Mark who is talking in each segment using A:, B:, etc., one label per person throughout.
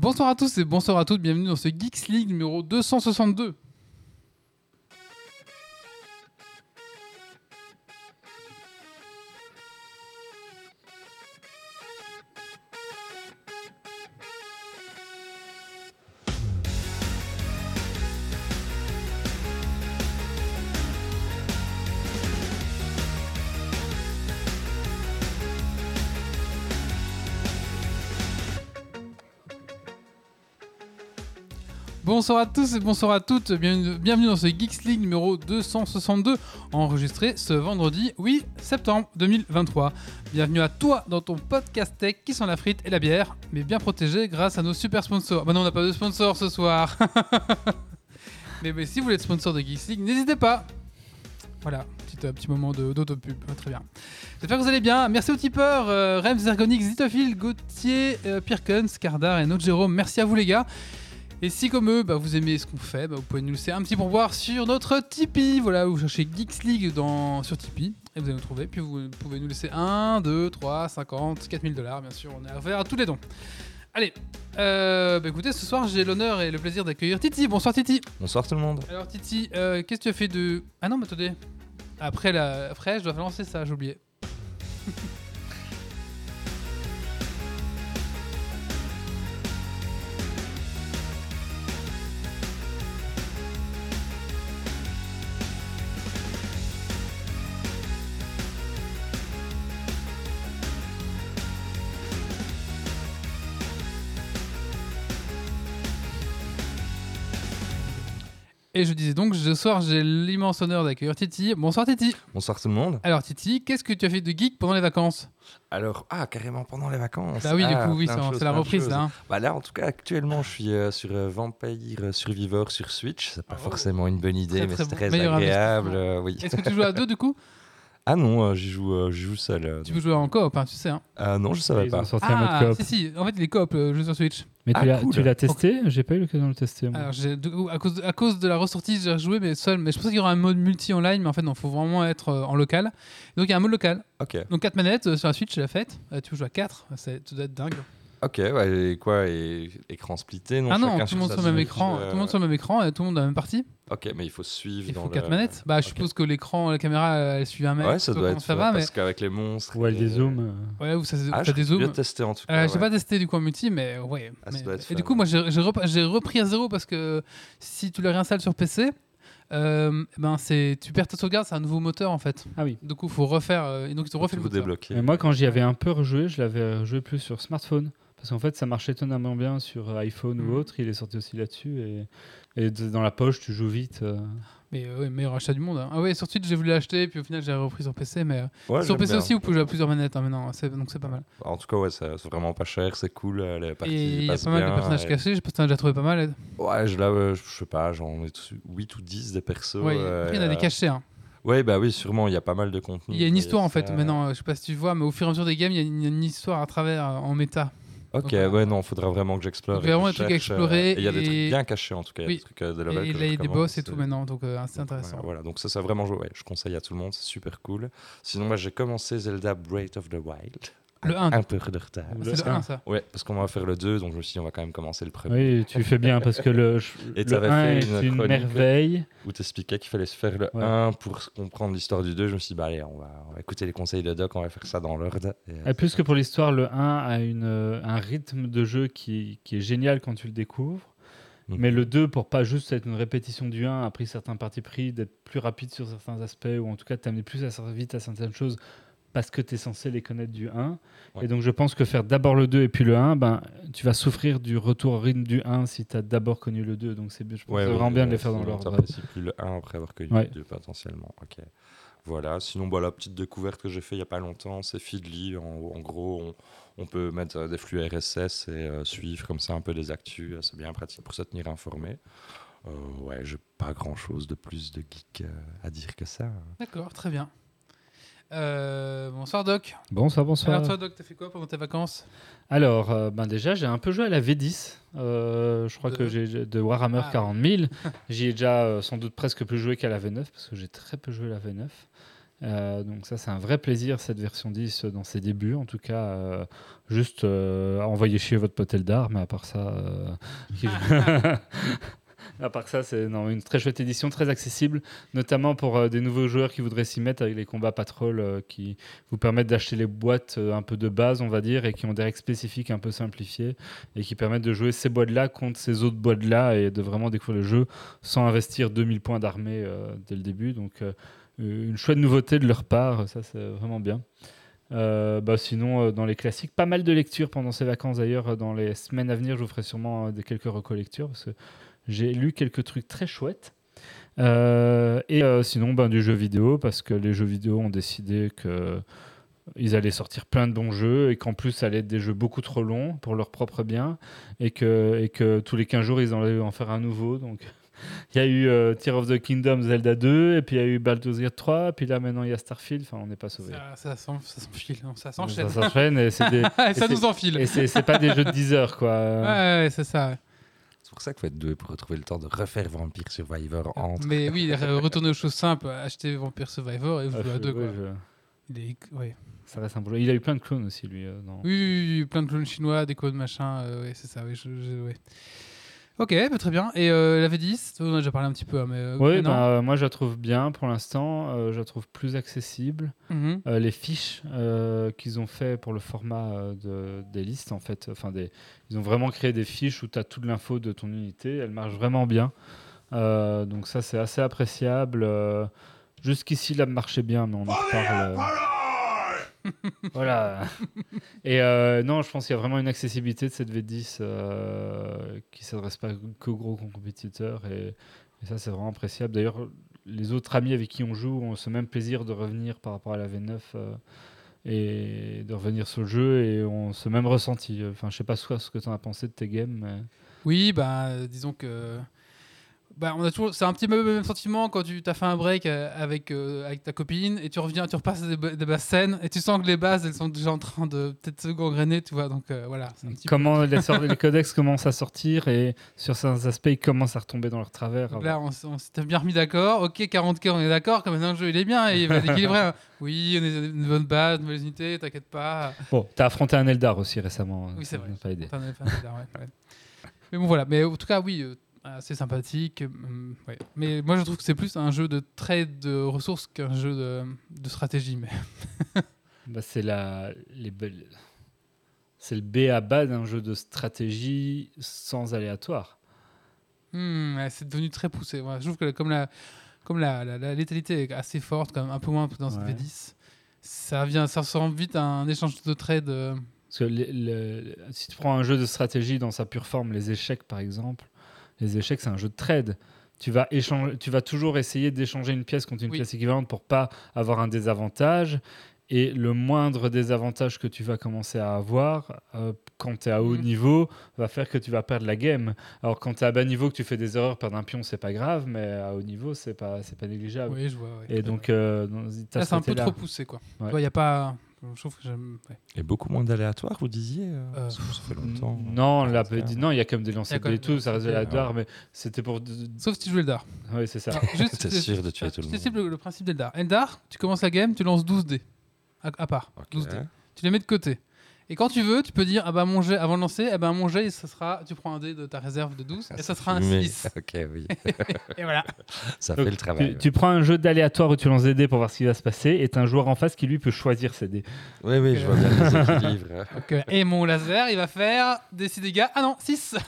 A: Bonsoir à tous et bonsoir à toutes, bienvenue dans ce Geeks League numéro 262. Bonsoir à tous et bonsoir à toutes, bienvenue, dans ce Geeks League numéro 262, enregistré ce vendredi 8 septembre 2023. Bienvenue à toi dans ton podcast tech qui sent la frite et la bière, mais bien protégé grâce à nos super sponsors. Bah non, on n'a pas de sponsor ce soir. mais, si vous voulez être sponsor de Geeks League, n'hésitez pas. Voilà, petit, euh, petit moment d'autopub, Ah, très bien. J'espère que vous allez bien. Merci aux tipeurs, euh, Rems, Ergonix, Zitophile, Gauthier, euh, Pirkens, et notre Jérôme. Merci à vous les gars. Et si comme eux, bah, vous aimez ce qu'on fait, bah, vous pouvez nous laisser un petit pourboire sur notre Tipeee. Voilà, vous cherchez Geeks League dans, sur Tipeee et vous allez nous trouver. Puis vous pouvez nous laisser 1, 2, 3, 50, 4000 dollars, bien sûr. On est ouvert à tous les dons. Allez, euh, bah, écoutez, ce soir j'ai l'honneur et le plaisir d'accueillir Titi. Bonsoir Titi.
B: Bonsoir tout le monde.
A: Alors Titi, euh, qu'est-ce que tu as fait de... Ah non, mais attendez. Après, la... Après je dois lancer ça, j'ai oublié. Et je disais donc, ce soir j'ai l'immense honneur d'accueillir Titi. Bonsoir Titi.
B: Bonsoir tout le monde.
A: Alors Titi, qu'est-ce que tu as fait de geek pendant les vacances?
B: Alors, ah, carrément pendant les vacances.
A: Bah oui,
B: Ah,
A: du coup, oui, c'est la reprise là. hein.
B: Bah là, en tout cas, actuellement, je suis euh, sur euh, Vampire Survivor sur Switch. C'est pas
A: Oh.
B: forcément une bonne idée,
A: Très,
B: mais c'est très agréable. euh, oui.
A: Est-ce que tu joues à deux du coup?
B: Ah non, euh, j'y joue, euh, j'y joue seul. euh,
A: Tu peux jouer en coop, hein, tu sais. Hein.
B: Ah non, je savais pas.
A: Ah,
C: mode coop.
A: si, si, en fait il est coop le jeu sur Switch.
C: Mais
B: Ah,
C: tu l'as
B: cool.
C: tu l'as testé? J'ai pas eu l'occasion de le tester. moi.
A: Alors, à, cause de, à cause de la ressortie, j'ai joué mais seul. Mais je pensais qu'il y aurait un mode multi online, mais en fait, non, faut vraiment être euh, en local. Donc, il y a un mode local.
B: Ok,
A: Donc, 4 manettes euh, sur la Switch, c'est la fête. Euh, tu peux jouer à 4, ça doit être dingue.
B: Ok, ouais, et quoi et Écran splitté non,
A: ah non, tout le monde
B: sa
A: sur le même écran,
B: euh,
A: tout le monde sur le même écran et tout le monde dans la même partie.
B: Ok, mais il faut suivre
A: Il
B: dans
A: faut
B: le-
A: 4 manettes. Bah, je suppose que l'écran, la caméra, elle suit un mec.
B: Ouais, ça doit être
A: ça va, mais.
B: parce qu'avec les monstres.
C: Ouais,
B: et-
C: des zooms. euh.
A: Ouais, où ça,
B: Ah,
A: t'as des zooms.
B: bien tester en tout cas.
A: Euh, J'ai
B: ouais.
A: pas testé du coup en multi, mais ouais.
B: Ah, ça
A: mais-
B: doit être
A: Et du coup, moi, j'ai j'ai rep- j'ai repris à zéro parce que si tu le réinstalles sur PC, euh, ben c'est tu perds ta sauvegarde, c'est un nouveau moteur en fait.
C: Ah oui.
A: Du coup, faut refaire. euh, et donc, ils ont refait le moteur.
B: débloquer.
C: Mais moi, quand j'y avais un peu rejoué, je l'avais rejoué plus sur smartphone. Parce qu'en fait, ça marche étonnamment bien sur iPhone
A: Mhm.
C: ou autre. Il est sorti aussi là-dessus. Et, dans la poche, tu joues vite. euh.
A: Mais euh, ouais, meilleur achat du monde. hein. Ah ouais, sur Switch, j'ai voulu l'acheter, puis au final, j'ai repris sur PC. Mais euh,
B: Ouais,
A: sur PC
B: bien.
A: aussi, vous pouvez jouer à plusieurs manettes hein, maintenant. c'est- Donc, c'est pas mal.
B: En tout cas, ouais, c'est c'est vraiment pas cher, c'est cool. euh, Les parties
A: Et il y a pas mal de personnages
B: et-
A: cachés. Je pense que t'en as déjà trouvé pas mal. Ed.
B: Ouais, je, là, euh, je sais pas, j'en ai 8 ou 10 des persos.
A: Ouais,
B: euh,
A: après, il y en a des
B: euh,
A: cachés. hein.
B: Ouais, bah oui, sûrement, il y a pas mal de contenu.
A: Il y a une histoire en fait. Maintenant, euh, je sais pas si tu vois, mais au fur et à mesure des games, il y a une, il y a une histoire à travers euh, en méta.
B: Ok,
A: Donc,
B: ouais, non, faudra vraiment que j'explore.
A: vraiment des trucs à
B: euh,
A: explorer
B: Il y a des trucs bien cachés en tout cas. Il y a des trucs euh, de level
A: il y a des boss et tout maintenant, donc euh, c'est intéressant.
B: voilà, donc ça, ça vraiment joué. Je conseille à tout le monde, c'est super cool. Sinon, moi, j'ai commencé Zelda Breath of the Wild.
A: Le 1.
B: Un peu de retard.
A: C'est le
C: un.
A: 1 ça.
B: Ouais, parce qu'on va faire le 2, donc je me suis dit, on va quand même commencer le premier.
C: Oui, tu fais bien parce que le,
B: Et
C: le
B: t'avais
C: 1
B: fait
C: est
B: une
C: merveille.
B: Où t'expliquais qu'il fallait se faire le
C: Ouais.
B: 1 pour comprendre l'histoire du 2. Je me suis dit, bah allez, on va, on va écouter les conseils de Doc, on va faire ça dans l'ordre. Et, euh,
C: Et plus que pour l'histoire, le 1 a une, euh, un rythme de jeu qui, qui est génial quand tu le découvres.
B: mhm.
C: Mais le 2, pour pas juste être une répétition du 1, a pris certains partis pris, d'être plus rapide sur certains aspects, ou en tout cas de t'amener plus à vite à certaines choses parce que tu es censé les connaître du 1.
B: Ouais.
C: Et donc je pense que faire d'abord le 2 et puis le 1, ben, tu vas souffrir du retour au rythme du 1 si tu as d'abord connu le 2. Donc c'est je pense
B: Ouais,
C: que c'est
B: ouais,
C: vraiment bien de les faire dans l'ordre.
B: t'apprécies plus le 1 après avoir connu
C: Ouais.
B: le 2 potentiellement. Ok. Voilà. Sinon, bah, la petite découverte que j'ai fait il y a pas longtemps, c'est Feedly. En, en gros, on, on peut mettre euh, des flux RSS et euh, suivre comme ça un peu des actus. Euh, C'est bien pratique pour se tenir informé. Euh, ouais, j'ai pas grand chose de plus de geek euh, à dire que ça.
A: D'accord, très bien. Euh, bonsoir Doc.
C: Bonsoir, bonsoir.
A: Alors toi Doc, t'as fait quoi pendant tes vacances?
C: Alors, euh, ben déjà, j'ai un peu joué à la V10. Euh, je crois
A: De-
C: que j'ai de Warhammer
A: Ah.
C: 40 000. J'y ai déjà sans doute presque plus joué qu'à la V9 parce que j'ai très peu joué à la V9. Euh, donc ça c'est un vrai plaisir cette version 10 dans ses débuts en tout cas juste envoyer chier votre potel d'art mais à part ça à part ça c'est une très chouette édition très accessible notamment pour euh, des nouveaux joueurs qui voudraient s'y mettre avec les combats patrol euh, qui vous permettent d'acheter les boîtes euh, un peu de base on va dire et qui ont des règles spécifiques un peu simplifiées et qui permettent de jouer ces boîtes là contre ces autres boîtes là et de vraiment découvrir le jeu sans investir 2000 points d'armée dès le début donc une chouette nouveauté de leur part, ça c'est vraiment bien. Bah, sinon, dans les classiques, pas mal de lectures pendant ces vacances d'ailleurs. Dans les semaines à venir, je vous ferai sûrement des quelques recollectures parce que j'ai lu quelques trucs très chouettes. Euh, et euh, sinon, ben, du jeu vidéo parce que les jeux vidéo ont décidé que ils allaient sortir plein de bons jeux et qu'en plus, ça allait être des jeux beaucoup trop longs pour leur propre bien et que, et que tous les 15 jours, ils allaient en faire un nouveau. Donc, il y a eu euh, Tear of the Kingdom Zelda 2, et puis il y a eu Baldur's Gate 3, puis là maintenant il y a Starfield. Enfin, on n'est pas sauvés.
A: Ça, ça s'en- ça s'enfile, non, ça s'enchaîne.
C: s'enchaîne et
A: ça nous enfile.
C: et c'est pas des jeux de 10 heures quoi.
A: Ouais, ouais, c'est ça.
B: C'est pour ça qu'il faut être doué pour retrouver le temps de refaire Vampire Survivor entre.
A: Mais oui, re- retourner aux choses simples, acheter Vampire Survivor et vous
C: Ah,
A: jouez à deux. quoi.
C: je-
A: Il est- ouais.
C: Ça reste un boulot. Il a eu plein de clones aussi lui. euh, dans-
A: Oui, oui, oui, plein de clones chinois, des codes machin. euh, ouais, c'est ça. Oui, je- je- ouais. Ok, bah, très bien. Et euh, la V10, on a déjà parlé un petit peu. hein, Mais, euh,
C: Oui, bah, euh, moi je la trouve bien pour l'instant. euh, je la trouve plus accessible.
A: Mhm.
C: Euh, les fiches euh, qu'ils ont fait pour le format de, des listes, en fait, enfin des, ils ont vraiment créé des fiches où tu as toute l'info de ton unité. Elles marchent vraiment bien. Euh, donc ça, c'est assez appréciable. Euh, Jusqu'ici, là, marchait bien, mais on en reparle. voilà. Et euh, non, je pense qu'il y a vraiment une accessibilité de cette V10 euh, qui s'adresse pas qu'aux gros compétiteurs. Et, ça, c'est vraiment appréciable. D'ailleurs, les autres amis avec qui on joue ont ce même plaisir de revenir par rapport à la V9 euh, et de revenir sur le jeu et ont ce même ressenti. Enfin, je sais pas ce que tu en as pensé de tes games, mais
A: Oui, bah, disons que. Bah, on a toujours, c'est un petit peu le même sentiment quand tu as fait un break euh, avec, euh, avec ta copine et tu reviens, tu repasses des, des basses scènes et tu sens que les bases elles sont déjà en train de peut-être se gangréner, tu vois. Donc euh, voilà, c'est un petit peu-
C: comment les, les codex commencent à sortir et sur certains aspects, ils commencent à retomber dans leur travers.
A: Donc là, on, on s'était bien remis d'accord. Ok, 40k, on est d'accord. Comme maintenant, le jeu, il est bien. Et il va être équilibré. hein. Oui, on est une bonne base, nouvelles unités, t'inquiète pas.
C: Bon, t'as affronté un Eldar aussi récemment.
A: Oui, c'est
C: ça
A: vrai.
C: pas aidé.
A: Un ouais, ouais. Mais bon, voilà. Mais en tout cas, oui, euh, assez sympathique. hum, ouais. Mais moi, je trouve que c'est plus un jeu de trade de ressources qu'un jeu de, de stratégie. Mais
C: Bah, c'est la, les belles- c'est le B à bas d'un jeu de stratégie sans aléatoire.
A: ouais, c'est devenu très poussé. Ouais, je trouve que comme la, comme la, la- la létalité est assez forte, quand même, un peu moins dans
C: Ouais.
A: V10, ça, vient, ça ressemble vite à un échange de trade. euh,
C: Parce que le- si tu prends un jeu de stratégie dans sa pure forme, les échecs par exemple, les échecs c'est un jeu de trade. Tu vas, échanger, tu vas toujours essayer d'échanger une pièce contre une
A: Oui.
C: pièce équivalente pour pas avoir un désavantage. Et le moindre désavantage que tu vas commencer à avoir euh, quand tu es à haut
A: Mhm.
C: niveau va faire que tu vas perdre la game. Alors quand tu es à bas niveau, que tu fais des erreurs, perdre un pion, c'est pas grave, mais à haut niveau, c'est pas, pas négligeable.
A: Oui, je vois. ouais.
C: Et donc, euh,
A: c'est un peu trop poussé, quoi.
C: Ouais.
A: Il y a pas. Je trouve que j'aime. ouais.
B: Et beaucoup moins d'aléatoires, vous disiez euh,
A: Euh,
B: parce que Ça fait longtemps.
C: Non, la,
B: en tout cas.
C: non, il y a quand même des
A: Il y a
C: lancers
A: quand même
C: tout,
A: des
C: ça reste de la
A: de
C: dard, mais c'était pour.
A: Sauf si tu joues Eldar.
C: Oui, c'est ça.
A: Juste,
B: T'es sûr de tuer tout le monde.
A: le, le principe d'Eldar. Eldar, tu commences la game, tu lances 12 dés. À, à part.
B: Ok.
A: 12 dés. Tu les mets de côté. Et quand tu veux, tu peux dire ah bah mon jet avant de lancer, ah bah mon jet ça sera tu prends un dé de ta réserve de 12 et ça sera un
B: Mais-
A: 6.
B: Ok, oui.
A: Et voilà.
B: Ça
C: Donc,
B: fait le travail.
C: Tu, tu prends un jeu d'aléatoire où tu lances des dés pour voir ce qui va se passer, et t'as un joueur en face qui lui peut choisir ses dés.
B: Oui, oui, je vois bien les équilibres.
A: Donc, euh, et mon laser, il va faire des 6 dégâts. Ah non, 6.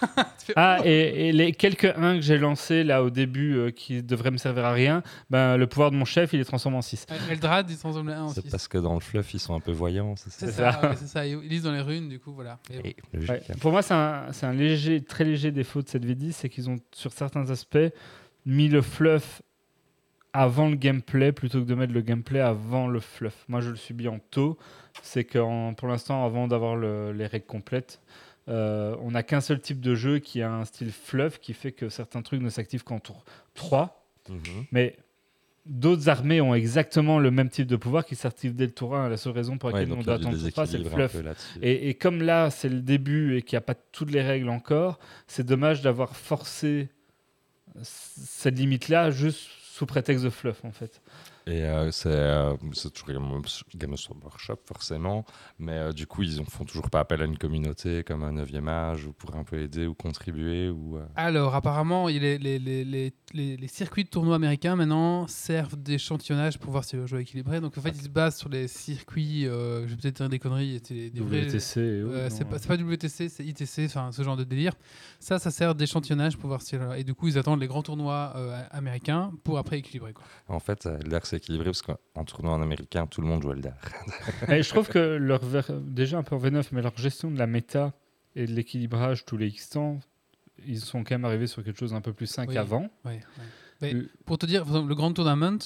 C: Ah, et, et les quelques 1 que j'ai lancés là au début euh, qui devraient me servir à rien, ben, le pouvoir de mon chef il est transformé en 6.
A: Eldrad, il transforme le 1 en
B: C'est
A: 6.
B: parce que dans le fluff, ils sont un peu voyants, c'est
A: C'est
B: ça
A: ça, ouais, c'est ça. Dans les runes, du coup, voilà. Et bon.
B: Et logique,
C: Ouais. Pour moi, c'est un, c'est un léger, très léger défaut de cette V10, c'est qu'ils ont, sur certains aspects, mis le fluff avant le gameplay plutôt que de mettre le gameplay avant le fluff. Moi, je le subis en taux. C'est que pour l'instant, avant d'avoir le- les règles complètes, euh, on n'a qu'un seul type de jeu qui a un style fluff qui fait que certains trucs ne s'activent qu'en tour 3.
B: Mhm.
C: Mais d'autres armées ont exactement le même type de pouvoir qui s'active dès le tour 1. La seule raison pour
B: Ouais,
C: laquelle
B: donc
C: on doit attendre 3, c'est le fluff. Et, et comme là, c'est le début et qu'il n'y a pas toutes les règles encore, c'est dommage d'avoir forcé cette limite-là juste sous prétexte de fluff, en fait.
B: Et euh, c'est euh, c'est toujours Game of- Game of Workshop, forcément. Mais euh, du coup, ils ne font toujours pas appel à une communauté comme un 9e âge ou pour un peu aider ou contribuer. Ou, euh,
A: Alors, apparemment, les, les, les, les, les circuits de tournois américains maintenant servent d'échantillonnage pour voir si le jeu est équilibré. Donc, en fait, ils se basent sur les circuits. euh, je vais peut-être dire des conneries. c'est des- des
C: WTC
A: Euh,
C: non,
A: c'est pas, WTC, c'est ITC, enfin ce genre de délire. Ça, ça sert d'échantillonnage pour voir si. Et du coup, ils attendent les grands tournois euh, américains pour après équilibrer. Quoi.
B: En fait, euh, Équilibré parce qu'en tournoi en américain, tout le monde joue Elder.
C: Et je trouve que leur ver- déjà un peu en V9, mais leur gestion de la méta et de l'équilibrage tous les X temps, ils sont quand même arrivés sur quelque chose d'un peu plus sain
A: Oui.
C: qu'avant.
A: Mais
C: Euh,
A: pour te dire, le Grand Tournament,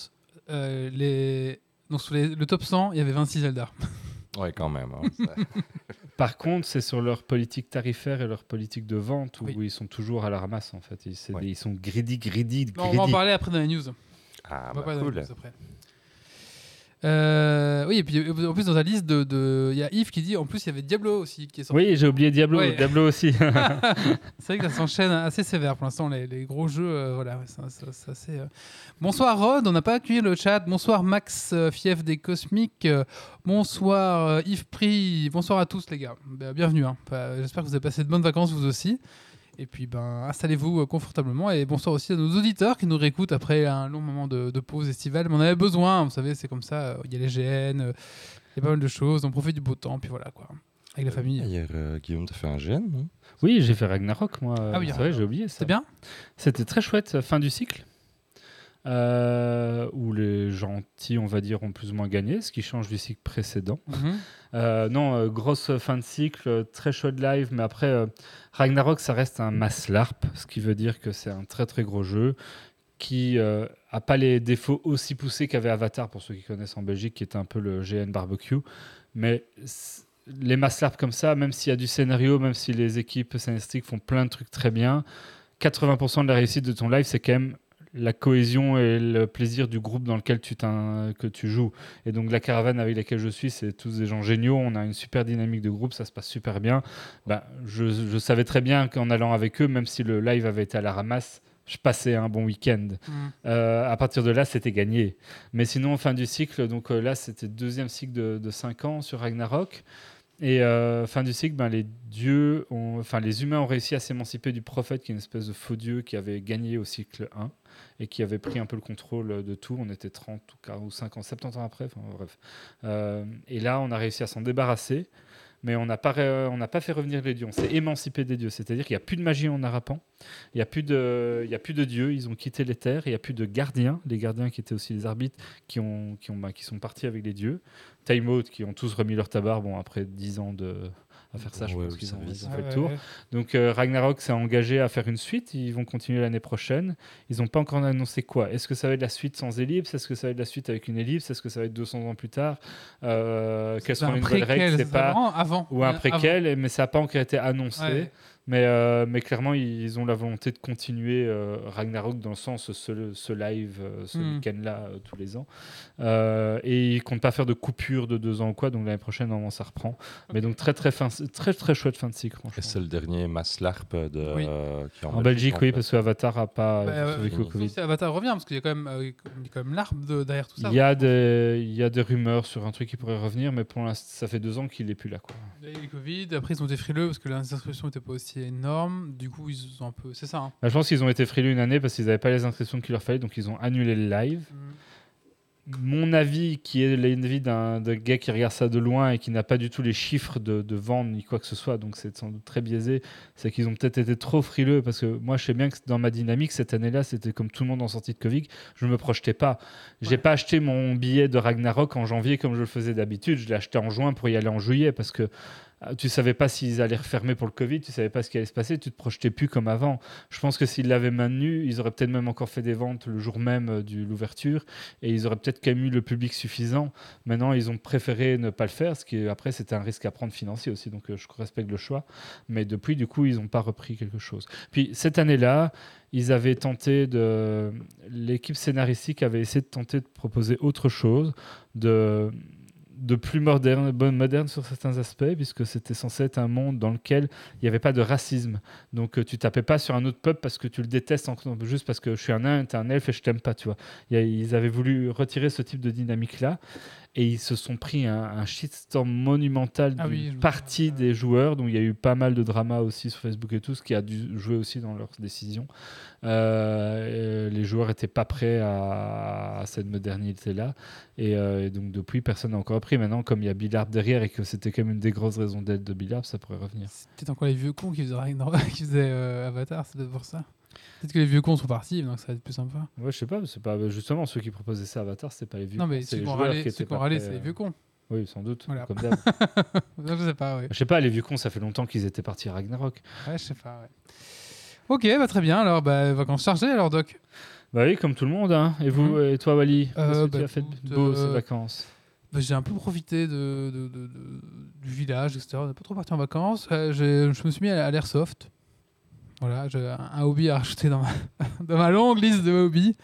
A: euh, les... Donc, sur les- le top 100, il y avait 26 Zelda.
B: Ouais, quand même. hein,
C: Par contre, c'est sur leur politique tarifaire et leur politique de vente où
A: Oui.
C: ils sont toujours à la ramasse en fait. Ils, c'est
B: Ouais.
C: des- ils sont greedy, greedy,
A: Non, on va en parler après dans les news.
B: Ah, bah,
A: les
B: cool.
A: après. Euh, oui, et puis en plus, dans ta liste, de- de- il y a Yves qui dit en plus, il y avait Diablo aussi qui est sorti.
C: Oui, j'ai oublié Diablo.
A: Ouais.
C: Diablo aussi.
A: C'est vrai que ça s'enchaîne assez sévère pour l'instant, les, les gros jeux. euh, voilà, ça- ça- ça, c'est, euh. Bonsoir Rod, on n'a pas accueilli le chat. Bonsoir Max euh, Fief des Cosmiques. Euh, bonsoir euh, Yves Pri. Bonsoir à tous les gars. Ben, bienvenue. hein. Enfin, J'espère que vous avez passé de bonnes vacances vous aussi. Et puis ben, installez-vous euh, confortablement. Et bonsoir aussi à nos auditeurs qui nous réécoutent après un long moment de, de pause estivale. Mais on avait besoin, vous savez, c'est comme ça. euh, Il y a les GN, euh, il y a pas mal de choses. On profite du beau temps, puis voilà quoi. Avec la famille.
B: Hier, euh, Guillaume, t'as fait un GN, non?
C: Oui, j'ai fait Ragnarok moi.
A: Ah oui,
C: c'est vrai, j'ai oublié ça.
A: C'est bien?
C: C'était très chouette, fin du cycle, euh, où les gentils, on va dire, ont plus ou moins gagné, ce qui change du cycle précédent.
A: Mhm.
C: Euh, non, euh, grosse fin de cycle, euh, très chouette live, mais après, Ragnarok, ça reste un mass LARP, ce qui veut dire que c'est un très très gros jeu qui euh, a pas les défauts aussi poussés qu'avait Avatar, pour ceux qui connaissent en Belgique, qui était un peu le GN barbecue. Mais les mass LARP comme ça, même s'il y a du scénario, même si les équipes scénaristiques font plein de trucs très bien, 80% de la réussite de ton live, c'est quand même la cohésion et le plaisir du groupe dans lequel tu que tu joues. Et donc la caravane avec laquelle je suis, c'est tous des gens géniaux. On a une super dynamique de groupe, ça se passe super bien. Ben, je, je savais très bien qu'en allant avec eux, même si le live avait été à la ramasse, je passais un bon week-end.
A: Mhm.
C: Euh, à partir de là, c'était gagné. Mais sinon, fin du cycle, donc euh, là, c'était deuxième cycle de, de 5 ans sur Ragnarok. Et euh, fin du cycle, ben, les dieux, ont, enfin les humains ont réussi à s'émanciper du prophète, qui est une espèce de faux dieu qui avait gagné au cycle 1 et qui avait pris un peu le contrôle de tout. On était 30 ou 40 ou 50, 70 ans après, bref. Euh, et là, on a réussi à s'en débarrasser, mais on n'a pas, fait revenir les dieux. On s'est émancipé des dieux, c'est-à-dire qu'il n'y a plus de magie en Arapan, il n'y a, plus de- dieux, ils ont quitté les terres, il n'y a plus de gardiens, les gardiens qui étaient aussi les arbitres, qui, bah, sont partis avec les dieux. Time qui ont tous remis leur tabac, bon, après 10 ans de, à faire ça, je pense qu'ils ont, ils ont fait
A: Ouais,
C: le tour.
A: ouais.
C: Donc euh, Ragnarok s'est engagé à faire une suite, ils vont continuer l'année prochaine. Ils n'ont pas encore annoncé quoi. Est-ce que ça va être la suite sans ellipse? Est-ce que ça va être la suite avec une ellipse? Est-ce que ça va être 200 ans plus tard? Euh, Quelles
A: un
C: les nouvelles règles?
A: c'est
C: C'est pas
A: vraiment avant.
C: ou un
A: Avant.
C: préquel, mais ça n'a pas encore été annoncé. Mais, euh, mais clairement, ils ont la volonté de continuer euh, Ragnarok dans le sens ce, ce live, euh, ce
A: Hmm.
C: week-end-là, euh, tous les ans. Euh, et ils comptent pas faire de coupure de deux ans ou quoi, donc l'année prochaine, normalement, ça reprend. Mais donc très très, fin, très très chouette fin de cycle,
B: Et c'est le dernier mass LARP de,
A: Oui.
B: euh, qui est
C: En Belgique,
B: en
C: oui,
B: fait.
C: parce que Avatar a pas
A: Bah,
C: euh,
B: sauf
C: Covid.
A: Si Avatar revient, parce qu'il y a quand même, euh, même l'arbre de- derrière tout ça.
C: Il y, a des, il y a des rumeurs sur un truc qui pourrait revenir, mais pour l'instant, ça fait deux ans qu'il n'est plus là. Quoi.
A: Il y a eu le Covid, après ils ont été frileux parce que les inscriptions n'étaient pas aussi énormes. Du coup, ils ont un peu. C'est ça. hein.
C: Bah, je pense qu'ils ont été frileux une année parce qu'ils n'avaient pas les inscriptions qu'il leur fallait, donc ils ont annulé le live. Mon avis, qui est l'avis d'un gars qui regarde ça de loin et qui n'a pas du tout les chiffres de, de vente ni quoi que ce soit, donc c'est sans doute très biaisé, c'est qu'ils ont peut-être été trop frileux parce que moi je sais bien que dans ma dynamique cette année-là, c'était comme tout le monde en sortie de Covid, je ne me projetais pas. J'ai
A: Ouais.
C: pas acheté mon billet de Ragnarok en janvier comme je le faisais d'habitude, je l'ai acheté en juin pour y aller en juillet parce que tu savais pas s'ils allaient refermer pour le Covid, tu savais pas ce qui allait se passer, tu te projetais plus comme avant. Je pense que s'ils l'avaient maintenu, ils auraient peut-être même encore fait des ventes le jour même euh, de l'ouverture et ils auraient peut-être quand même eu le public suffisant. Maintenant, ils ont préféré ne pas le faire, ce qui après c'était un risque à prendre financier aussi, donc euh, je respecte le choix. Mais depuis, du coup, ils n'ont pas repris quelque chose. Puis cette année-là, ils avaient tenté de, l'équipe scénaristique avait essayé de tenter de proposer autre chose, de de plus moderne, moderne sur certains aspects, puisque c'était censé être un monde dans lequel il n'y avait pas de racisme. Donc euh, tu tapais pas sur un autre peuple parce que tu le détestes, en- juste parce que je suis un nain, t'es un elfe et je t'aime pas, tu vois. Ils avaient voulu retirer ce type de dynamique-là, et ils se sont pris un, un shitstorm monumental
A: Ah
C: d'une
A: oui, me
C: partie des joueurs, donc il y a eu pas mal de drama aussi sur Facebook et tout, ce qui a dû jouer aussi dans leurs décisions. Euh, euh, les joueurs n'étaient pas prêts à, à cette modernité-là. Et, euh, et donc depuis, personne n'a encore appris. Maintenant, comme il y a Billard derrière et que c'était quand même une des grosses raisons d'être de Billard, ça pourrait revenir.
A: C'est peut-être encore les vieux cons qui faisaient, Ragnarok- qui faisaient euh, Avatar, c'est peut-être pour ça. Peut-être que les vieux cons sont partis, donc ça va être plus sympa.
C: Ouais, je sais pas, c'est pas justement ceux qui proposaient ça Avatar, c'était pas les vieux.
A: non, mais ceux qui ont râlé, c'est les
C: euh,
A: vieux cons.
C: Oui, sans doute,
A: Voilà.
C: comme d'hab.
A: Je sais pas, ouais.
C: je sais pas, les vieux cons, ça fait longtemps qu'ils étaient partis à Ragnarok.
A: Ouais, je sais pas, ouais. Ok, bah très bien. Alors, bah, vacances chargées, alors, Doc.
C: Bah oui, comme tout le monde. Hein. Et vous,
A: Mhm.
C: et toi, Wally,
A: Euh,
C: qu'est-ce que
A: bah,
C: tu as fait de beau ces
A: euh,
C: vacances?
A: Bah, j'ai un peu profité de, de- de- de- du village, etc. On n'est pas trop parti en vacances. Euh, je me suis mis à, à l'airsoft. Voilà, un, hobby à rajouter dans ma, longue liste de hobbies.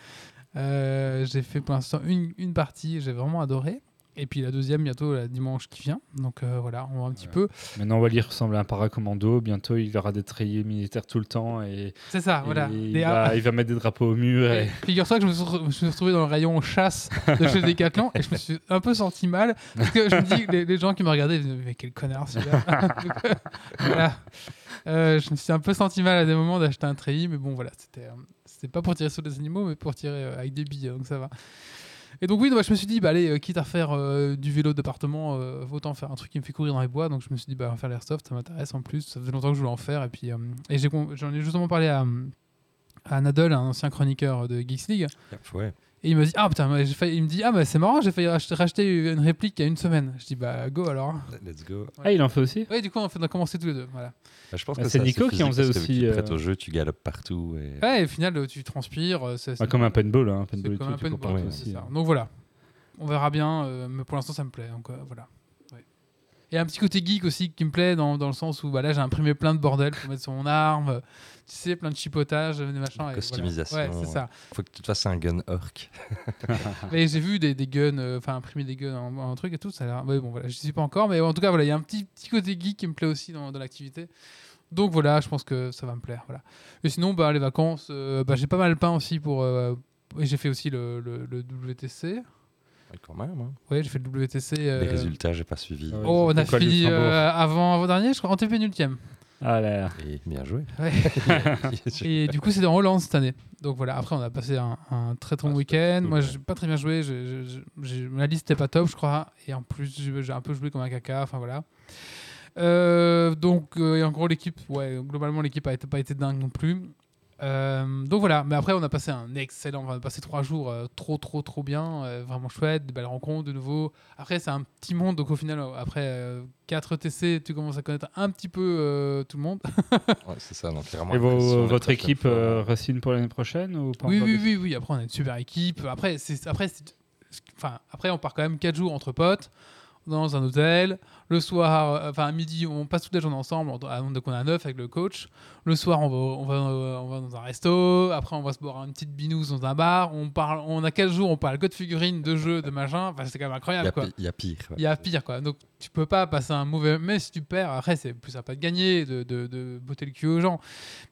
A: Euh, j'ai fait pour l'instant une partie, j'ai vraiment adoré. Et puis la deuxième bientôt, la dimanche qui vient. Donc euh, voilà, on va un petit peu.
C: Maintenant, Wally ressemble à un paracommando. Bientôt, il aura des treillis militaires tout le temps. Et,
A: C'est ça, voilà.
C: il,
A: Des-
C: va, il va mettre des drapeaux au mur.
A: Et
C: Et...
A: Figure-toi que je me, suis, re- je me suis retrouvé dans le rayon chasse de chez Decathlon et je me suis un peu senti mal parce que je me dis, les, les gens qui me regardaient, ils me disaient, mais quel connard celui-là. Euh, voilà. Euh, je me suis un peu senti mal à des moments d'acheter un treillis, mais bon, voilà, c'était euh, c'était pas pour tirer sur les animaux, mais pour tirer avec des billes, donc ça va. Et donc, oui, donc, je me suis dit, bah, allez, euh, quitte à faire euh, du vélo d'appartement, euh, autant faire un truc qui me fait courir dans les bois. Donc, je me suis dit, bah, faire l'airsoft, ça m'intéresse en plus. Ça faisait longtemps que je voulais en faire. Et puis, euh, j'en ai justement parlé à, à Nadal, un ancien chroniqueur de Geeks League.
B: Ouais.
A: Et il me dit, ah putain, failli- il me dit, ah, bah, c'est marrant, j'ai failli racheter, racheter une réplique il y a une semaine. Je dis, bah, go alors.
B: Let's go.
C: Ah, il en fait aussi
A: Oui, du coup, on, fait, on a commencé tous les deux. Voilà.
B: Bah, je pense
C: Bah,
B: que
C: c'est Nico qui en faisait aussi,
B: Tu prêtes
C: euh,
B: au jeu, tu galopes partout. Et...
A: Ouais, et au final, tu transpires. euh, c'est-
C: Bah, Comme un paintball. Hein. Paintball
A: comme
C: tout,
A: un paintball, ouais,
C: aussi,
A: c'est ça.
C: hein.
A: Donc voilà, on verra bien, euh, mais pour l'instant ça me plaît. Donc euh, voilà. Et un petit côté geek aussi qui me plaît dans, dans le sens où bah, là j'ai imprimé plein de bordel pour mettre sur mon arme, euh, tu sais, plein de chipotages, des machins. et voilà.
B: Customisation,
A: Ouais, c'est ça.
B: Faut que tu te fasses un gun orc.
A: Mais j'ai vu des, des guns, euh, enfin imprimer des guns en, en truc et tout, ça a l'air. Ouais, bon voilà, je sais pas encore, mais en tout cas voilà, il y a un petit, petit côté geek qui me plaît aussi dans, dans l'activité. Donc voilà, je pense que ça va me plaire. Voilà. Et sinon, bah, les vacances, euh, bah, j'ai pas mal peint aussi pour. euh, et j'ai fait aussi le, le- le WTC.
B: Ouais, quand même. Hein.
A: Ouais, j'ai fait le WTC. euh,
B: Les résultats, j'ai pas suivi.
C: Ouais.
A: Oh, on a fini euh, avant, avant dernier, je crois, en TP nultième.
C: Ah là.
B: Et bien joué.
A: Ouais. Et du coup, c'était en Hollande cette année. Donc voilà, après, on a passé un, un très très bon
B: Ah, c'était
A: week-end.
B: cool,
A: Moi, j'ai pas très bien joué. j'ai- j'ai- ma liste n'était pas top, je crois. Et en plus, j'ai un peu joué comme un caca. Enfin voilà. Euh, donc, euh, et en gros, l'équipe, ouais, globalement, l'équipe a été, pas été dingue non plus. Euh, donc voilà, mais après on a passé un excellent, on a passé trois jours euh, trop trop trop bien, euh, vraiment chouette, de belles rencontres de nouveau. Après c'est un petit monde, donc au final après euh, 4 TC, tu commences à connaître un petit peu euh, tout le monde.
B: Ouais, c'est ça. Donc, vraiment
C: Et vos- votre équipe euh, reste pour l'année prochaine ou pas
A: Oui, oui, oui, oui. Après, on a une super équipe. Après, c'est, après, c'est- enfin, après, on part quand même 4 jours entre potes dans un hôtel. Le soir, euh, enfin, à midi, on passe toute la journée ensemble. on- ah, Donc, on a 9 avec le coach. Le soir, on va, on va, euh, on va dans un resto. Après, on va se boire une petite binouse dans un bar. On, parle, on a 4 jours, on parle que de figurines, de jeux, de machin. Enfin, c'est quand même
B: Il y,
A: incroyable,
B: a il y a pire. ouais.
A: Il y a pire, quoi. Donc, tu peux pas passer un mauvais. Mais si tu perds, après, c'est plus sympa de gagner, de, de, de botter le cul aux gens.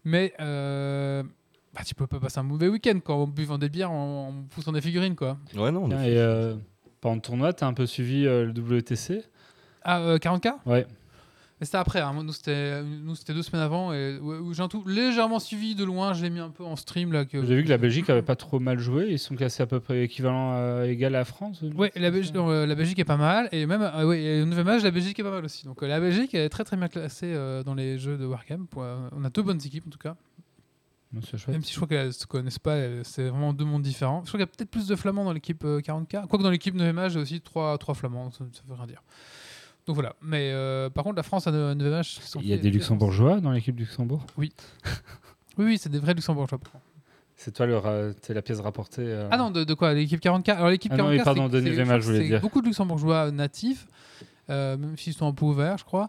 A: Mais euh, bah, tu peux pas passer un mauvais week-end quand en buvant des bières, en, en poussant des figurines, quoi.
B: Ouais, non.
C: Et euh, pendant le tournoi, tu as un peu suivi euh, le WTC
A: Ah, euh, 40K
C: Ouais.
A: Mais c'était après. hein. Nous, c'était deux semaines avant. Et ouais, j'ai un tout légèrement suivi de loin. Je l'ai mis un peu en stream. là. Que...
C: J'ai vu que la Belgique avait pas trop mal joué. Ils sont classés à peu près équivalent à, égal à la France. ou-
A: Ouais, la Belgique, euh, la Belgique est pas mal. Et même, euh, ouais, nouvel match, la Belgique est pas mal aussi. Donc, euh, la Belgique est très très bien classée euh, dans les jeux de Wargame. Euh, on a deux bonnes équipes en tout cas. Même si je crois qu'elles se connaissent pas, c'est vraiment deux mondes différents. Je crois qu'il y a peut-être plus de flamands dans l'équipe euh, 40K. Quoique dans l'équipe 9 j'ai aussi trois, trois flamands, ça, ça veut rien dire. Donc voilà. Mais euh, par contre, la France à 9
C: Il y a des Luxembourgeois dans l'équipe du Luxembourg?
A: Oui, oui, c'est des vrais Luxembourgeois.
C: C'est toi le t'es la pièce rapportée. euh,
A: Ah non, de, de quoi? L'équipe 40K Alors l'équipe
C: Ah
A: 40K,
C: non, oui, pardon, de
A: c'est-
C: 9e
A: crois
C: je voulais dire.
A: beaucoup de Luxembourgeois natifs, euh, même s'ils sont un peu ouverts, je crois.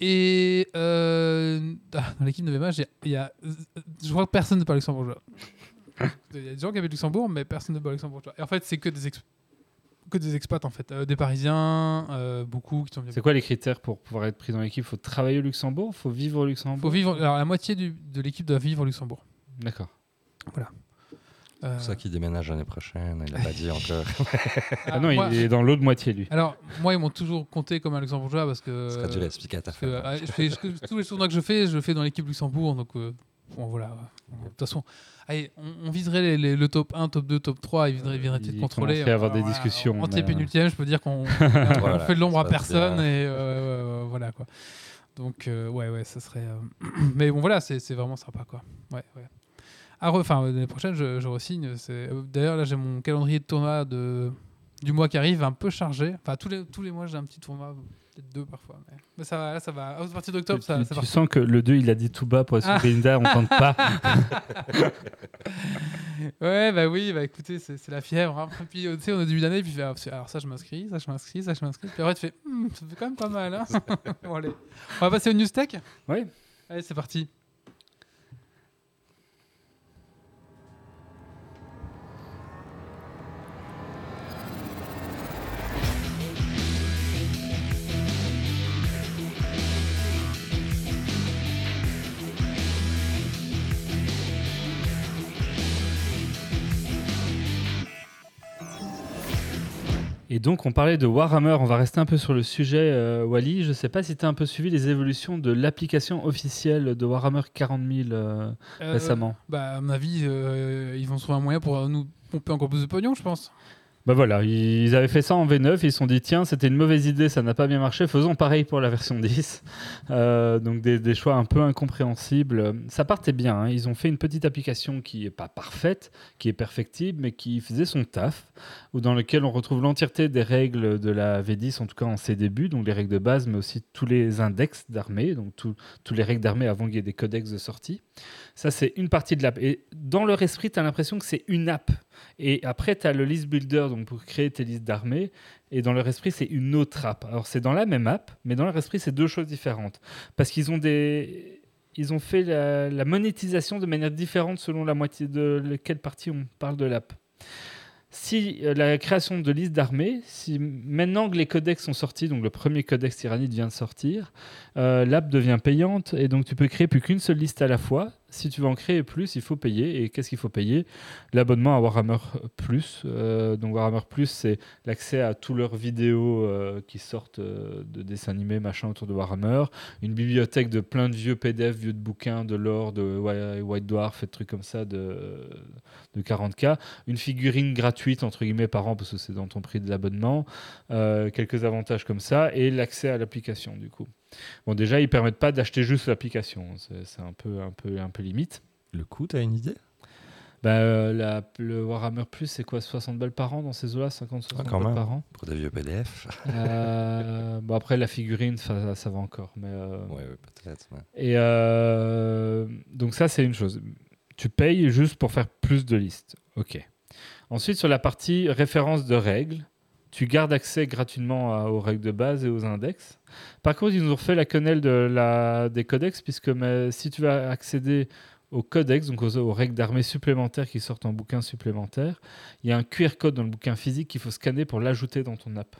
A: Et euh, dans l'équipe 9e il y a, il y a- je crois que personne ne parle luxembourgeois. Il y a des gens qui habitent Luxembourg, mais personne ne parle luxembourgeois. Et en fait, c'est que des que des expats en fait, Euh, des Parisiens, euh, beaucoup qui sont venus.
C: C'est quoi les critères pour pouvoir être pris dans l'équipe? Faut travailler au Luxembourg? Faut vivre au Luxembourg?
A: Faut vivre. Alors la moitié du- de l'équipe doit vivre au Luxembourg.
C: D'accord.
A: Euh,
B: C'est pour ça qu'il déménage l'année prochaine, il l'a pas dit encore.
C: Ah non,
A: moi-
C: il est dans l'autre moitié, lui.
A: Alors moi ils m'ont toujours compté comme un Luxembourgeois parce que.
B: Ce sera dû l'expliquer à ta
A: parce que,
B: femme.
A: euh, je fais- je- tous les tournois que je fais, je le fais dans l'équipe Luxembourg, donc euh, bon voilà. De toute façon, allez, on, on viserait les- les- le top 1, top 2, top 3, il viendrait, viendrait peut-être
C: Il
A: contrôler.
C: commencerait à avoir des
A: Voilà,
C: discussions,
A: En
C: mais, euh,
A: pénultième, je peux dire qu'on on
B: Voilà,
A: fait de l'ombre à
B: ça
A: personne
B: bien.
A: et euh, voilà quoi. Donc euh, ouais ouais, ça serait. euh, Mais bon voilà, c'est c'est vraiment sympa quoi. Ouais ouais. Ah, Enfin, l'année prochaine, je, je re-signe. D'ailleurs, là, j'ai mon calendrier de tournoi de... du mois qui arrive un peu chargé. Enfin, tous les, tous les mois, j'ai un petit tournoi, peut-être deux parfois. Mais, mais ça va, là, ça va. À partir d'octobre, ça,
C: tu-
A: ça
C: tu sens que le 2, il a dit tout bas pour être
A: Ah.
C: sur Belinda, on tente pas.
A: Ouais, bah oui, bah écoutez, c'est la fièvre. hein. Puis, tu sais, on est au début d'année, puis ah, alors ça, je m'inscris, ça, je m'inscris, ça, je m'inscris. Puis après, tu fais, Hmm, ça fait quand même pas mal. Hein bon, allez. On va passer au news tech
C: Oui.
A: Allez, c'est parti.
C: Et donc, on parlait de Warhammer. On va rester un peu sur le sujet, euh, Wally. Je sais pas si tu as un peu suivi les évolutions de l'application officielle de Warhammer 40 000 euh,
A: Euh,
C: récemment.
A: Bah, à mon avis, euh, ils vont trouver un moyen pour nous pomper encore plus de pognon, je pense.
C: Bah voilà, ils avaient fait ça en V9, ils se sont dit tiens c'était une mauvaise idée, ça n'a pas bien marché, faisons pareil pour la version 10. Euh, donc des, choix un peu incompréhensibles. Ça partait bien, hein. ils ont fait une petite application qui est pas parfaite, qui est perfectible, mais qui faisait son taf, ou dans lequel on retrouve l'entièreté des règles de la V10, en tout cas en ses débuts, donc les règles de base, mais aussi tous les index d'armée, donc tous les règles d'armée avant qu'il y ait des codex de sortie. Ça c'est une partie de l'app. Et dans leur esprit, tu as l'impression que c'est une app. Et après, tu as le list builder donc pour créer tes listes d'armées. Et dans leur esprit, c'est une autre app. Alors, c'est dans la même app, mais dans leur esprit, c'est deux choses différentes. Parce qu'ils ont des. Ils ont fait la, monétisation de manière différente selon la moitié de quelle partie on parle de l'app. Si euh, la création de listes d'armées, si maintenant que les codex sont sortis, donc le premier codex tyrannide vient de sortir, euh, l'app devient payante et donc tu peux créer plus qu'une seule liste à la fois. Si tu veux en créer plus, il faut payer. Et qu'est-ce qu'il faut payer? L'abonnement à Warhammer Plus. Euh, donc Warhammer Plus, c'est l'accès à tous leurs vidéos euh, qui sortent euh, de dessins animés, machin autour de Warhammer. Une bibliothèque de plein de vieux PDF, vieux de bouquins, de lore, de Whi- White Dwarf et de trucs comme ça de, de 40K. Une figurine gratuite, entre guillemets, par an, parce que c'est dans ton prix de l'abonnement. Quelques avantages comme ça. Et l'accès à l'application, du coup. Bon, déjà, ils permettent pas d'acheter juste l'application. C'est un peu, un, peu, un peu limite.
B: Le coût, t'as une idée?
C: Bah, euh, la- le Warhammer Plus, c'est quoi 60 balles par an dans ces eaux-là? 50, 60
B: Ah, quand
C: balles
B: même.
C: par an?
B: Pour des vieux PDF
C: Euh, Bon, après, la figurine, ça, ça va encore. Mais, euh,
B: Ouais, ouais, peut-être. ouais.
C: Et euh, donc, ça, c'est une chose. Tu payes juste pour faire plus de listes. OK. Ensuite, sur la partie référence de règles, tu gardes accès gratuitement aux règles de base et aux index. Par contre, ils nous ont refait la quenelle des codex, puisque si tu vas accéder aux codex, donc aux, aux règles d'armée supplémentaires qui sortent en bouquin supplémentaire, il y a un QR code dans le bouquin physique qu'il faut scanner pour l'ajouter dans ton app.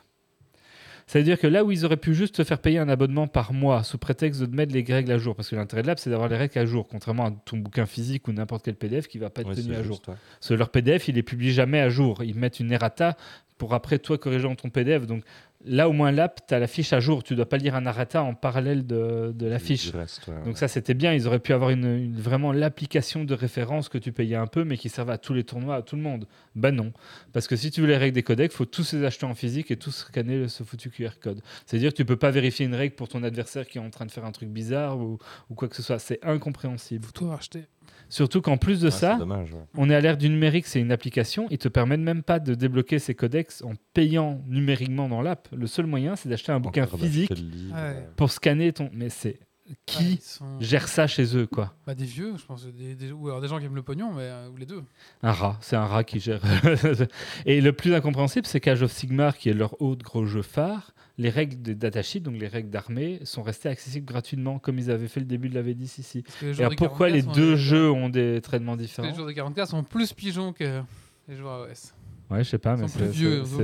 C: Ça veut dire que là où ils auraient pu juste te faire payer un abonnement par mois sous prétexte de mettre les règles à jour, parce que l'intérêt de l'app c'est d'avoir les règles à jour, contrairement à ton bouquin physique ou n'importe quel PDF qui va pas être
B: Ouais,
C: tenu à jour.
B: ouais.
C: Parce que leur PDF, ils les publient jamais à jour. Ils mettent une errata pour après toi corriger dans ton PDF. Donc là, au moins l'app, tu as la fiche à jour. Tu dois pas lire un errata en parallèle de, de la fiche.
B: du reste, ouais,
C: Donc
B: ouais.
C: ça, c'était bien. Ils auraient pu avoir une, une- vraiment l'application de référence que tu payais un peu, mais qui servait à tous les tournois, à tout le monde. Bah non. Parce que si tu veux les règles des codecs, faut tous les acheter en physique et tous scanner ce foutu QR code. C'est-à-dire que tu peux pas vérifier une règle pour ton adversaire qui est en train de faire un truc bizarre ou, ou quoi que ce soit. C'est incompréhensible.
A: Faut tout racheter.
C: Surtout qu'en plus de
B: Ah,
C: ça,
B: C'est dommage. ouais.
C: on est à l'ère du numérique, c'est une application. Ils te permettent même pas de débloquer ces codex en payant numériquement dans l'app. Le seul moyen, c'est d'acheter un bouquin
B: Encore
C: physique
A: Ouais.
C: pour scanner ton. Mais c'est qui
A: sont-
C: gère ça chez eux, quoi?
A: Bah, Des vieux, je pense. Des, des- ou alors des gens qui aiment le pognon, mais, euh, ou les deux.
C: Un rat, c'est un rat qui gère. Et le plus incompréhensible, c'est qu'Age of Sigmar, qui est leur autre gros jeu phare, les règles de datasheet, donc les règles d'armée, sont restées accessibles gratuitement, comme ils avaient fait le début de la V10 ici.
A: Les
C: Et alors,
A: des
C: pourquoi
A: 40K
C: les deux
A: des-
C: jeux ont des traitements
A: Les
C: différents
A: joueurs des 40K sont plus pigeons que les joueurs AOS.
C: Ouais, je sais pas,
A: Ils
C: mais
A: sont plus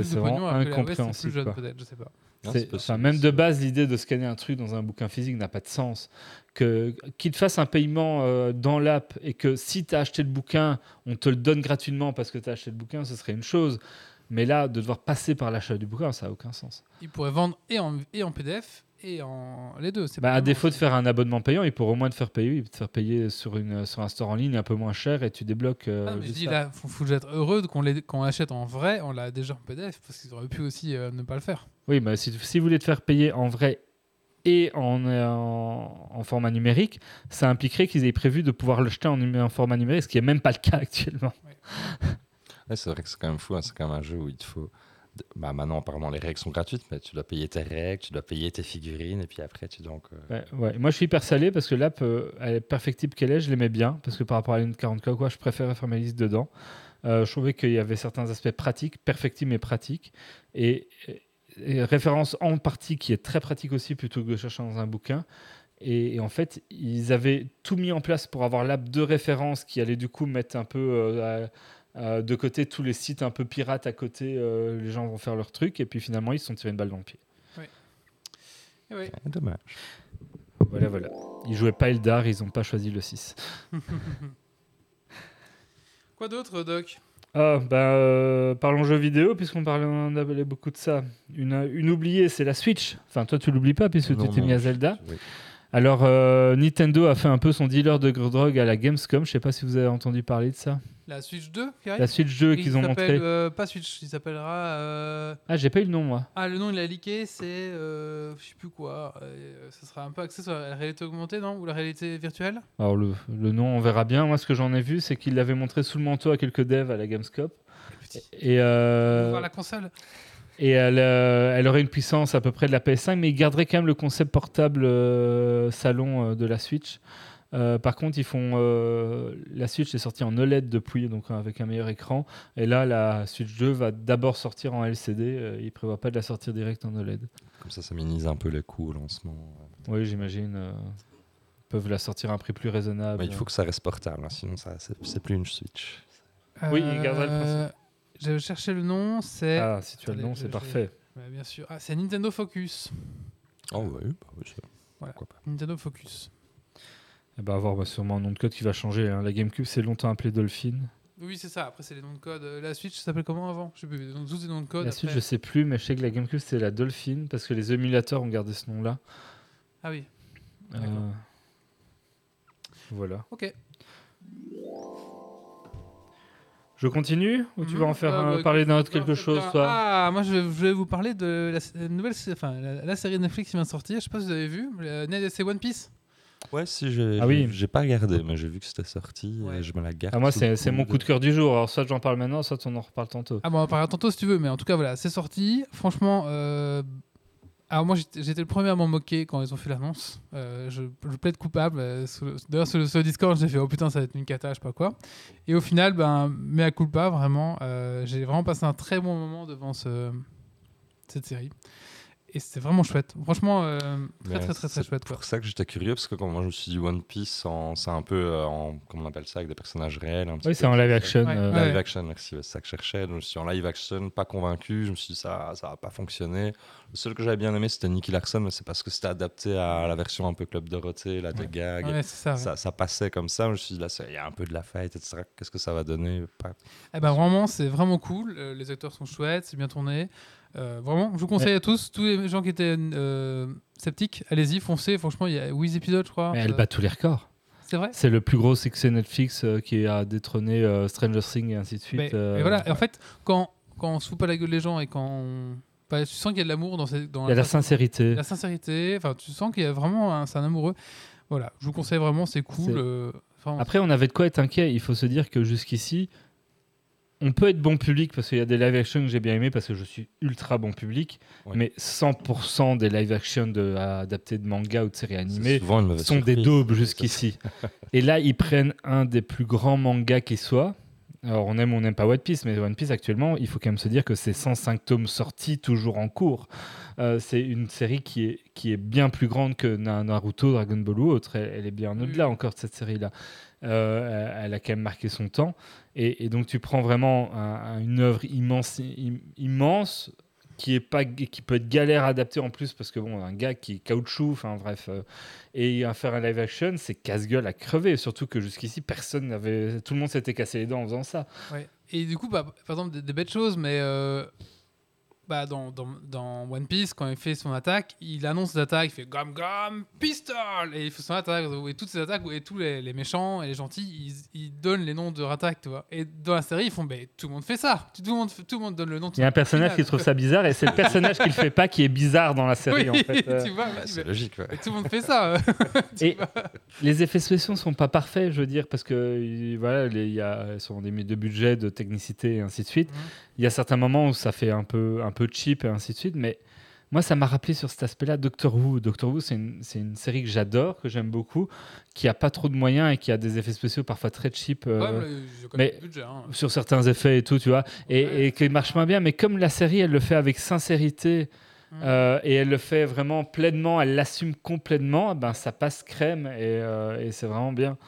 C: c'est
A: de
C: vraiment
A: les c'est plus
C: incompréhensible.
A: jeune je sais pas.
B: Non,
C: C'est-
B: c'est
C: enfin,
B: possible.
C: même de base, l'idée de scanner un truc dans un bouquin physique n'a pas de sens. Que qu'il te fasse un paiement euh, dans l'app et que si tu as acheté le bouquin, on te le donne gratuitement parce que tu as acheté le bouquin, ce serait une chose. Mais là, de devoir passer par l'achat du bouquin, ça n'a aucun sens.
A: Ils pourraient vendre et en, et en PDF et en les deux.
C: Bah, à défaut de faire un abonnement payant, il pourrait au moins te faire payer, te faire payer sur, une, sur un store en ligne un peu moins cher et tu débloques. euh,
A: Ah, mais je dis
C: ça.
A: là, faut, faut être heureux qu'on qu'on l'achète en vrai, on l'a déjà en PDF parce qu'ils auraient pu aussi euh, ne pas le faire.
C: Oui, mais si, si vous voulez te faire payer en vrai et en, euh, en, en format numérique, ça impliquerait qu'ils aient prévu de pouvoir en, numé- en format numérique, ce qui n'est même pas le cas actuellement.
B: Ouais, c'est vrai que c'est quand même fou, hein, c'est quand même un jeu où il te faut. Bah, maintenant, apparemment, les règles sont gratuites, mais tu dois payer tes règles, tu dois payer tes figurines, et puis après, tu dois encore.
C: Ouais. Moi, je suis hyper salé parce que l'app, euh, elle est perfectible qu'elle est, je l'aimais bien, parce que par rapport à la 40K, quoi, je préférais faire ma liste dedans. Euh, je trouvais qu'il y avait certains aspects pratiques, perfectibles mais pratiques, et, et référence en partie qui est très pratique aussi plutôt que de chercher dans un bouquin. Et, en fait, ils avaient tout mis en place pour avoir l'app de référence qui allait du coup mettre un peu euh, à- de côté tous les sites un peu pirates à côté. euh, les gens vont faire leur truc, et puis finalement, ils se sont tirés une balle dans le pied.
A: Et ouais.
B: Ah, dommage.
C: Voilà, voilà. Ils jouaient pas Eldar, ils n'ont pas choisi le 6.
A: Quoi d'autre, Doc?
C: Ah, bah, euh, parlons jeux vidéo, puisqu'on parlait, on beaucoup de ça. Une, une oubliée, c'est la Switch. Enfin, toi, tu l'oublies pas, puisque
B: Non,
C: tu t'es mis à
B: je-
C: Zelda.
B: oui.
C: Alors, euh, Nintendo a fait un peu son dealer de drogue à la Gamescom. Je sais pas si vous avez entendu parler de ça.
A: La Switch 2 qui arrive
C: La Switch 2
A: Il
C: qu'ils ont montré.
A: euh, pas Switch, il s'appellera. euh,
C: Ah, j'ai pas eu le nom, moi.
A: Ah, le nom il a leaké, c'est. euh, je sais plus quoi. ça sera un peu axé sur la réalité augmentée, non? Ou la réalité virtuelle?
C: Alors, le, le nom, on verra bien. Moi, ce que j'en ai vu, c'est qu'ils l'avaient montré sous le manteau à quelques devs à la Gamescom. Et, euh,
A: va voir la console.
C: Et elle, euh, elle aurait une puissance à peu près de la PS5, mais ils garderaient quand même le concept portable euh, salon euh, de la Switch. Euh, par contre, ils font euh, la Switch est sortie en OLED depuis, donc avec un meilleur écran. Et là, la Switch 2 va d'abord sortir en LCD. Euh, ils prévoient pas de la sortir direct en OLED.
B: Comme ça, ça minimise un peu les coûts au lancement.
C: Oui, j'imagine. euh, ils peuvent la sortir à un prix plus raisonnable.
B: Mais il faut que ça reste portable, hein, sinon ça, c'est plus une Switch.
C: Oui, il gardera le
A: Euh, J'avais cherché le nom, c'est.
C: Ah, si tu as le nom,
A: je-
C: c'est
A: je-
C: parfait.
A: Ouais, bien sûr. Ah, c'est Nintendo Focus.
B: Oh oui, bah oui, ça-
A: Voilà.
B: pourquoi pas.
A: Nintendo Focus.
C: Eh ben, à voir, bah, sûrement un nom de code qui va changer. hein. La GameCube, c'est longtemps appelé Dolphin.
A: Oui, c'est ça. Après, c'est les noms de code. Euh, La Switch, ça s'appelle comment avant? Je sais plus. Donc, tous les noms de code.
C: La Switch, je sais plus, mais je sais que la GameCube, c'est la Dolphin, parce que les émulateurs ont gardé ce nom-là.
A: Ah oui.
C: Euh. Voilà.
A: Ok.
C: Je continue ou tu
A: Mhm.
C: vas en faire
A: Ah,
C: un-
A: bah,
C: parler d'un autre quelque chose, toi?
A: Ah, moi, je, je vais vous parler de la, la nouvelle, enfin, la, la série Netflix qui vient de sortir. Je sais pas si vous avez vu. Ned- C'est One Piece?
B: Ouais, si, j'ai
C: Ah oui.
B: j'ai- pas regardé, mais j'ai vu que c'était sorti
A: Ouais.
B: et je me la garde.
C: Ah, Moi, c'est mon coup de cœur du jour. Alors, soit j'en parle maintenant, soit on en reparle tantôt.
A: Ah bon, on en parlera tantôt si tu veux, mais en tout cas, voilà, c'est sorti. Franchement, euh, alors moi, j'étais le premier à m'en moquer quand ils ont fait l'annonce. Euh, je, je plaide coupable. euh, D'ailleurs, sur, sur Discord, j'ai fait oh putain, ça va être une cata, je sais pas quoi. Et au final, ben, mea culpa, vraiment. euh, j'ai vraiment passé un très bon moment devant ce, cette série. Et c'était vraiment chouette. Franchement, euh, très, très, très, très
B: c'est
A: chouette. Quoi.
B: pour ça que j'étais curieux, parce que quand moi je me suis dit One Piece, en- c'est un peu euh, en. Comment on appelle ça Avec des personnages réels. un petit
C: Oui,
B: peu.
C: c'est en live action.
A: Ouais.
C: euh,
A: Ouais.
B: Live action, merci, c'est ça que je cherchais. Donc, je suis en live action, pas convaincu. Je me suis dit, ça ça va pas fonctionner. Le seul que j'avais bien aimé, c'était Nicky Larson, mais c'est parce que c'était adapté à la version un peu Club Dorothée, la de
A: Ouais.
B: gag.
A: Ouais, c'est ça. ouais.
B: Ça, ça passait comme ça. Je me suis dit, là, c'est- il y a un peu de la fête, etc. Qu'est-ce que ça va donner? Pas-
A: Eh ben vraiment, c'est vraiment cool. Euh, les acteurs sont chouettes, c'est bien tourné. Euh, vraiment, je vous conseille à tous, tous les gens qui étaient euh, sceptiques, allez-y, foncez. Franchement, il y a 8 épisodes, je crois.
C: Mais elle bat tous les records.
A: C'est vrai
C: C'est le plus gros succès Netflix euh, qui a détrôné Stranger Things et ainsi de suite.
A: Mais- et voilà. Et en fait, quand, quand on se fout pas la gueule des gens et quand on... bah, tu sens qu'il y a de l'amour dans, ces, dans
C: Il y a la sincérité.
A: la sincérité, enfin, tu sens qu'il y a vraiment un, c'est un amoureux. Voilà, je vous conseille vraiment, c'est cool.
C: Après, on avait de quoi être inquiet. Il faut se dire que jusqu'ici, on peut être bon public parce qu'il y a des live action que j'ai bien aimé parce que je suis ultra bon public.
B: Ouais.
C: Mais 100% des live action de, adaptés de manga ou de séries animées sont des daubes jusqu'ici. Et là, ils prennent un des plus grands mangas qui soit. Alors on aime ou on n'aime pas One Piece, mais One Piece actuellement, il faut quand même se dire que c'est 105 tomes sortis, toujours en cours. Euh, c'est une série qui est, qui est bien plus grande que Na- Naruto, Dragon Ball ou autre. Elle, elle est bien
A: Oui.
C: au-delà encore de cette série-là. Euh, elle, elle a quand même marqué son temps. Et, et donc tu prends vraiment un- un- une œuvre immense, im- immense qui peut être galère à adapter en plus parce que bon un gars qui est caoutchouc enfin bref euh, et à faire un live action c'est casse-gueule à crever surtout que jusqu'ici personne n'avait tout le monde s'était cassé les dents en faisant ça.
A: Et du coup, bah, par exemple, des, des belles choses, mais euh, bah, dans, dans, dans One Piece, quand il fait son attaque, il annonce ses attaques, il fait Gam Gam Pistol Et il fait son attaque, et toutes ses attaques, et tous les, les méchants et les gentils, ils, ils donnent les noms de leur attaque, tu vois. Et dans la série, ils font, bah, tout le monde fait ça, tout le monde, tout le monde donne le nom
C: il y a un personnage qui trouve ça bizarre et c'est le personnage qui le fait pas qui est bizarre dans la série
A: Oui,
C: en fait Euh,
A: tu vois,
B: Bah, c'est logique. ouais.
A: mais tout le monde fait ça.
C: Et-. Les effets spéciaux sont pas parfaits, je veux dire, parce que voilà, il y a sont des de budget, de technicité et ainsi de suite.
A: Mhm.
C: Il y a certains moments où ça fait un peu un peu cheap et ainsi de suite, mais moi ça m'a rappelé sur cet aspect-là Doctor Who. Doctor Who, c'est une, une série que j'adore, que j'aime beaucoup, qui a pas trop de moyens et qui a des effets spéciaux parfois très cheap. euh,
A: Ouais, mais budget. hein.
C: sur certains effets et tout, tu vois, et,
A: Ouais.
C: et qui marche moins bien. Mais comme la série, elle le fait avec sincérité
A: Mhm.
C: euh, et elle le fait vraiment pleinement, elle l'assume complètement, ben ça passe crème et, euh, et c'est vraiment bien.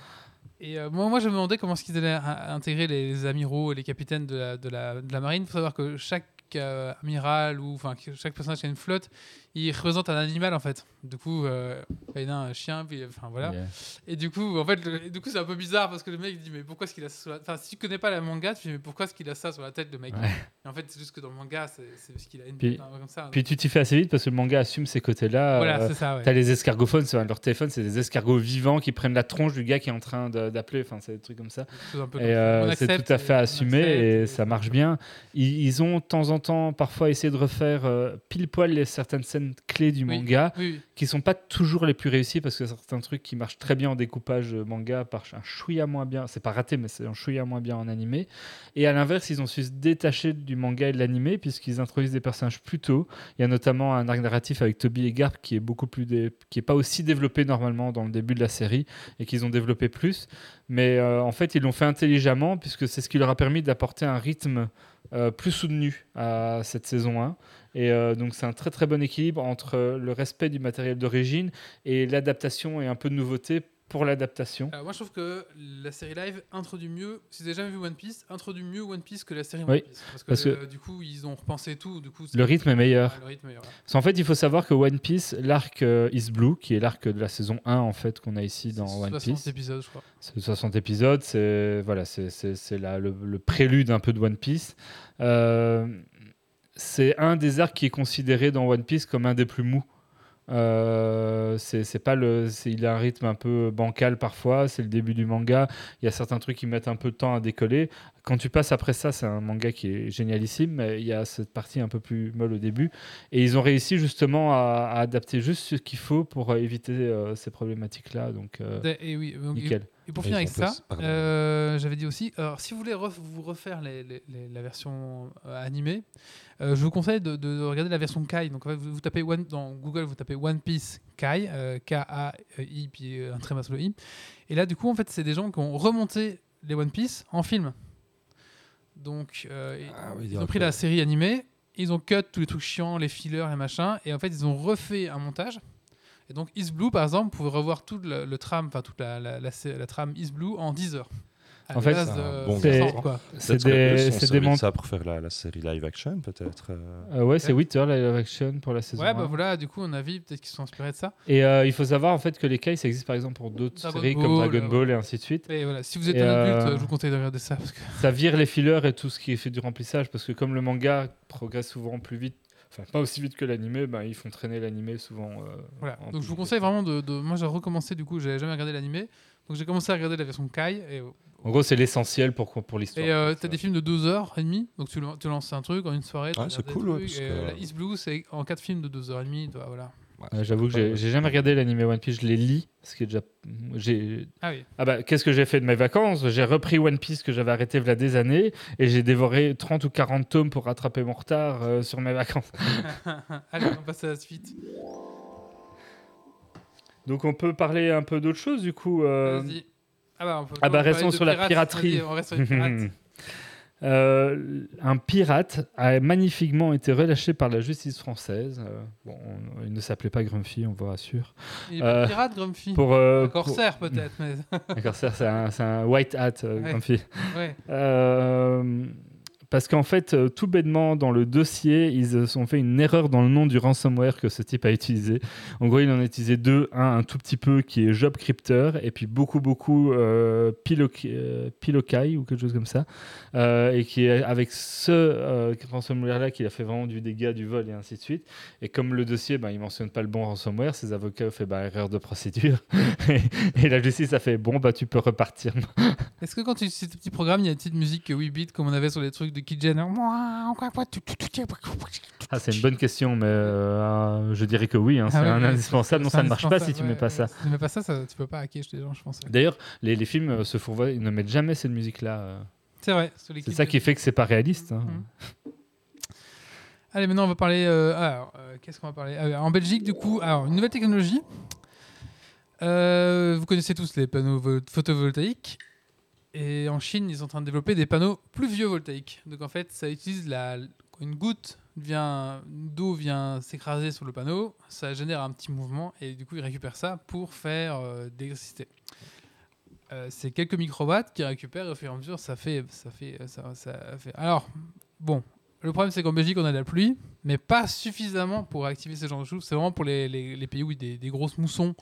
A: Et euh, moi, moi, je me demandais comment est-ce qu'ils allaient intégrer les, les amiraux et les capitaines de la, de la, de la marine. Il faut savoir que chaque euh, amiral ou enfin que chaque personnage a une flotte, il représente un animal en fait. Du coup, euh, il a un chien, puis enfin voilà.
C: Yeah.
A: Et du coup, en fait, le- du coup, c'est un peu bizarre parce que le mec dit mais pourquoi est-ce qu'il a ça sur la... Enfin, si tu connais pas la manga, tu dis mais pourquoi est-ce qu'il a ça sur la tête de mec?
C: Ouais.
A: Et en fait, c'est juste que dans le manga, c'est parce qu'il a une
C: Puis-
A: tête un peu comme ça.
C: Puis tu t'y fais assez vite parce que le manga assume ces côtés-là.
A: voilà,
C: Euh,
A: c'est ça. Ouais.
C: T'as les escargophones, c'est leur téléphone, c'est des escargots vivants qui prennent la tronche du gars qui est en train d'appeler. Enfin, c'est des trucs comme ça.
A: C'est
C: Et euh, c'est tout à fait assumé et ça marche bien. Ils, ils ont de temps en temps parfois essayé de refaire euh, pile poil certaines scènes clés du manga
A: Oui, oui.
C: qui sont pas toujours les plus réussis parce que certains trucs qui marchent très bien en découpage euh, manga par un chouïa moins bien. C'est pas raté, mais c'est un chouïa moins bien en animé. Et à l'inverse, ils ont su se détacher du manga et de l'animé puisqu'ils introduisent des personnages plus tôt. Il y a notamment un arc narratif avec Toby et Garp qui est beaucoup plus dé- qui est pas aussi développé normalement dans le début de la série et qu'ils ont développé plus. Mais euh, en fait, ils l'ont fait intelligemment puisque c'est ce qui leur a permis d'apporter un rythme euh, plus soutenu à cette saison 1. Et euh, donc, c'est un très très bon équilibre entre euh, le respect du matériel d'origine et l'adaptation et un peu de nouveauté pour l'adaptation.
A: Alors, moi, je trouve que la série live introduit mieux, si vous avez jamais vu One Piece, introduit mieux One Piece que la série
C: Oui,
A: One Piece. Parce que,
C: parce que-
A: euh, du coup, ils ont repensé tout. Du coup, c'est-
C: Le rythme est meilleur.
A: Le rythme est meilleur.
C: Parce qu'en fait, il faut savoir que One Piece, l'arc euh, Is Blue, qui est l'arc de la saison 1 en fait qu'on a ici dans
A: C'est
C: One
A: 60
C: Piece,
A: épisodes, je crois.
C: c'est 60 épisodes, c'est voilà, c'est c'est- c'est le, le prélude un peu de One Piece. Euh, c'est un des arcs qui est considéré dans One Piece comme un des plus mous. Euh, c'est pas le, il a un rythme un peu bancal parfois. C'est le début du manga. Il y a certains trucs qui mettent un peu de temps à décoller. Quand tu passes après ça, c'est un manga qui est génialissime, mais il y a cette partie un peu plus molle au début. Et ils ont réussi justement à, à adapter juste ce qu'il faut pour euh, éviter euh, ces problématiques-là. Donc euh,
A: Et oui, donc,
C: nickel.
A: Et pour finir avec ça, euh, j'avais dit aussi, alors si vous voulez ref- vous refaire les- les- les- la version euh, animée, euh, je vous conseille de, de- de regarder la version Kai. Donc en fait, vous, vous tapez One, dans Google, vous tapez One Piece Kai, euh, K-A-I, puis un tréma sur le I. Et là, du coup, en fait, c'est des gens qui ont remonté les One Piece en film. Donc, euh,
B: Ah oui,
A: ils ont pris la série animée, ils ont cut tous les trucs chiants, les fillers, les machins, et en fait, ils ont refait un montage. Et donc, Is Blue, par exemple, pouvez revoir tout le, le tram, enfin, toute la, la, la, la trame Is Blue en 10 heures.
C: En fait,
B: c'est un
A: de
B: bon
A: 60,
C: exemple.
A: quoi.
C: C'est
B: Peut-être que eux
C: des, des
B: servis de
C: mont-
B: ça pour faire la, la série live action, peut-être. euh.
C: Euh, ouais, c'est 8 heures la live action pour la saison.
A: Ouais,
C: 1.
A: bah voilà, du coup, on a vu peut-être qu'ils sont inspirés de ça.
C: Et euh, il faut savoir en fait que les Kai, ça existe par exemple pour d'autres
A: Dragon
C: séries comme
A: Ball,
C: Dragon
A: euh,
C: Ball et ainsi de suite.
A: Et voilà, si vous êtes
C: Et,
A: un
C: euh,
A: adulte, je vous conseille de regarder ça. Parce que...
C: Ça vire les fillers et tout ce qui est fait du remplissage parce que comme le manga progresse souvent plus vite, enfin pas aussi vite que l'animé, ben, ils font traîner l'animé souvent. euh,
A: Voilà. Donc je vous conseille vraiment de. de- Moi j'ai recommencé du coup, j'avais jamais regardé l'animé. Donc j'ai commencé à regarder la version Kai. Et,
C: En gros, c'est l'essentiel pour, pour l'histoire.
A: et euh, t'as des films de 2h30. Donc tu, tu lances un truc en une soirée. tu
B: Ah, c'est cool, ouais, parce
A: et,
B: que-
A: euh, la East Blue, c'est en 4 films de 2h30. toi, Voilà.
C: Ouais, J'avoue que j'ai jamais regardé l'animé One Piece, je les lis. Ce qui est déjà.
A: Ah oui.
C: Ah bah, qu'est-ce que j'ai fait de mes vacances? J'ai repris One Piece que j'avais arrêté il y a des années et j'ai dévoré 30 ou 40 tomes pour rattraper mon retard euh, sur mes vacances.
A: Allez, on passe à la suite.
C: Donc on peut parler un peu d'autre chose du coup. euh,
A: Vas-y. Ah bah, on peut-
C: Ah bah, restons sur la piraterie.
A: On reste sur les pirates.
C: Euh, un pirate a magnifiquement été relâché par la justice française. Euh, bon, on- il ne s'appelait pas Grumpy, on vous rassure.
A: Il est
C: Euh,
A: pas pirate, Grumpy.
C: Pour, euh,
A: Un corsaire, peut-être. Mais...
C: un corsaire, c'est un, white hat, euh,
A: Ouais.
C: Grumpy.
A: ouais.
C: Parce qu'en fait, euh, tout bêtement, dans le dossier, ils euh, ont fait une erreur dans le nom du ransomware que ce type a utilisé. En gros, il en a utilisé deux. Un, un tout petit peu qui est Jobcrypter, et puis beaucoup, beaucoup euh, Pilokai ou quelque chose comme ça. Et qui est avec ce ransomware-là qu'il a fait vraiment du dégât, du vol et ainsi de suite. Et comme le dossier, ben, il mentionne pas le bon ransomware, ses avocats ont fait bah, erreur de procédure. et, et la justice a fait bon, bah, tu peux repartir.
A: Est-ce que quand tu utilises ce petit programme, il y a une petite musique que 8 bits comme on avait sur les trucs de
C: Ah, c'est une bonne question, mais euh, je dirais que oui, hein, c'est
A: Ah ouais,
C: un indispensable. Non,
A: c'est
C: ça ne marche pas si tu mets
A: ouais,
C: pas ça.
A: Si tu mets pas ça, ça tu peux pas hacker chez les gens, je pense.
C: D'ailleurs, les, les films euh, se font ils ne mettent jamais cette musique-là. euh.
A: C'est vrai.
C: C'est ça qui fait que c'est pas réaliste. hein.
A: Mhm. Allez, maintenant on va parler. euh, alors, euh, qu'est-ce qu'on va parler? Ah, En Belgique, du coup, alors une nouvelle technologie. Vous connaissez tous les panneaux vo- photovoltaïques. Et en Chine, ils sont en train de développer des panneaux pluviovoltaïques. Donc en fait, ça utilise la, une goutte vient d'eau vient s'écraser sur le panneau, ça génère un petit mouvement et du coup, ils récupèrent ça pour faire euh. Euh, c'est quelques microwatts qui récupèrent et au fur et à mesure, ça fait, ça fait, ça, ça fait. Alors, bon, le problème c'est qu'en Belgique, on a de la pluie, mais pas suffisamment pour activer ce genre de choses. C'est vraiment pour les, les- les pays où il y a des, des grosses moussons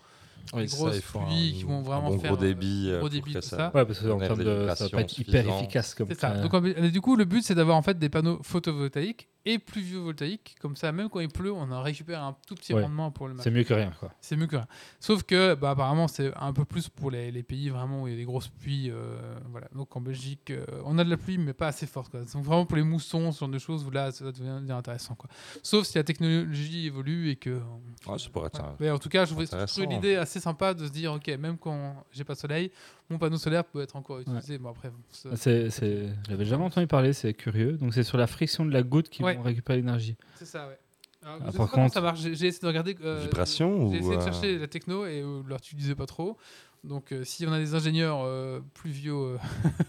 B: Oui,
A: Des grosses pluies
B: un-
A: qui vont
B: un
A: vraiment
B: bon
A: faire,
B: gros
A: euh,
B: débit, euh,
A: gros débit,
B: que
A: tout
B: ça-
A: ça.
C: Ouais, parce que en termes
B: des
C: de, ça va pas être hyper efficace comme
A: C'est ça.
C: ça.
A: Donc, du coup, le but, c'est d'avoir en fait des panneaux photovoltaïques et pluviovoltaïques. Comme ça, même quand il pleut, on en récupère un tout petit
C: Ouais.
A: rendement pour le
C: C'est
A: matin.
C: mieux que rien, quoi.
A: C'est mieux que rien. Sauf que, bah, apparemment, c'est un peu plus pour les, les pays vraiment où il y a des grosses pluies. euh, voilà. Donc, en Belgique, euh, on a de la pluie, mais pas assez forte. Quoi. Donc, vraiment pour les moussons, ce genre de choses, où là, ça devient intéressant. Quoi. Sauf si la technologie évolue et que.
B: Ouais, ça pourrait être un-
A: Mais en tout cas, je trouvais
B: Intéressant.
A: l'idée assez sympa de se dire, ok, même quand j'ai pas de soleil, mon panneau solaire peut être encore utilisé. Bon après, ça-
C: C'est, c'est... J'avais jamais entendu parler, c'est curieux. Donc c'est sur la friction de la goutte qu'ils
A: Ouais.
C: vont récupérer l'énergie.
A: c'est ça, ouais. Alors,
C: Ah,
A: je sais
C: par
A: pas
C: contre-
A: ça marche. J'ai essayé de regarder. euh,
B: Vibration
A: J'ai essayé de
B: euh,
A: chercher la techno et euh, leur tu disais pas trop. Donc, euh, si on a des ingénieurs euh, pluviaux euh,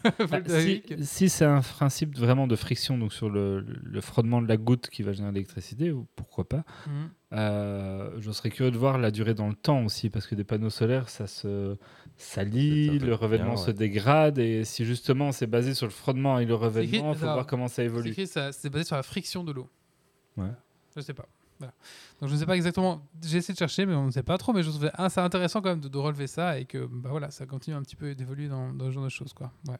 C: Bah, si, c'est un principe vraiment de friction, donc sur le, le frottement de la goutte qui va générer l'électricité, ou pourquoi pas.
A: Mhm.
C: Euh, je serais curieux de voir la durée dans le temps aussi, parce que des panneaux solaires, ça se salit,
B: Ça
C: le revêtement
B: bien,
C: se
B: ouais.
C: dégrade, et si justement c'est basé sur le frottement et le revêtement, il faut
A: ça-
C: voir comment ça évolue.
A: ça- c'est basé sur la friction de l'eau.
C: Ouais.
A: Je sais pas. Voilà. Donc, je ne sais pas exactement. J'ai essayé de chercher, mais on ne sait pas trop. Mais je trouvais ah, c'est intéressant quand même de, de relever ça et que bah, voilà, ça continue un petit peu d'évoluer dans, dans ce genre de choses. Quoi. Ouais.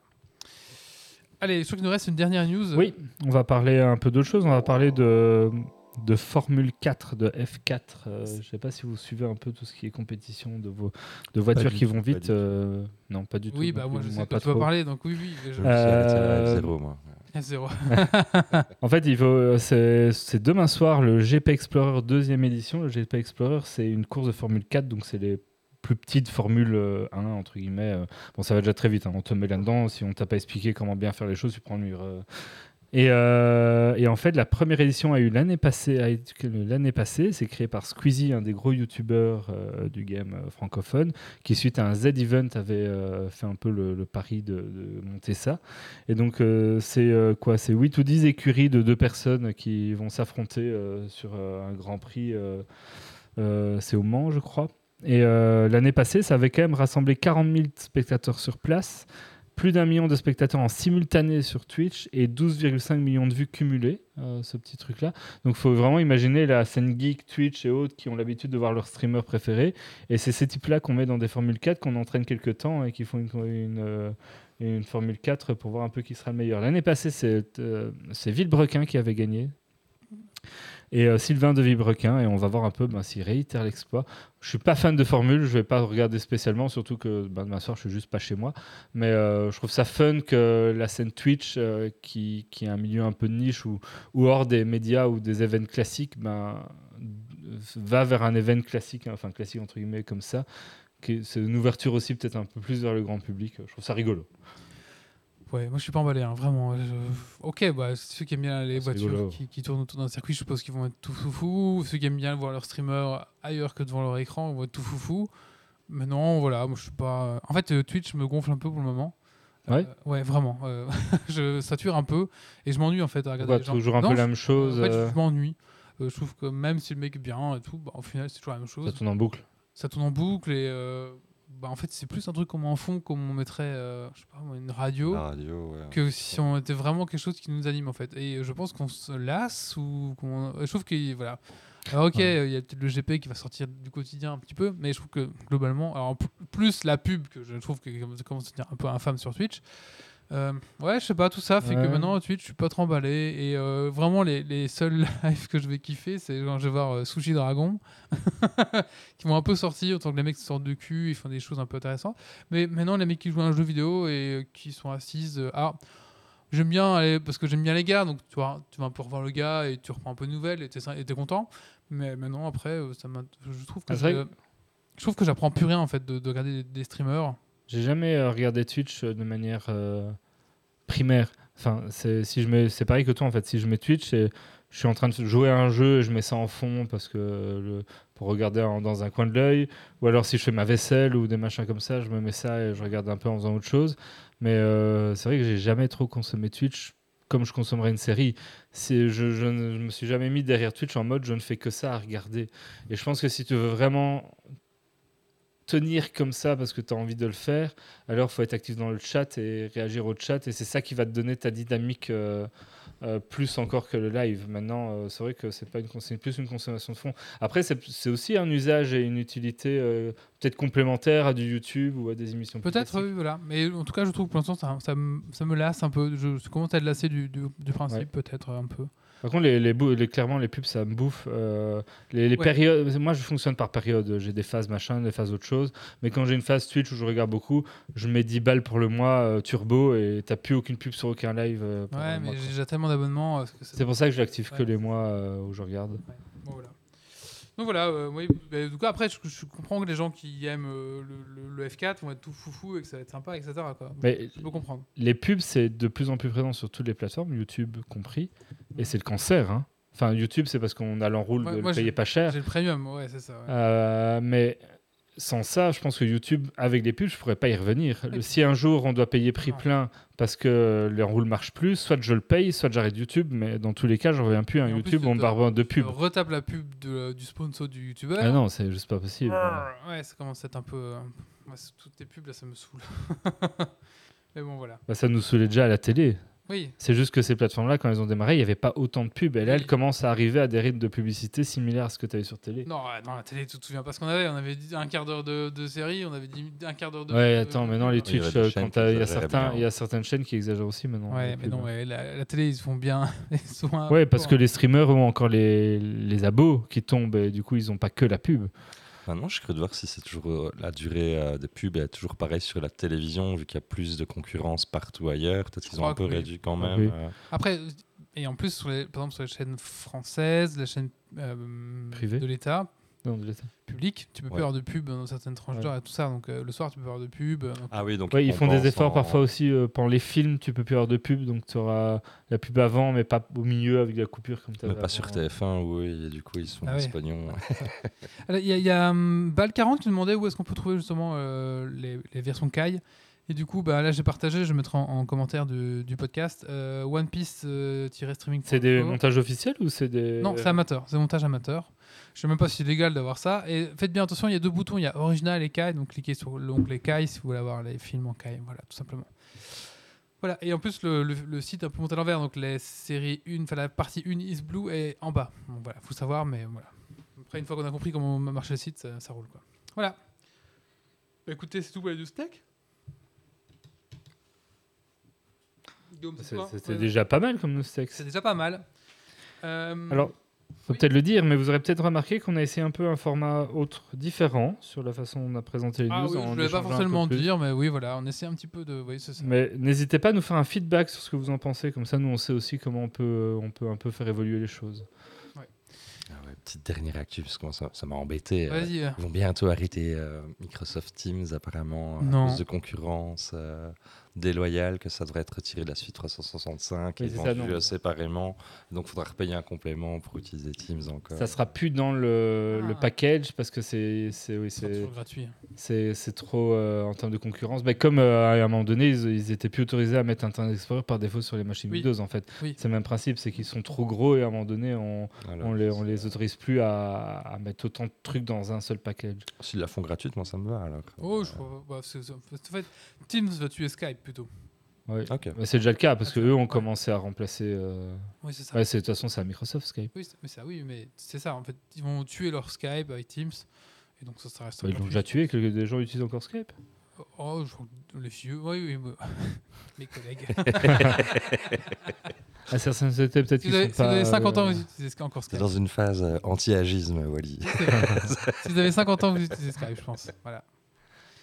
A: Allez, je crois qu'il nous reste une dernière news.
C: Oui, on va parler un peu d'autre chose. On va parler de, de Formule 4, de F4. Euh, je ne sais pas si vous suivez un peu tout ce qui est compétition de, vos, de voitures qui
B: tout,
C: vont vite. euh, non, pas du tout.
A: Oui, bah moi je sais
C: pas trop.
A: parler, donc oui, oui.
B: Je
C: Euh,
B: F0, moi.
A: Zéro.
C: En fait, il faut, c'est, demain soir le GP Explorer deuxième édition. Le GP Explorer, c'est une course de Formule 4, donc c'est les plus petites Formule euh, 1, entre guillemets. euh. Bon, ça va déjà très vite, hein, on te met là-dedans. Si on t'a pas expliqué comment bien faire les choses, tu prends le mur. Euh. Et, en fait, la première édition a eu l'année passée. L'année passée, c'est créé par Squeezie, un des gros youtubeurs euh, du game euh, francophone, qui suite à un Z-Event avait euh, fait un peu le, pari de, de monter ça. Et donc, c'est quoi C'est 8 ou 10 écuries de deux personnes qui vont s'affronter sur un grand prix. c'est au Mans, je crois. Et l'année passée, ça avait quand même rassemblé 40 000 spectateurs sur place, plus d'un million de spectateurs en simultané sur Twitch et 12,5 millions de vues cumulées, euh, ce petit truc-là. Donc, il faut vraiment imaginer la scène geek, Twitch et autres qui ont l'habitude de voir leurs streamers préférés. Et c'est ces types-là qu'on met dans des Formule 4, qu'on entraîne quelques temps et qui font une, euh, Formule 4 pour voir un peu qui sera le meilleur. L'année passée, c'est euh, c'est Villebrequin qui avait gagné. Et euh, Sylvain de Villebrequin, et on va voir un peu ben, s'il réitère l'exploit. Je suis pas fan de Formule, je vais pas regarder spécialement, surtout que ben, demain soir je suis juste pas chez moi. Mais euh, je trouve ça fun que la scène Twitch, euh, qui, qui est un milieu un peu de niche ou, hors des médias ou des événements classiques, ben, va vers un événement classique, hein, enfin classique entre guillemets comme ça. C'est une ouverture aussi peut-être un peu plus vers le grand public. Je trouve ça rigolo.
A: Ouais, moi je suis pas emballé, hein, vraiment. Je- Ok, bah, ceux qui aiment bien les voitures
C: rigolo.
A: qui, qui tournent autour d'un circuit, je suppose qu'ils vont être tout foufou. Ceux qui aiment bien voir leur streamer ailleurs que devant leur écran vont être tout foufou. Mais non, voilà, moi je suis pas. En fait, euh, Twitch me gonfle un peu pour le moment.
C: Ouais.
A: Euh, ouais, vraiment. euh, je sature un peu et je m'ennuie en fait à regarder les gens.
C: toujours un
A: Non,
C: peu
A: je-
C: la même chose
A: En fait,
C: euh,
A: je m'ennuie. Euh, je trouve que même si le mec est bien et tout, bah, au final, c'est toujours la même chose.
C: Ça tourne en boucle.
A: ça tourne en boucle et euh, bah, en fait c'est plus un truc comme en fond comme on mettrait euh, je sais pas une radio
B: La radio, ouais.
A: que si on était vraiment quelque chose qui nous anime en fait et je pense qu'on se lasse ou qu'on je trouve que voilà alors ok il
C: Ouais.
A: y a peut-être le GP qui va sortir du quotidien un petit peu mais je trouve que globalement alors plus la pub que je trouve que ça commence à devenir un peu infâme sur Twitch euh, ouais je sais pas tout ça fait
C: Ouais.
A: que maintenant Twitch je suis pas trop emballé. Et euh, vraiment les, les seuls lives que je vais kiffer c'est quand je vais voir euh, Sushi Dragon qui m'ont un peu sorti autant que les mecs qui sortent de cul ils font des choses un peu intéressantes. Mais maintenant les mecs qui jouent à un jeu vidéo et qui sont assises ah j'aime bien aller parce que j'aime bien les gars donc tu vois tu vas un peu revoir le gars et tu reprends un peu de nouvelles et t'es et t'es content. Mais maintenant après ça je trouve que
C: Ah,
A: je, trouve que j'apprends plus rien en fait de, de regarder des, des streamers
C: J'ai jamais euh, regardé Twitch euh, de manière euh, primaire. Enfin, c'est si je mets, c'est pareil que toi en fait. Si je mets Twitch, et je suis en train de jouer à un jeu et je mets ça en fond parce que pour regarder dans un coin de l'œil, ou alors si je fais ma vaisselle ou des machins comme ça, je me mets ça et je regarde un peu en faisant autre chose. Mais c'est vrai que j'ai jamais trop consommé Twitch comme je consommerais une série. Je ne je me suis jamais mis derrière Twitch en mode je ne fais que ça à regarder. Et je pense que si tu veux vraiment tenir comme ça parce que tu as envie de le faire, alors il faut être actif dans le chat et réagir au chat. Et c'est ça qui va te donner ta dynamique euh, euh, plus encore que le live. Maintenant, euh, c'est vrai que c'est pas une plus une consommation de fond. Après, c'est aussi un usage et une utilité peut-être complémentaire à du YouTube ou à des émissions.
A: peut-être oui, voilà mais en tout cas je trouve que pour l'instant ça, ça, me- ça me lasse un peu je, commence à être lassé du, du, du principe
C: Ouais.
A: peut-être un peu
C: Par contre, les, les, clairement, les pubs, ça me bouffe. Euh, les les
A: Ouais.
C: périodes, moi, je fonctionne par période. J'ai des phases machin, des phases autre chose. Mais quand j'ai une phase Twitch où je regarde beaucoup, je mets 10 balles pour le mois euh, turbo et t'as plus aucune pub sur aucun live. euh,
A: ouais mais j'ai déjà tellement d'abonnements euh,
C: C'est pour ça que je l'active que les mois euh, où je regarde.
A: Bon, voilà. Donc voilà, euh, oui, bah, du coup, après, je, je comprends que les gens qui aiment euh, le, le- le F4 vont être tout foufou et que ça va être sympa, etc. Quoi.
C: Mais
A: Je peux comprendre.
C: les pubs, c'est de plus en plus présent sur toutes les plateformes, YouTube compris. Et c'est le cancer. hein. Enfin, YouTube, c'est parce qu'on a l'enroule
A: Ouais,
C: de
A: moi,
C: le payer pas cher.
A: J'ai le premium, ouais, c'est ça. ouais.
C: Euh, mais sans ça, je pense que YouTube, avec les pubs, je pourrais pas y revenir. Si un jour on doit payer prix plein parce que l'enroule marche plus, soit je le paye, soit j'arrête YouTube. Mais dans tous les cas, je reviens plus à un YouTube on barbe de pub.
A: retape la pub de- du sponsor du youtubeur.
C: Ah non, c'est juste pas possible.
A: Ouais, ça commence à être un peu. toutes tes pubs là, ça me saoule. Mais bon, voilà.
C: Bah, ça nous saoulait déjà à la télé.
A: Oui,
C: C'est juste que ces plateformes-là, quand elles ont démarré, il n'y avait pas autant de pubs. Et là, elles commencent à arriver à des rythmes de publicité similaires à ce que tu avais sur télé.
A: non, la télé, tu te souviens pas ce qu'on avait On avait dit un quart d'heure de, de série, on avait dit un quart d'heure de.
C: Ouais, attends, maintenant
A: pub.
C: les
B: Il y avait
C: Twitch, euh, quand il y, a certains- il y a certaines chaînes qui exagèrent aussi maintenant.
A: Ouais, mais non, la, la télé, ils se font bien. ils
C: Ouais, parce que les streamers ont encore les, les abos qui tombent et du coup, ils n'ont pas que la pub.
B: Maintenant, je suis curieux de voir si c'est toujours euh, la durée euh, des pubs est toujours pareil sur la télévision, vu qu'il y a plus de concurrence partout ailleurs. Peut-être qu'ils ont un peu
A: oui.
B: réduit quand même.
C: oui.
B: euh.
A: Après, et en plus, sur les, par exemple, sur les chaînes françaises, les chaînes euh,
C: Privées.
A: de l'État,
C: Non,
A: publiques, tu peux plus
B: Ouais.
A: avoir de pub dans certaines tranches
C: Ouais.
A: d'heure et tout ça. Donc euh, le soir, tu peux avoir de pub. euh, donc-
B: Ah oui, donc
C: Ouais, ils font des efforts
B: en-
C: parfois aussi. euh, pendant les films, tu peux plus avoir de pub, donc tu auras la pub avant, mais pas au milieu avec la coupure comme tu
B: Mais pas sur TF1, oui, et du coup, ils sont
A: Ah. Alors, Il y a, y a hum, Bal40 qui demandait où est-ce qu'on peut trouver justement euh, les, les versions Kai. Et du coup, bah, là, j'ai partagé, je mettrai en, en commentaire du, du podcast, euh, One Piece-streaming.
C: C'est des montages officiels ou c'est des.
A: Non, c'est amateur, c'est montage amateur. Je sais même pas si c'est légal d'avoir ça. Et faites bien attention, il y a deux boutons, il y a original et Kai, donc cliquez sur l'onglet Kai si vous voulez avoir les films en Kai, voilà, tout simplement. Voilà, et en plus le, le- le site est un peu monté à l'envers, donc les séries 1, enfin la partie 1 is blue est en bas. Donc voilà, faut savoir, mais voilà. Après, une fois qu'on a compris comment marche le site, ça, ça roule quoi. Voilà. Bah, écoutez, c'est tout pour les C'est- toi?
C: C'était
A: Ouais.
C: déjà pas mal comme nos steaks.
A: C'est déjà pas mal. Euh,
C: Alors, faut
A: Oui.
C: peut-être le dire, mais vous aurez peut-être remarqué qu'on a essayé un peu un format autre, différent sur la façon dont on a présenté les
A: Ah
C: news.
A: oui,
C: en
A: je voulais pas
C: échangeant un peu
A: forcément dire, mais oui, voilà, on essaie un petit peu de. Oui, c'est ça.
C: Mais n'hésitez pas à nous faire un feedback sur ce que vous en pensez, comme ça nous on sait aussi comment on peut, on peut un peu faire évoluer les choses.
B: Ah ouais, petite dernière actu, parce que ça ça m'a embêté. euh,
A: Vas-y. euh.
B: Ils vont bientôt arrêter euh, Microsoft Teams apparemment à
A: Non.
B: cause de concurrence. euh, déloyal que ça devrait être retiré de la suite 365
C: Oui,
B: et
C: ça,
B: vendu
C: non.
B: euh, séparément. Donc, il faudra repayer un complément pour utiliser Teams encore.
C: Ça sera plus dans le, le
A: Ah.
C: package parce que c'est c'est oui,
A: gratuit.
C: c'est c'est trop euh, en termes de concurrence. Mais comme euh, à un moment donné, ils, ils étaient plus autorisés à mettre Internet Explorer par défaut sur les machines
A: Oui.
C: Windows en fait.
A: Oui.
C: C'est le même principe, c'est qu'ils sont trop gros et à un moment donné, on,
B: Alors,
C: on, les, on les autorise plus à, à mettre autant de trucs dans un seul package.
B: S'ils la font gratuite, moi, ça me va alors.
A: Oh, je crois. bah, en fait, Teams va tuer Skype plutôt.
C: Bah, c'est déjà le cas parce que
A: c'est
C: eux
A: vrai,
C: ont commencé à remplacer. euh,
A: Oui, c'est ça.
C: Ouais, c'est- de toute façon, c'est à Microsoft Skype.
A: Oui, c'est- mais ça, oui, mais c'est ça. En fait, ils vont tuer leur Skype avec Teams. Et donc, ça, ça reste.
C: Bah, ils l'ont déjà tué, que des gens utilisent encore Skype.
A: Oh, je crois que les vieux. Oui, oui, mais- mes collègues.
C: Ah, certains c'était peut-être
A: si vous avez,
C: sont
A: si vous avez 50 ans,
C: euh,
A: vous utilisez Skype- encore Skype.
B: dans une phase euh, anti-agisme, Wally.
A: si vous avez 50 ans, vous utilisez Skype, je pense. Voilà.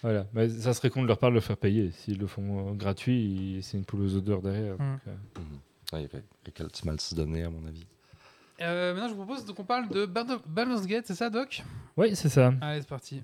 C: Voilà, Mais ça serait con de leur part de le faire payer. S'ils le font euh, gratuit, c'est une poule aux odeurs derrière.
A: Mm.
C: donc, euh,
B: Ouais, il mal se donner, à mon avis.
A: Euh, maintenant, je vous propose qu'on parle de Baldur's Baldur's Gate, c'est ça, Doc?
C: Oui, c'est ça.
A: Allez, c'est parti.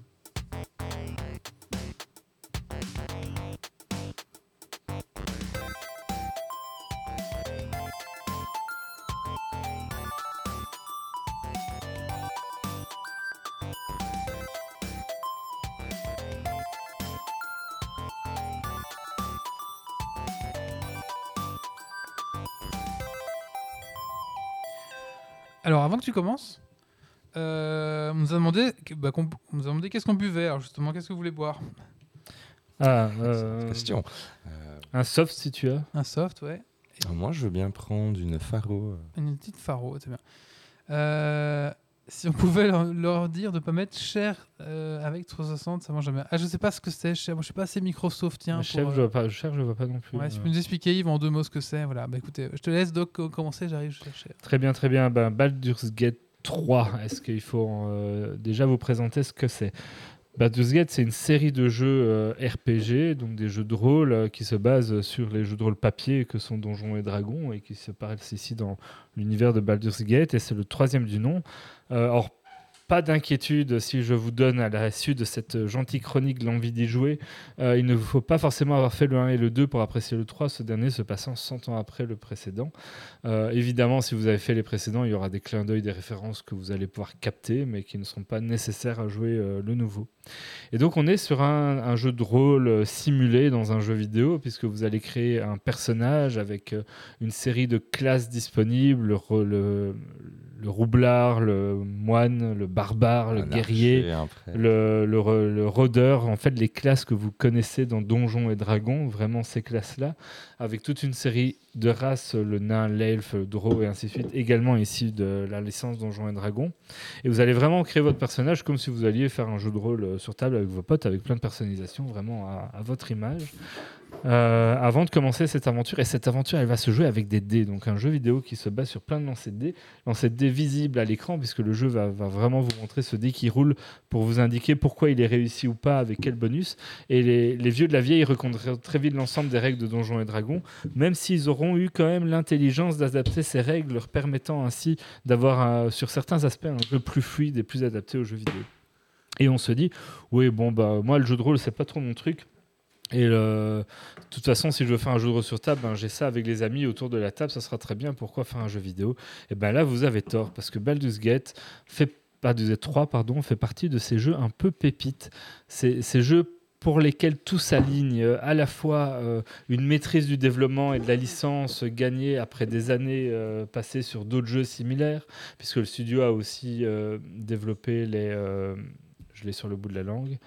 A: Que tu commences, euh, on nous a demandé, que- bah, qu'on- on nous a demandé qu'est-ce qu'on buvait. Alors, justement, qu'est-ce que vous voulez boire?
C: Ah, euh,
B: question. Euh,
C: un soft si tu as.
A: Un soft, ouais.
B: moi, je veux bien prendre une Faro. euh,
A: Une petite faro, c'est bien. Euh, si on pouvait leur, leur dire de pas mettre cher euh, avec 360, ça mange jamais. Ah, je sais pas ce que c'est. Cher. Moi, je suis pas assez Microsoft. Tiens,
C: chef,
A: pour,
C: je vois pas. Chef, je vois pas non plus.
A: Ouais, si tu
C: Euh,
A: peux nous expliquer, Yves, en deux mots ce que c'est. Voilà, bah écoutez, je te laisse, Doc, co- commencer, j'arrive, je cherche.
C: Très bien, très bien. Ben, Baldur's Gate 3, est-ce qu'il faut euh, déjà vous présenter ce que c'est? Baldur's Gate, c'est une série de jeux euh, RPG, donc des jeux de rôle euh, qui se basent sur les jeux de rôle papier que sont Donjons et Dragons et qui se passent ici dans l'univers de Baldur's Gate et c'est le troisième du nom. Euh, pas d'inquiétude si je vous donne à la suite de cette gentille chronique l'envie d'y jouer. Euh, il ne faut pas forcément avoir fait le 1 et le 2 pour apprécier le 3, ce dernier se passant 100 ans après le précédent. Euh, évidemment, si vous avez fait les précédents, il y aura des clins d'œil, des références que vous allez pouvoir capter, mais qui ne sont pas nécessaires à jouer euh, le nouveau. Et donc, on est sur un, jeu de rôle simulé dans un jeu vidéo, puisque vous allez créer un personnage avec une série de classes disponibles le roublard, le moine, le barbare, le guerrier, le, le, le rôdeur, en fait, les classes que vous connaissez dans Donjons et Dragons, vraiment ces classes-là, avec toute une série de races, le nain, l'elfe, le drow et ainsi de suite, également issus de la licence Donjons et Dragons. Et vous allez vraiment créer votre personnage comme si vous alliez faire un jeu de rôle euh, sur table avec vos potes, avec plein de personnalisation, vraiment à, votre image. Euh, avant de commencer cette aventure, et cette aventure, elle va se jouer avec des dés, donc un jeu vidéo qui se base sur plein de lancers de dés, lancers de dés visibles à l'écran, puisque le jeu va, va vraiment vous montrer ce dé qui roule pour vous indiquer pourquoi il est réussi ou pas, avec quel bonus. Et les, les vieux de la vieille reconnaîtront très vite l'ensemble des règles de Donjons et Dragons, même s'ils auront eu quand même l'intelligence d'adapter ces règles, leur permettant ainsi d'avoir un- sur certains aspects un jeu plus fluide et plus adapté aux jeux vidéo. Et on se dit, oui, bon, bah, moi, le jeu de rôle, c'est pas trop mon truc. Et de toute façon, si je veux faire un jeu de rôle sur table, ben, j'ai ça avec les amis autour de la table, ça sera très bien. Pourquoi faire un jeu vidéo? Et ben là, vous avez tort, parce que Baldur's Gate fait Baldur's Gate 3, pardon, fait partie de ces jeux un peu pépites. C'est ces jeux pour lesquels tout s'aligne, à la fois euh, une maîtrise du développement et de la licence gagnée après des années euh, passées sur d'autres jeux similaires, puisque le studio a aussi euh, développé les... euh, je l'ai sur le bout de la langue.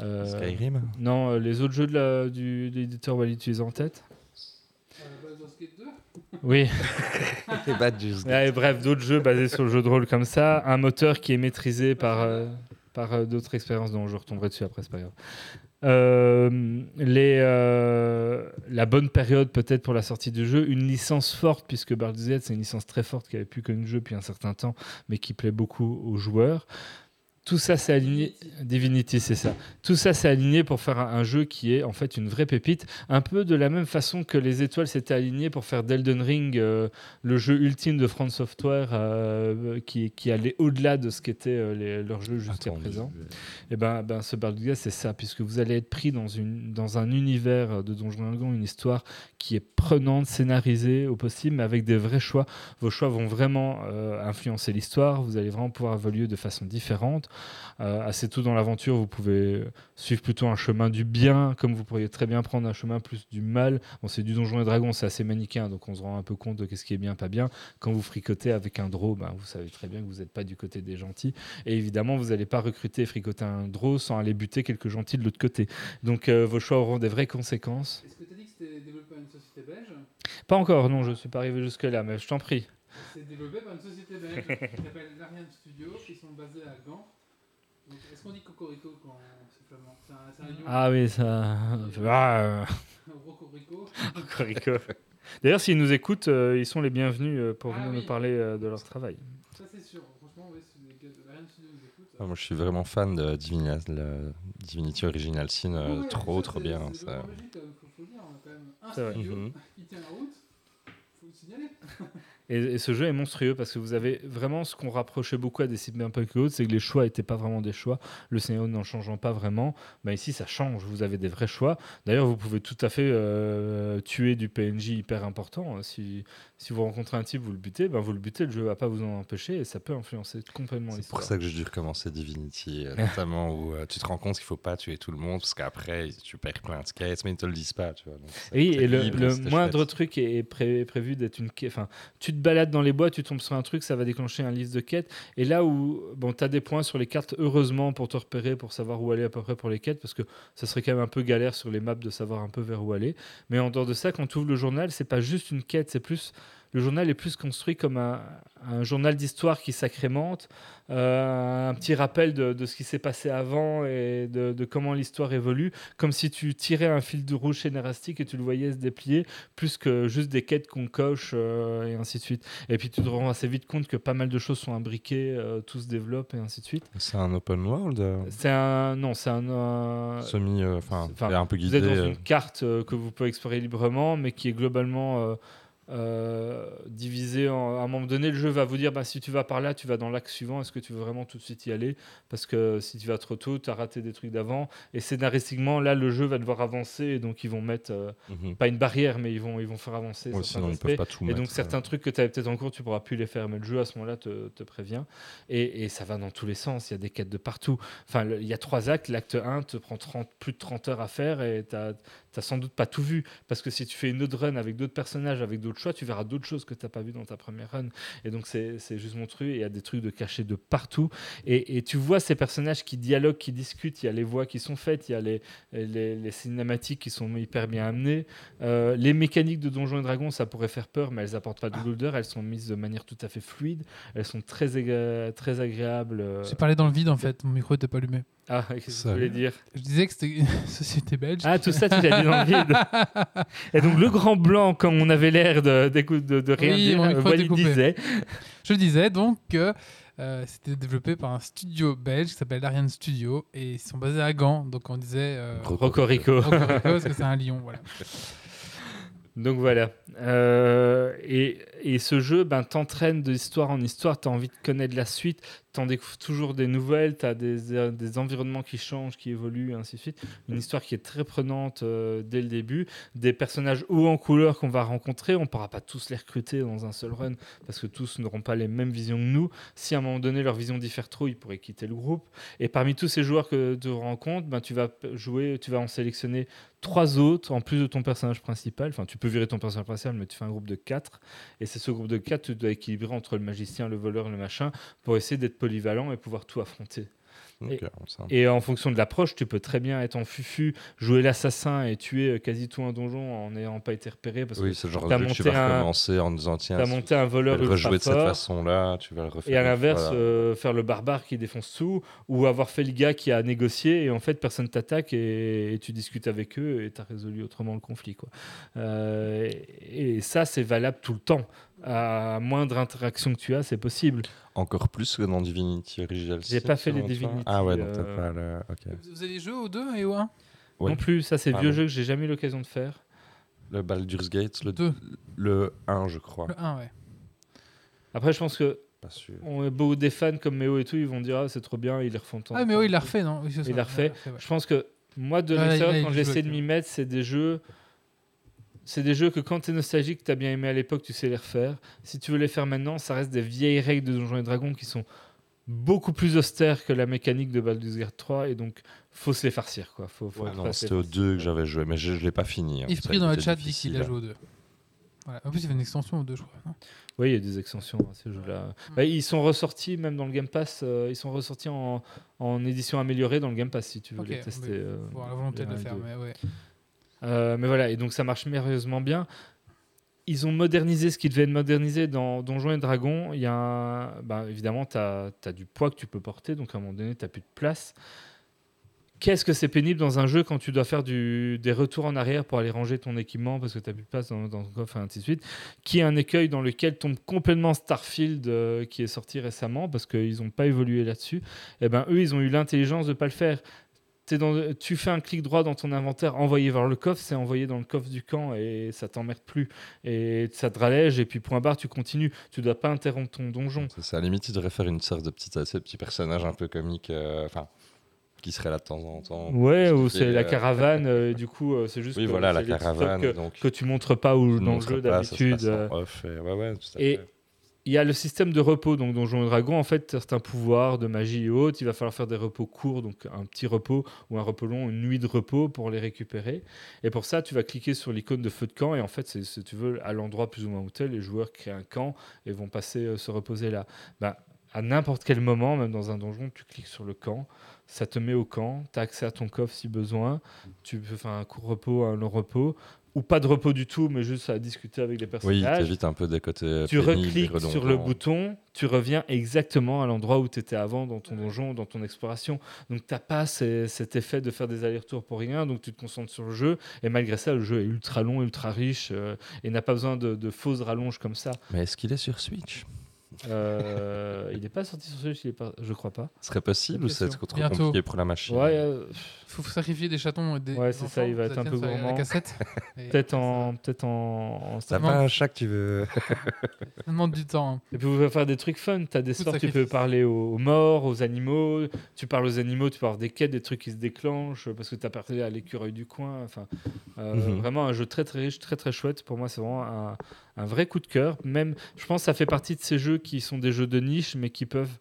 C: Euh,
B: Skyrim
C: non, euh, les autres jeux de la- du, de l'éditeur Wally, tu les as en tête Oui.
B: Et Baldur's Gate.
C: Ouais, bref, d'autres jeux basés sur le jeu de rôle comme ça. Un moteur qui est maîtrisé par, euh, par euh, d'autres expériences dont je retomberai dessus après, c'est pas grave. Euh, euh, la bonne période peut-être pour la sortie du jeu, une licence forte, puisque Baldur's Gate c'est une licence très forte qui avait plus connu le jeu depuis un certain temps, mais qui plaît beaucoup aux joueurs. Tout ça, c'est aligné. Divinity, c'est ça. Tout ça, c'est aligné pour faire un, un jeu qui est en fait une vraie pépite. Un peu de la même façon que les étoiles s'étaient alignées pour faire d'Elden Ring euh, le jeu ultime de France Software euh, qui, qui allait au-delà de ce qu'était euh, leur jeu jusqu'à présent.
B: ouais.
C: Et ben, ben ce Baldur's c'est ça, puisque vous allez être pris dans, une, dans un univers de Donjons et Dragons, une histoire qui est prenante, scénarisée au possible, mais avec des vrais choix. Vos choix vont vraiment euh, influencer l'histoire, vous allez vraiment pouvoir évoluer de façon différente. Euh, assez tôt dans l'aventure, vous pouvez suivre plutôt un chemin du bien, comme vous pourriez très bien prendre un chemin plus du mal. Bon, c'est du Donjons et Dragons, c'est assez manichéen, donc on se rend un peu compte de ce qui est bien, pas bien. Quand vous fricotez avec un draw, ben, vous savez très bien que vous n'êtes pas du côté des gentils. Et évidemment, vous n'allez pas recruter et fricoter un draw sans aller buter quelques gentils de l'autre côté. Donc euh, vos choix auront des vraies conséquences.
A: Est-ce que tu as dit que c'était développé par une société belge?
C: Pas encore, non, je ne suis pas arrivé jusque-là, mais je t'en prie.
A: C'est développé par une société belge qui s'appelle Larian Studio. Ils sont basés à Gand. Est-ce qu'on dit Cocorico quand c'est flamand C'est un, c'est un lion.
C: Ah oui, ça... Ah, euh,
A: Rocorico.
C: Cocorico. D'ailleurs, s'ils nous écoutent, euh, ils sont les bienvenus euh, pour
A: Ah
C: venir
A: oui.
C: nous parler euh, de leur travail.
A: Ça, c'est sûr. Franchement, oui, si les gars de nous écoutent.
B: Ah, moi, je suis vraiment fan de Divina- le Divinity Original Sin. euh,
A: Ouais, ouais,
B: trop,
A: ça,
B: trop
A: c'est-
B: bien.
A: C'est
B: ça.
A: quand même, faut, faut le dire. On a quand même un
C: C'est
A: studio
B: Mhm.
A: qui tient la route. Faut le signaler.
C: Et, et ce jeu est monstrueux parce que vous avez vraiment ce qu'on rapprochait beaucoup à des cyberpunk et autres, c'est que les choix n'étaient pas vraiment des choix. Le scénario n'en changeant pas vraiment, bah ici ça change. Vous avez des vrais choix. D'ailleurs, vous pouvez tout à fait euh, tuer du PNJ hyper important. hein. Si, si vous rencontrez un type, vous le butez, ben vous le butez, le jeu va pas vous en empêcher et ça peut influencer complètement
B: C'est pour ça que j'ai dû recommencer Divinity, euh, notamment où euh, tu te rends compte qu'il faut pas tuer tout le monde parce qu'après tu perds plein de skates, mais ils te le disent pas, tu vois. donc
C: et le,
B: libre,
C: le
B: c'était
C: moindre
B: chouette.
C: truc est, est pré- prévu d'être une quête. Enfin, tu te balades dans les bois, tu tombes sur un truc, ça va déclencher un liste de quêtes. Et là où bon, tu as des points sur les cartes, heureusement, pour te repérer, pour savoir où aller à peu près pour les quêtes, parce que ça serait quand même un peu galère sur les maps de savoir un peu vers où aller. Mais en dehors de ça, quand tu ouvres le journal, c'est pas juste une quête, c'est plus. Le journal est plus construit comme un, un journal d'histoire qui s'agrémente, euh, un petit rappel de, de ce qui s'est passé avant et de, de comment l'histoire évolue, comme si tu tirais un fil de rouge scénaristique et tu le voyais se déplier, plus que juste des quêtes qu'on coche euh, et ainsi de suite. Et puis tu te rends assez vite compte que pas mal de choses sont imbriquées, euh, tout se développe et ainsi de suite.
B: C'est un open world
C: C'est un non, c'est un,
B: semi, enfin, un peu
C: vous êtes dans une carte que vous pouvez explorer librement, mais qui est globalement euh, euh, divisée. En, à un moment donné, le jeu va vous dire bah, si tu vas par là, tu vas dans l'axe suivant. Est-ce que tu veux vraiment tout de suite y aller? Parce que si tu vas trop tôt, tu as raté des trucs d'avant. Et scénaristiquement, là, le jeu va devoir avancer. Et donc, ils vont mettre, euh,
B: mhm.
C: pas une barrière, mais ils vont, ils vont faire avancer.
B: Ouais, sinon, ils peuvent pas tout
C: Et
B: mettre.
C: donc certains trucs que tu avais peut-être en cours, tu pourras plus les faire, mais le jeu à ce moment-là te, te prévient. Et, et ça va dans tous les sens, il y a des quêtes de partout. Enfin, il y a trois actes, l'acte 1 te prend 30, plus de 30 heures à faire et tu n'as sans doute pas tout vu. Parce que si tu fais une autre run avec d'autres personnages, avec d'autres choix, tu verras d'autres choses que tu n'as pas vu dans ta première run. Et donc c'est juste monstrueux, et il y a des trucs de cachés de partout. Et, et tu vois ces personnages qui dialoguent, qui discutent, il y a les voix qui sont faites, il y a les, les, les cinématiques qui sont hyper bien amenées. Euh, les mécaniques de Donjons et Dragons, ça pourrait faire peur, mais elles apportent pas de lourdeur. Elles sont mises de manière tout à fait fluide. Elles sont très, très agréables. euh.
A: J'ai parlé dans le vide en fait, mon micro n'était pas allumé.
C: Ah, qu'est-ce que tu voulais dire?
A: Je disais que c'était une société belge.
C: Ah, tout ça, tu l'as dit dans le vide. Et donc, le grand blanc, comme on avait l'air de, de, de rien
A: Oui,
C: dire, Walid disait
A: Je disais donc que euh, c'était développé par un studio belge qui s'appelle Ariane Studio et ils sont basés à Gand. Donc on disait euh,
C: Rocorico.
A: Rocorico parce que c'est un lion. Voilà.
C: Donc voilà. Euh, et, et ce jeu ben, t'entraîne d'histoire en histoire, tu as envie de connaître la suite, tu en découvres toujours des nouvelles, tu as des, euh, des environnements qui changent, qui évoluent, ainsi de suite. Une histoire qui est très prenante euh, dès le début, des personnages hauts en couleur qu'on va rencontrer, on ne pourra pas tous les recruter dans un seul run, parce que tous n'auront pas les mêmes visions que nous. Si à un moment donné leur vision diffère trop, ils pourraient quitter le groupe. Et parmi tous ces joueurs que tu rencontres, ben, tu vas jouer, tu vas en sélectionner trois autres en plus de ton personnage principal. Enfin, tu peux virer ton personnage principal, mais tu fais un groupe de quatre. Et c'est ce groupe de quatre, tu dois équilibrer entre le magicien, le voleur, le machin, pour essayer d'être polyvalent et pouvoir tout affronter. Et en fonction de l'approche, tu peux très bien être en fufu, jouer l'assassin et tuer euh, quasi tout un donjon en n'ayant pas été repéré parce
B: Oui,
C: que
B: c'est le genre de que tu vas recommencer en disant tiens,
C: tu as monté un
B: tu
C: voleur ultra
B: rejouer de cette façon-là, tu vas le refaire.
C: Et à l'inverse, euh, faire le barbare qui défonce tout, ou avoir fait le gars qui a négocié et en fait personne t'attaque et, et tu discutes avec eux et tu as résolu autrement le conflit. Quoi. Euh, et, et ça, c'est valable tout le temps. À moindre interaction que tu as, c'est possible.
B: Encore plus que dans Divinity Original
C: J'ai pas fait les Divinity,
B: Ah ouais, donc
C: euh,
B: t'as pas le. Ok.
A: Vous avez joué au 2 et au 1
B: Oui.
C: Non plus, ça c'est
B: Ah
C: vieux
B: bon.
C: jeu que j'ai jamais eu l'occasion de faire.
B: Le Baldur's Gate, le,
A: Deux.
B: le 1, je crois.
A: Le 1, ouais.
C: Après, je pense que
B: Pas sûr.
C: on est beau des fans comme Méo et tout, ils vont dire ah, c'est trop bien, ils les refont tant.
A: Ah, mais oui, il l'a refait, non? Oui, ça.
C: Il l'a refait.
A: ouais.
C: Je pense que moi, de
A: Ouais,
C: l'extérieur,
A: là,
C: quand j'essaie de m'y mettre, c'est des jeux. C'est des jeux que quand tu es nostalgique, tu as bien aimé à l'époque, tu sais les refaire. Si tu veux les faire maintenant, ça reste des vieilles règles de Donjons et Dragons qui sont beaucoup plus austères que la mécanique de Baldur's Gate 3 et donc faut se les farcir quoi. Faut, faut
B: Ouais,
C: pas
B: non, c'était au
C: farcir.
B: 2 que j'avais joué, mais je ne l'ai pas fini. hein.
A: Yves Pris dans le chat dit qu'il a
B: hein.
A: joué au 2. Voilà. En plus, il fait une extension au 2, je crois. non?
C: Oui, il y a des extensions à ces jeux-là. Bah, ils sont ressortis même dans le Game Pass, euh, ils sont ressortis en, en édition améliorée dans le Game Pass si tu veux
A: Ok,
C: les tester.
A: oui.
C: euh,
A: Faut avoir la volonté de le faire, mais ouais.
C: Euh, mais voilà, et donc ça marche merveilleusement bien. Ils ont modernisé ce qui devait être modernisé dans Donjons et Dragons. Il y a bah, évidemment, tu as, du poids que tu peux porter, donc à un moment donné, tu n'as plus de place. Qu'est-ce que c'est pénible dans un jeu quand tu dois faire des retours en arrière pour aller ranger ton équipement parce que tu n'as plus de place dans, dans ton coffre ainsi de suite, qui est un écueil dans lequel tombe complètement Starfield euh, qui est sorti récemment parce qu'ils n'ont pas évolué là-dessus. Et ben eux, ils ont eu l'intelligence de ne pas le faire. T'es dans- tu fais un clic droit dans ton inventaire, envoyer vers le coffre, c'est envoyé dans le coffre du camp et ça t'emmerde plus. Et ça te rallège et puis point barre, tu continues. Tu dois pas interrompre ton donjon.
B: C'est ça, à la limite, il devrait faire une sorte de petit, assez petit personnage un peu comique, euh, qui serait là de temps en temps.
C: Ouais, ou c'est la
B: euh,
C: caravane, euh, du coup, euh, c'est juste
B: Oui,
C: que
B: voilà,
C: c'est
B: la
C: les petits trucs
B: caravane.
C: que,
B: donc,
C: que tu montres pas
B: ne
C: dans le jeu d'habitude. euh,
B: ouais, ouais,
C: et-. Il y a le système de repos, donc Donjons et Dragons, en fait, certains pouvoirs de magie et autres, il va falloir faire des repos courts, donc un petit repos ou un repos long, une nuit de repos pour les récupérer. Et pour ça, tu vas cliquer sur l'icône de feu de camp, et en fait, c'est, si tu veux, à l'endroit plus ou moins où tu es, les joueurs créent un camp et vont passer euh, se reposer là. Bah, à n'importe quel moment, même dans un donjon, tu cliques sur le camp, ça te met au camp, tu as accès à ton coffre si besoin, tu peux faire un court repos, un long repos, ou pas de repos du tout, mais juste à discuter avec des
B: Oui,
C: personnages
B: t'évites un peu des côtés.
C: tu recliques sur le bouton, tu reviens exactement à l'endroit où tu étais avant dans ton donjon, dans ton exploration. Donc tu n'as pas ces- cet effet de faire des allers-retours pour rien, donc tu te concentres sur le jeu. Et malgré ça, le jeu est ultra long, ultra riche euh, et n'a pas besoin de, de fausses rallonges comme ça.
B: Mais est-ce qu'il est sur Switch?
C: Euh, il n'est pas sorti sur Switch, il est pas, je crois pas.
B: Ce serait possible ou c'est trop
A: Bientôt.
B: compliqué pour la machine
C: Ouais, euh,
A: Faut sacrifier des chatons et des.
C: Ouais, c'est ça, il va être un peu gourmand.
A: La cassette. Et
C: peut-être en, peut-être en, en
B: T'as pas un chat que tu veux
A: Ça demande du temps. hein.
C: Et puis vous pouvez faire des trucs fun. Tu as des sorts, tu peux parler aux, aux morts, aux animaux. Tu parles aux animaux, tu peux avoir des quêtes, des trucs qui se déclenchent parce que tu as parlé à l'écureuil du coin. Enfin, euh,
B: Mhm.
C: Vraiment un jeu très très riche, très très chouette. Pour moi, c'est vraiment un, un vrai coup de cœur. Même, je pense que ça fait partie de ces jeux qui sont des jeux de niche, mais qui peuvent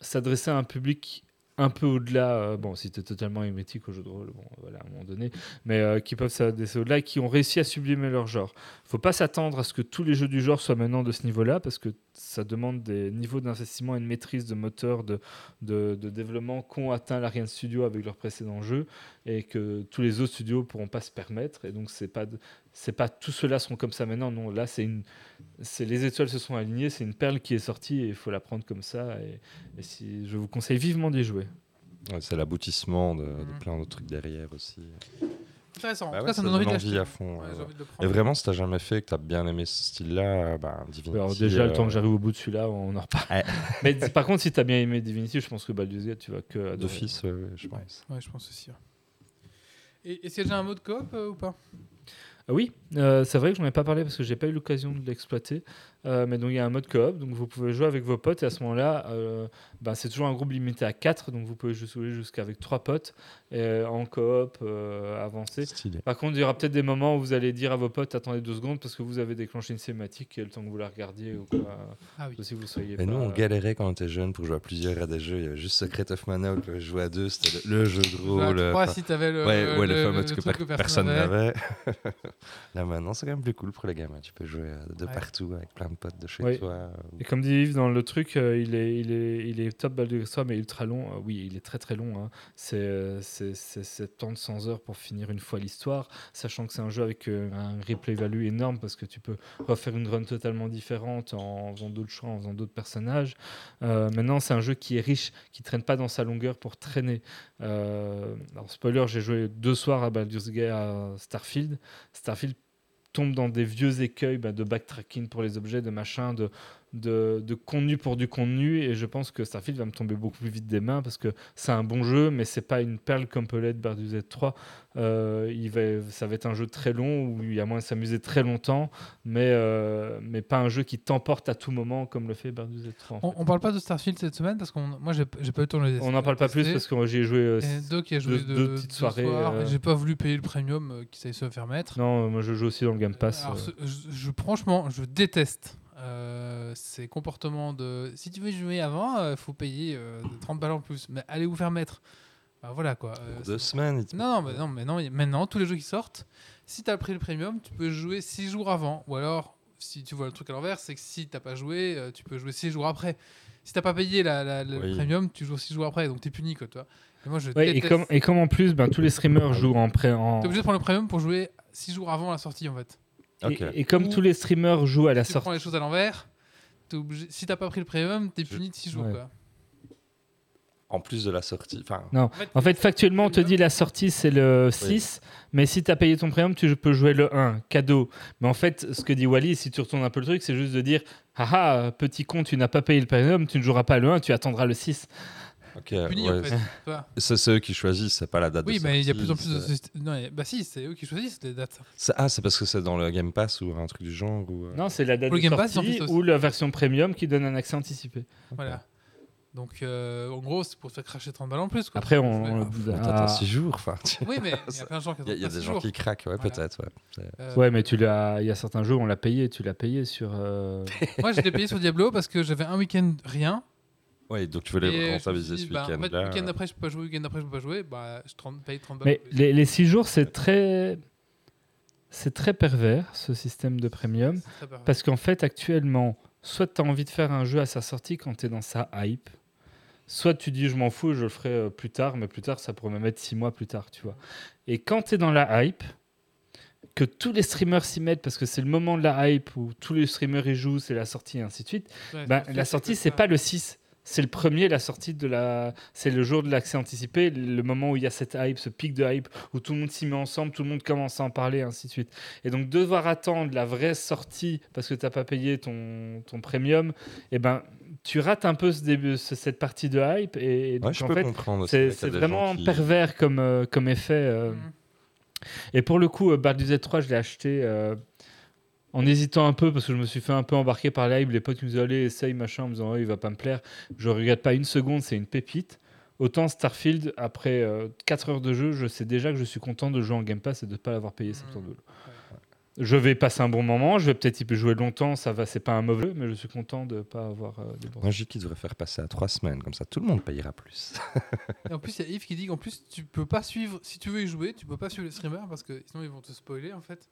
C: s'adresser à un public un peu au-delà, euh, bon, si tu es totalement hémétique au jeu de rôle, bon, voilà, à un moment donné, mais euh, qui peuvent s'adresser au-delà et qui ont réussi à sublimer leur genre. faut pas s'attendre à ce que tous les jeux du genre soient maintenant de ce niveau-là, parce que ça demande des niveaux d'investissement et de maîtrise de moteur, de, développement qu'ont atteint l'Ariane Studio avec leurs précédents jeux, et que tous les autres studios pourront pas se permettre, et donc c'est pas, c'est pas tous ceux-là seront comme ça maintenant, non, là c'est une, c'est les étoiles se sont alignées, c'est une perle qui est sortie, et il faut la prendre comme ça, et, et si, je vous conseille vivement d'y jouer.
B: Ouais, C'est l'aboutissement de, de
A: Mhm.
B: plein d'autres trucs derrière aussi.
A: Intéressant. En
B: Bah
A: tout
B: ouais,
A: cas, ça
B: ça
A: donne envie de
B: envie à fond,
A: Ouais,
B: ouais,
A: j'ai
B: ouais.
A: envie de le
B: Et vraiment, si t'as jamais fait, que t'as bien aimé ce style-là, ben, Divinity.
C: Alors déjà, le temps
B: euh,
C: que j'arrive au bout de celui-là, on en reparle.
B: Ouais.
C: Mais par contre, si tu as bien aimé Divinity, je pense que Baldur's Gate, tu vas que.
B: D'office, je pense.
A: Ouais, je pense aussi. Et est-ce qu'il y a déjà un mode coop euh, ou pas?
C: Oui, euh, c'est vrai que j'en ai pas parlé parce que j'ai pas eu l'occasion de l'exploiter. Euh, mais donc il y a un mode coop, donc vous pouvez jouer avec vos potes et à ce moment-là, euh, ben, c'est toujours un groupe limité à 4, donc vous pouvez jouer jusqu'avec 3 potes euh, en coop euh, avancé.
B: Stylé.
C: Par contre, il y aura peut-être des moments où vous allez dire à vos potes attendez deux secondes parce que vous avez déclenché une cinématique et le temps que vous la regardiez ou quoi.
A: Ah oui.
C: Si vous soyez pas-
B: nous, on galérait quand on était jeune pour jouer à plusieurs à des jeux. Il y avait juste Secret of Mana, où on jouait à deux, c'était le, le jeu de
A: Jouer
B: rôle.
A: trois
B: enfin,
A: si t'avais le,
B: ouais, ouais, le,
A: le-
B: fameux truc que personne n'avait. Là maintenant, c'est quand même plus cool pour les gamins. Tu peux jouer de
A: Ouais.
B: partout avec plein de chez
C: Oui.
B: toi.
C: Et comme dit Yves dans le truc, euh, il, est, il, est, il est top Baldur's Gate mais ultra long. Euh, oui, il est très très long. hein. C'est euh, c'est- c'est 70-100 heures pour finir une fois l'histoire, sachant que c'est un jeu avec euh, un replay value énorme parce que tu peux refaire une run totalement différente en faisant d'autres choix, en faisant d'autres personnages. Maintenant, c'est un jeu qui est riche, qui traîne pas dans sa longueur pour traîner. Alors, spoiler, j'ai joué deux soirs à Baldur's Gate à Starfield. Starfield tombe dans des vieux écueils bah, de backtracking pour les objets, de machin, de, de, de contenu pour du contenu. Et je pense que Starfield va me tomber beaucoup plus vite des mains parce que c'est un bon jeu, mais c'est pas une perle comme peut l'être Baldur's Gate 3. Euh, il va, ça va être un jeu très long où il y a moyen de s'amuser très longtemps, mais, euh, mais pas un jeu qui t'emporte à tout moment comme le fait Baldur's Gate 3. en
A: On,
C: fait.
A: on parle pas de Starfield cette semaine parce que moi j'ai j'ai pas eu le temps de le
C: On n'en parle pas plus parce que j'y ai joué. euh,
A: Et Doc a joué
C: deux-
A: de,
C: deux
A: deux
C: petites soirées,
A: J'ai pas voulu payer le premium qui savait se faire mettre.
C: Non, moi je joue aussi dans le Game Pass.
A: Alors, ce- je, je- franchement, je déteste euh, ces comportements de. Si tu veux jouer avant, il faut payer euh, 30 balles en plus. Mais allez vous faire mettre. Bah, voilà quoi. euh,
B: pour deux semaines.
A: Non, non, mais non, mais non, maintenant, tous les jeux qui sortent, si tu as pris le premium, tu peux jouer 6 jours avant. Ou alors, si tu vois le truc à l'envers, c'est que si t'as pas joué, euh, tu peux jouer 6 jours après. Si t'as pas payé la, la- le
B: Oui.
A: premium, tu joues 6 jours après. Donc t'es puni, quoi, toi. Et moi, je
C: Ouais, et,
A: déteste.
C: comme, et comme en plus, ben, tous les streamers jouent en pré. En...
A: T'es obligé de prendre le premium pour jouer 6 jours avant la sortie, en fait.
C: Et, et comme
A: Ou-
C: tous les streamers jouent à la
A: tu prends
C: sortie.
A: les choses à l'envers. obligé- Si t'as pas pris le premium, t'es puni de 6 jours,
C: Ouais.
A: quoi.
B: En plus de la sortie. Enfin,
C: Non. En fait, factuellement, on te dit la sortie, c'est le 6, mais si tu as payé ton premium, tu peux jouer le 1, cadeau. Mais en fait, ce que dit Wally, si tu retournes un peu le truc, c'est juste de dire Haha, petit con, tu n'as pas payé le premium, tu ne joueras pas le 1, tu attendras le 6.
B: Ok.
A: Puni,
B: ouais.
A: en fait. tu vois.
B: C'est c'est eux qui choisissent, c'est pas la date
A: Oui,
B: de
A: mais il y a plus en plus de. Non, mais- bah si, c'est eux qui choisissent les dates.
B: c'est- Ah, c'est parce que c'est dans le Game Pass ou un truc du genre ou... euh,
C: Non, c'est la date de
A: Game Pass, ils en
C: sortie ou la version premium qui donne un accès anticipé.
A: Voilà. Donc, euh, en gros, c'est pour te faire cracher 30 balles en plus. Quoi.
C: Après, on.
B: T'attends 6 jours. Enfin,
A: Oui, mais il y a plein de gens qui
B: Il y a, il y a
A: attendent
B: des gens
A: jours.
B: qui craquent, ouais,
A: Voilà.
B: peut-être. Ouais.
A: Euh,
C: Ouais, mais tu l'as. Il y a certains jeux, on l'a payé. Tu l'as payé sur. euh,
A: Moi, j'ai payé sur Diablo parce que j'avais un week-end rien.
B: Ouais, donc tu
A: me
B: rentabiliser
A: suis
B: ce
A: bah, en fait,
B: week-end-là.
A: week-end après, je peux pas jouer, week-end après, je peux pas jouer. Bah, je 30 paye 30 balles.
C: Mais les, les six jours, c'est très. C'est très pervers, ce système de premium. Parce qu'en fait, actuellement, soit tu as envie de faire un jeu à sa sortie quand tu es dans sa hype, soit tu dis je m'en fous, je le ferai euh, plus tard, mais plus tard, ça pourrait même être six mois plus tard, tu vois. Et quand tu es dans la hype, que tous les streamers s'y mettent parce que c'est le moment de la hype où tous les streamers y jouent, c'est la sortie et ainsi de suite,
A: Ouais,
C: ben,
A: c'est
C: la sortie, c'est pas le 6. C'est le premier, la sortie de la. C'est le jour de l'accès anticipé, le moment où il y a cette hype, ce pic de hype, où tout le monde s'y met ensemble, tout le monde commence à en parler, ainsi de suite. Et donc, devoir attendre la vraie sortie parce que tu n'as pas payé ton, ton premium, eh ben, tu rates un peu ce début, ce- cette partie de hype. Et, et donc,
B: Ouais, je
C: en
B: peux
C: fait,
B: comprendre. aussi,
C: c'est vraiment
B: qui-
C: pervers comme, euh, comme effet. euh.
A: Mhm.
C: Et pour le coup, euh, Baldur's Gate 3, je l'ai acheté euh, en hésitant un peu parce que je me suis fait un peu embarquer par hype. Les potes qui me disaient allez, essaye, machin, en me disant oh, il va pas me plaire. Je regrette pas une seconde, c'est une pépite. Autant Starfield, après 4 heures de jeu, je sais déjà que je suis content de jouer en Game Pass et de ne pas l'avoir payé
A: Mhm.
C: 70 dollars. Je vais passer un bon moment, je vais peut-être y jouer longtemps, ça va, c'est pas un mauvais jeu, mais je suis content de ne pas avoir euh, déboursé.
B: Moi, je dis qu'il devrait faire passer à 3 semaines, comme ça tout le monde payera plus.
A: Et en plus, il y a Yves qui dit qu'en plus, tu peux pas suivre, si tu veux y jouer, tu peux pas suivre les streamers parce que sinon ils vont te spoiler en fait.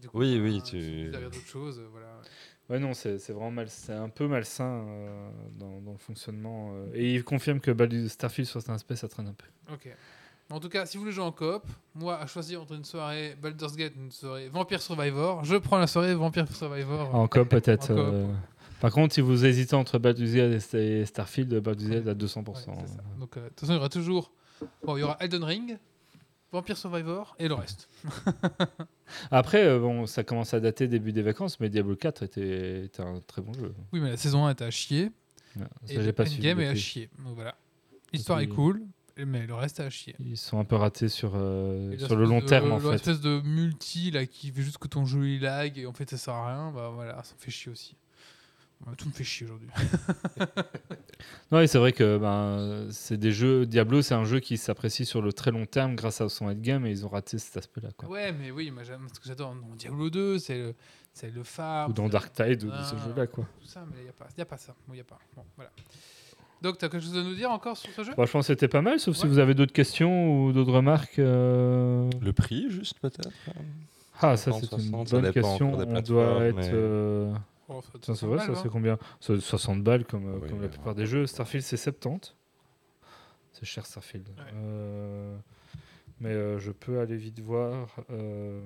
A: Du coup,
B: Oui, oui,
A: euh,
B: tu-
A: tu regardes d'autres choses, euh, voilà.
C: Ouais, non, c'est c'est vraiment mal, c'est un peu malsain euh, dans, dans le fonctionnement. euh. et il confirme que Baldur's Starfield, sur cet aspect, ça traîne un peu.
A: Ok. En tout cas, si vous voulez jouer en coop, moi, à choisir entre une soirée Baldur's Gate et une soirée Vampire Survivor, je prends la soirée Vampire Survivor.
C: En coop, peut-être.
A: En coop.
C: euh. Par contre, si vous hésitez entre Baldur's Gate et Starfield, Baldur's Gate à 200%.
A: Ouais, c'est ça. Donc, euh, de toute façon, il y aura toujours. Bon, il y aura Elden Ring, Vampire Survivor et le reste.
C: Après, euh, bon, ça commence à dater début des vacances, mais Diablo 4 était, était un très bon jeu.
A: Oui, mais la saison 1 était à chier.
C: Ouais,
A: Et
C: ça, j'ai
A: le
C: pas suivi.
A: game est à chier. Donc voilà. L'histoire est cool, mais le reste est à chier.
C: Ils sont un peu ratés sur, euh,
A: Et
C: sur le long
A: de-
C: terme, en fait.
A: L'espèce de multi là, qui fait juste que ton jeu il lag et en fait ça sert à rien, bah voilà, ça fait chier aussi. Tout me fait chier aujourd'hui.
C: Ouais, c'est vrai que ben, c'est des jeux. Diablo, c'est un jeu qui s'apprécie sur le très long terme grâce à son endgame et ils ont raté cet aspect-là. quoi.
A: Ouais, mais oui, moi j'aime ce que j'adore dans Diablo 2, c'est le, c'est le phare.
C: Ou dans Dark Tide ou de
A: Ah.
C: ce jeu-là. quoi.
A: Tout ça, mais il n'y a, pas- y a pas ça. Il a pas. Bon, voilà. Donc, tu as quelque chose à nous dire encore sur ce jeu?
C: Bon, je pense que c'était pas mal, sauf si vous avez d'autres questions ou d'autres remarques. euh,
B: Le prix, juste peut-être?
C: Ah, ça
B: 50,
C: c'est une
B: 60, ça
C: bonne question. On doit être.
B: mais-
C: euh,
A: Oh, ça
C: c'est
A: 60
C: vrai,
A: balles,
C: ça
A: hein.
C: c'est combien? C'est 60 balles comme, euh,
B: Oui,
C: comme la plupart des jeux. Starfield c'est 70. C'est cher Starfield.
A: Ouais.
C: Euh, mais euh, je peux aller vite voir. euh,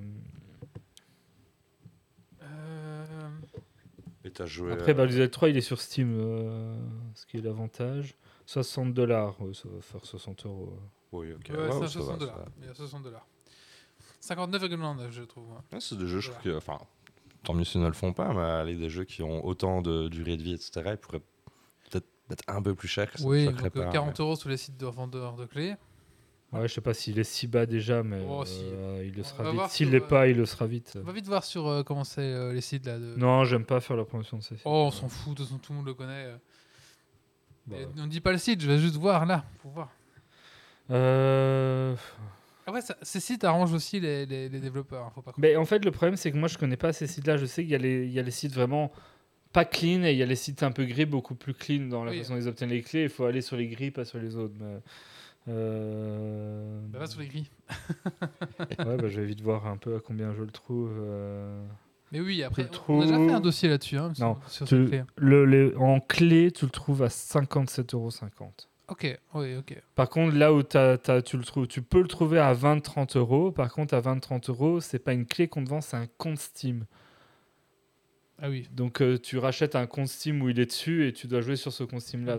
A: Euh,
B: Et t'as joué.
C: Après,
B: euh,
C: Baldur's Gate 3 il est sur Steam, euh, ce qui est l'avantage. 60 dollars, ça va faire 60 euros.
B: Oui, ok.
A: Ouais,
B: ouais,
A: c'est à
B: ça va,
A: 60
B: ça
A: dollars.
B: va.
A: Il y a 60 dollars. 59,99 je trouve.
B: Ouais, c'est des jeux, je trouve que. Enfin, tant mieux s'ils ne le font pas, mais aller des jeux qui ont autant de durée de vie, etc., ils pourraient peut-être être un peu plus chers. ça
A: Oui, donc euh,
B: pas,
A: 40 euros sur les sites de revendeurs de clés.
C: Ouais, je sais pas s'il est si bas déjà, mais
A: Oh, si.
C: euh, il le sera vite. S'il l'est
A: euh,
C: pas, il le sera vite.
A: On va vite voir sur euh, comment c'est euh, les sites là. De...
C: Non, j'aime pas faire la promotion de ces sites.
A: Oh, on s'en fout, de toute façon, tout le monde le connaît.
C: Bah,
A: on dit pas le site, je vais juste voir là, pour voir.
C: euh,
A: Après, ça- ces sites arrangent aussi les, les- les développeurs, hein, faut pas croire.
C: Mais en fait, le problème, c'est que moi, je connais pas ces sites-là. Je sais qu'il y, a les- il y a les sites vraiment pas clean et il y a les sites un peu gris, beaucoup plus clean dans la
A: Oui.
C: façon dont ils obtiennent les clés. Il faut aller sur les gris, pas sur les autres. Mais, euh,
A: Bah, va sur les grilles.
C: ouais, bah, je vais vite voir un peu à combien je le trouve. euh.
A: Mais oui, après,
C: le
A: on a déjà fait un
C: trouve.
A: dossier là-dessus. Hein,
C: Non,
A: sur, sur
C: Tu-
A: ces clés.
C: le, les- en clé, tu le trouves à 57,50 euros.
A: Ok, oui, ok.
C: Par contre, là où t'as- t'as- tu le trouves, tu peux le trouver à 20-30 euros. Par contre, à 20-30 euros, c'est pas une clé qu'on te vend, c'est un compte Steam.
A: Ah oui.
C: Donc euh, tu rachètes un compte Steam où il est dessus et tu dois jouer sur ce compte Steam là.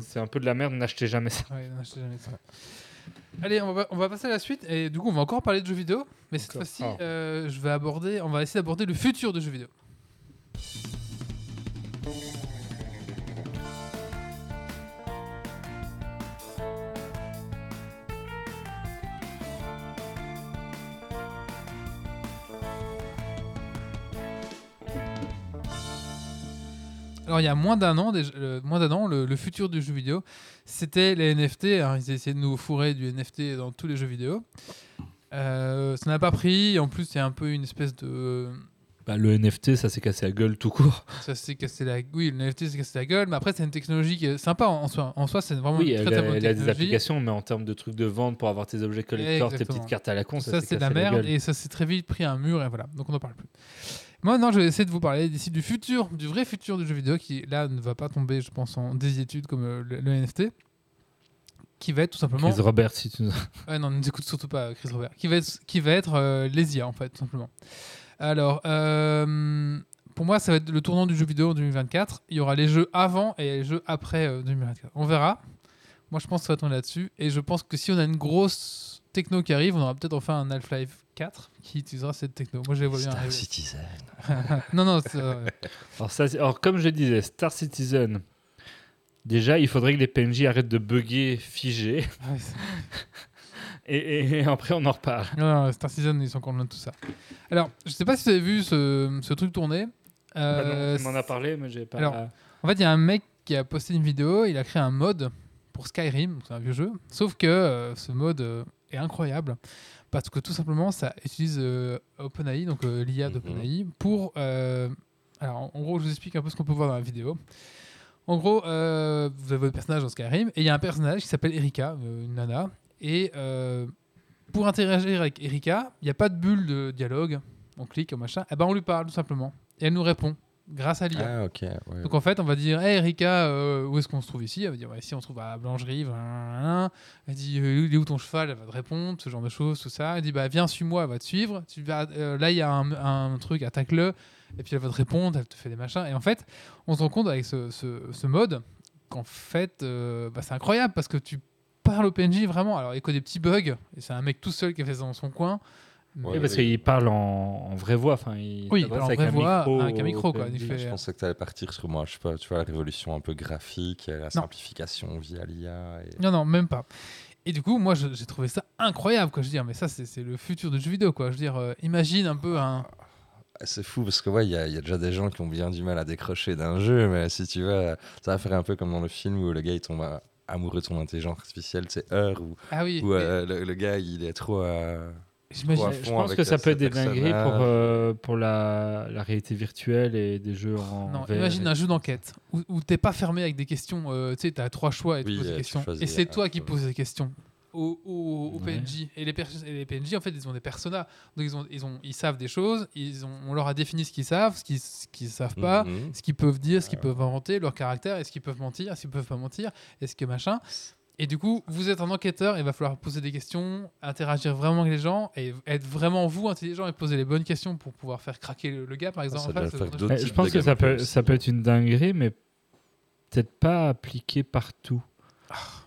A: C'est
C: un peu de la merde, n'achetez jamais ça.
A: Ouais, jamais ça. Allez, on va, on va passer à la suite. Et du coup, on va encore parler de jeux vidéo. Mais cette fois-ci,
C: Ah.
A: euh, je vais aborder, on va essayer d'aborder le futur de jeux vidéo. Alors il y a moins d'un an, déjà- euh, moins d'un an, le, le futur du jeu vidéo, c'était les NFT. hein. ils essayaient de nous fourrer du NFT dans tous les jeux vidéo. Euh, ça n'a pas pris. En plus, il y a un peu une espèce de
C: Bah, le NFT, ça s'est cassé la gueule tout court.
A: ça s'est cassé la oui le NFT s'est cassé la gueule mais après c'est une technologie qui est sympa en soi en soi c'est vraiment
C: Oui,
A: une très
C: a,
A: très bonne
C: elle a des
A: technologie
C: applications, mais en termes de trucs de vente pour avoir tes objets collecteurs, tes petites cartes à la con, ça,
A: ça c'est de la merde et ça s'est très vite pris un mur et voilà donc on n'en parle plus moi non je vais essayer de vous parler d'ici du futur du vrai futur du jeu vidéo qui là ne va pas tomber je pense en désuétude comme euh, le, le NFT qui va être tout simplement
C: Chris Robert, si tu nous...
A: Ouais, non, ne nous écoute surtout pas, Chris Robert. Qui va être, qui va être euh, les IA, en fait, tout simplement. Alors, euh, pour moi, ça va être le tournant du jeu vidéo en 2024. Il y aura les jeux avant et les jeux après euh, 2024. On verra. Moi, je pense que ça va tourner là-dessus. Et je pense que si on a une grosse techno qui arrive, on aura peut-être enfin un Half-Life 4 qui utilisera cette techno. Moi, je les vois bien
B: Star. Citizen.
A: non, non, c'est, euh,
C: alors, ça, alors, comme je disais, Star Citizen, déjà, il faudrait que les PNJ arrêtent de bugger, figer,
A: ouais, c'est-
C: et, et- et après, on en reparle.
A: non, non, Star Citizen, ils sont encore loin de tout ça. Alors, je sais pas si vous avez vu ce, ce truc tourner.
C: Bah non,
A: Euh,
C: on m'en a parlé, mais j'ai pas...
A: alors, En fait, il y a un mec qui a posté une vidéo, il a créé un mode pour Skyrim, c'est un vieux jeu, sauf que euh, ce mode euh, est incroyable parce que tout simplement ça utilise euh, OpenAI, donc euh, l'IA
B: Mhm.
A: d'OpenAI, pour. euh, alors en- gros, je vous explique un peu ce qu'on peut voir dans la vidéo. En gros, vous avez votre personnage dans Skyrim et il y a un personnage qui s'appelle Erika, une nana, et pour interagir avec Erika, il n'y a pas de bulle de dialogue, on clique, machin, et ben on lui parle tout simplement et elle nous répond grâce à l'IA.
B: Ah, ouais.
A: Donc en fait, on va dire, hey Erika, euh, où est-ce qu'on se trouve ici? Elle va dire, ouais, ici on se trouve à blablabla. Elle dit, euh, il est où ton cheval? Elle va te répondre, ce genre de choses, tout ça. Elle dit, bah viens, suis-moi, elle va te suivre. Tu vas, euh, là, il y a un, un truc, attaque-le. Et puis elle va te répondre, elle te fait des machins. Et en fait, on se rend compte avec ce, ce- ce mode qu'en fait, euh, bah, c'est incroyable parce que tu parles au PNJ vraiment. Alors il y a des petits bugs. Et c'est un mec tout seul qui a fait ça dans son coin. Mais-
C: Oui, parce qu'il parle en, en vraie voix. Enfin, il
A: Oui, il parle en
C: avec
A: vraie
C: un
A: voix,
C: micro
A: avec un micro, quoi. Il fait-
B: Je pensais que tu allais partir sur moi, je sais pas, tu vois, la révolution un peu graphique, la simplification via l'IA. Et...
A: Non, non, même pas. Et du coup, moi, j'ai trouvé ça incroyable, quoi. Je veux dire, mais ça, c'est le futur du jeu vidéo, quoi. Je veux dire, euh, imagine un peu un.
B: Ah, C'est fou parce que ouais, il y, a il y a déjà des gens qui ont bien du mal à décrocher d'un jeu, mais si tu veux, ça va faire un peu comme dans le film où le gars il tombe amoureux de son intelligence artificielle, c'est Heure, où,
A: Ah oui.
B: où,
A: mais
B: euh, le, le gars il est trop.
C: Je pense que ça
B: euh,
C: peut être des dingueries pour, euh, pour la, la réalité virtuelle et des jeux en
A: Non,
C: VR.
A: imagine un jeu d'enquête où, où t'es pas fermé avec des questions. euh, tu sais, t'as trois choix et tu
B: Oui,
A: poses des
B: euh, tu
A: questions. Et c'est toi qui poses des questions. aux
C: Ouais.
A: PNJ. Et les, pers- et les PNJ, en fait, ils ont des personas. Donc, ils, ont, ils, ont, ils savent des choses. Ils ont, on leur a défini ce qu'ils savent, ce qu'ils qu'ils savent pas,
B: Mhm.
A: ce qu'ils peuvent dire, ce qu'ils peuvent inventer, leur caractère, est-ce qu'ils peuvent mentir, est-ce qu'ils peuvent pas mentir, est-ce que machin. Et du coup, vous êtes un enquêteur, il va falloir poser des questions, interagir vraiment avec les gens et être vraiment vous intelligent et poser les bonnes questions pour pouvoir faire craquer le, le gars, par exemple. en de
C: Eh,
A: choses.
C: je pense que ça peut, ça peut être une dinguerie, mais peut-être pas appliqué partout.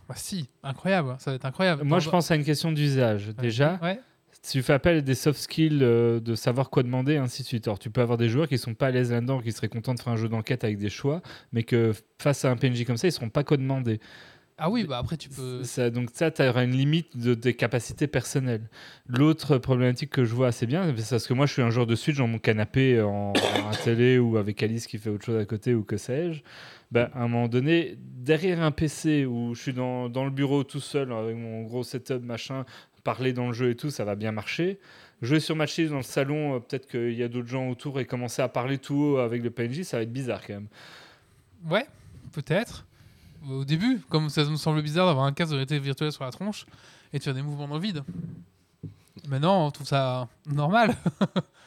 A: Bah, si, incroyable, ça va être incroyable.
C: Moi,
A: Dans-
C: je pense à une question d'usage. Déjà,
A: Ouais.
C: tu fais appel à des soft skills euh, de savoir quoi demander, et ainsi de suite. Alors, tu peux avoir des joueurs qui sont pas à l'aise là-dedans, qui seraient contents de faire un jeu d'enquête avec des choix, mais que face à un PNJ comme ça, ils seront pas quoi demander.
A: Ah oui, bah après tu peux.
C: Ça, donc ça, tu auras une limite de, des capacités personnelles. L'autre problématique que je vois assez bien, c'est parce que moi, je suis un joueur de Switch dans mon canapé en, en télé ou avec Alice qui fait autre chose à côté ou que sais-je. Ben, à un moment donné, derrière un PC où je suis dans, dans le bureau tout seul avec mon gros setup, machin, parler dans le jeu et tout, ça va bien marcher. Jouer sur ma chaise dans le salon, euh, peut-être qu'il y a d'autres gens autour et commencer à parler tout haut avec le PNJ, ça va être bizarre quand même.
A: Ouais, peut-être. Au début, comme ça nous semble bizarre d'avoir un casque de réalité virtuelle sur la tronche et de faire des mouvements dans le vide. Maintenant, on trouve ça normal.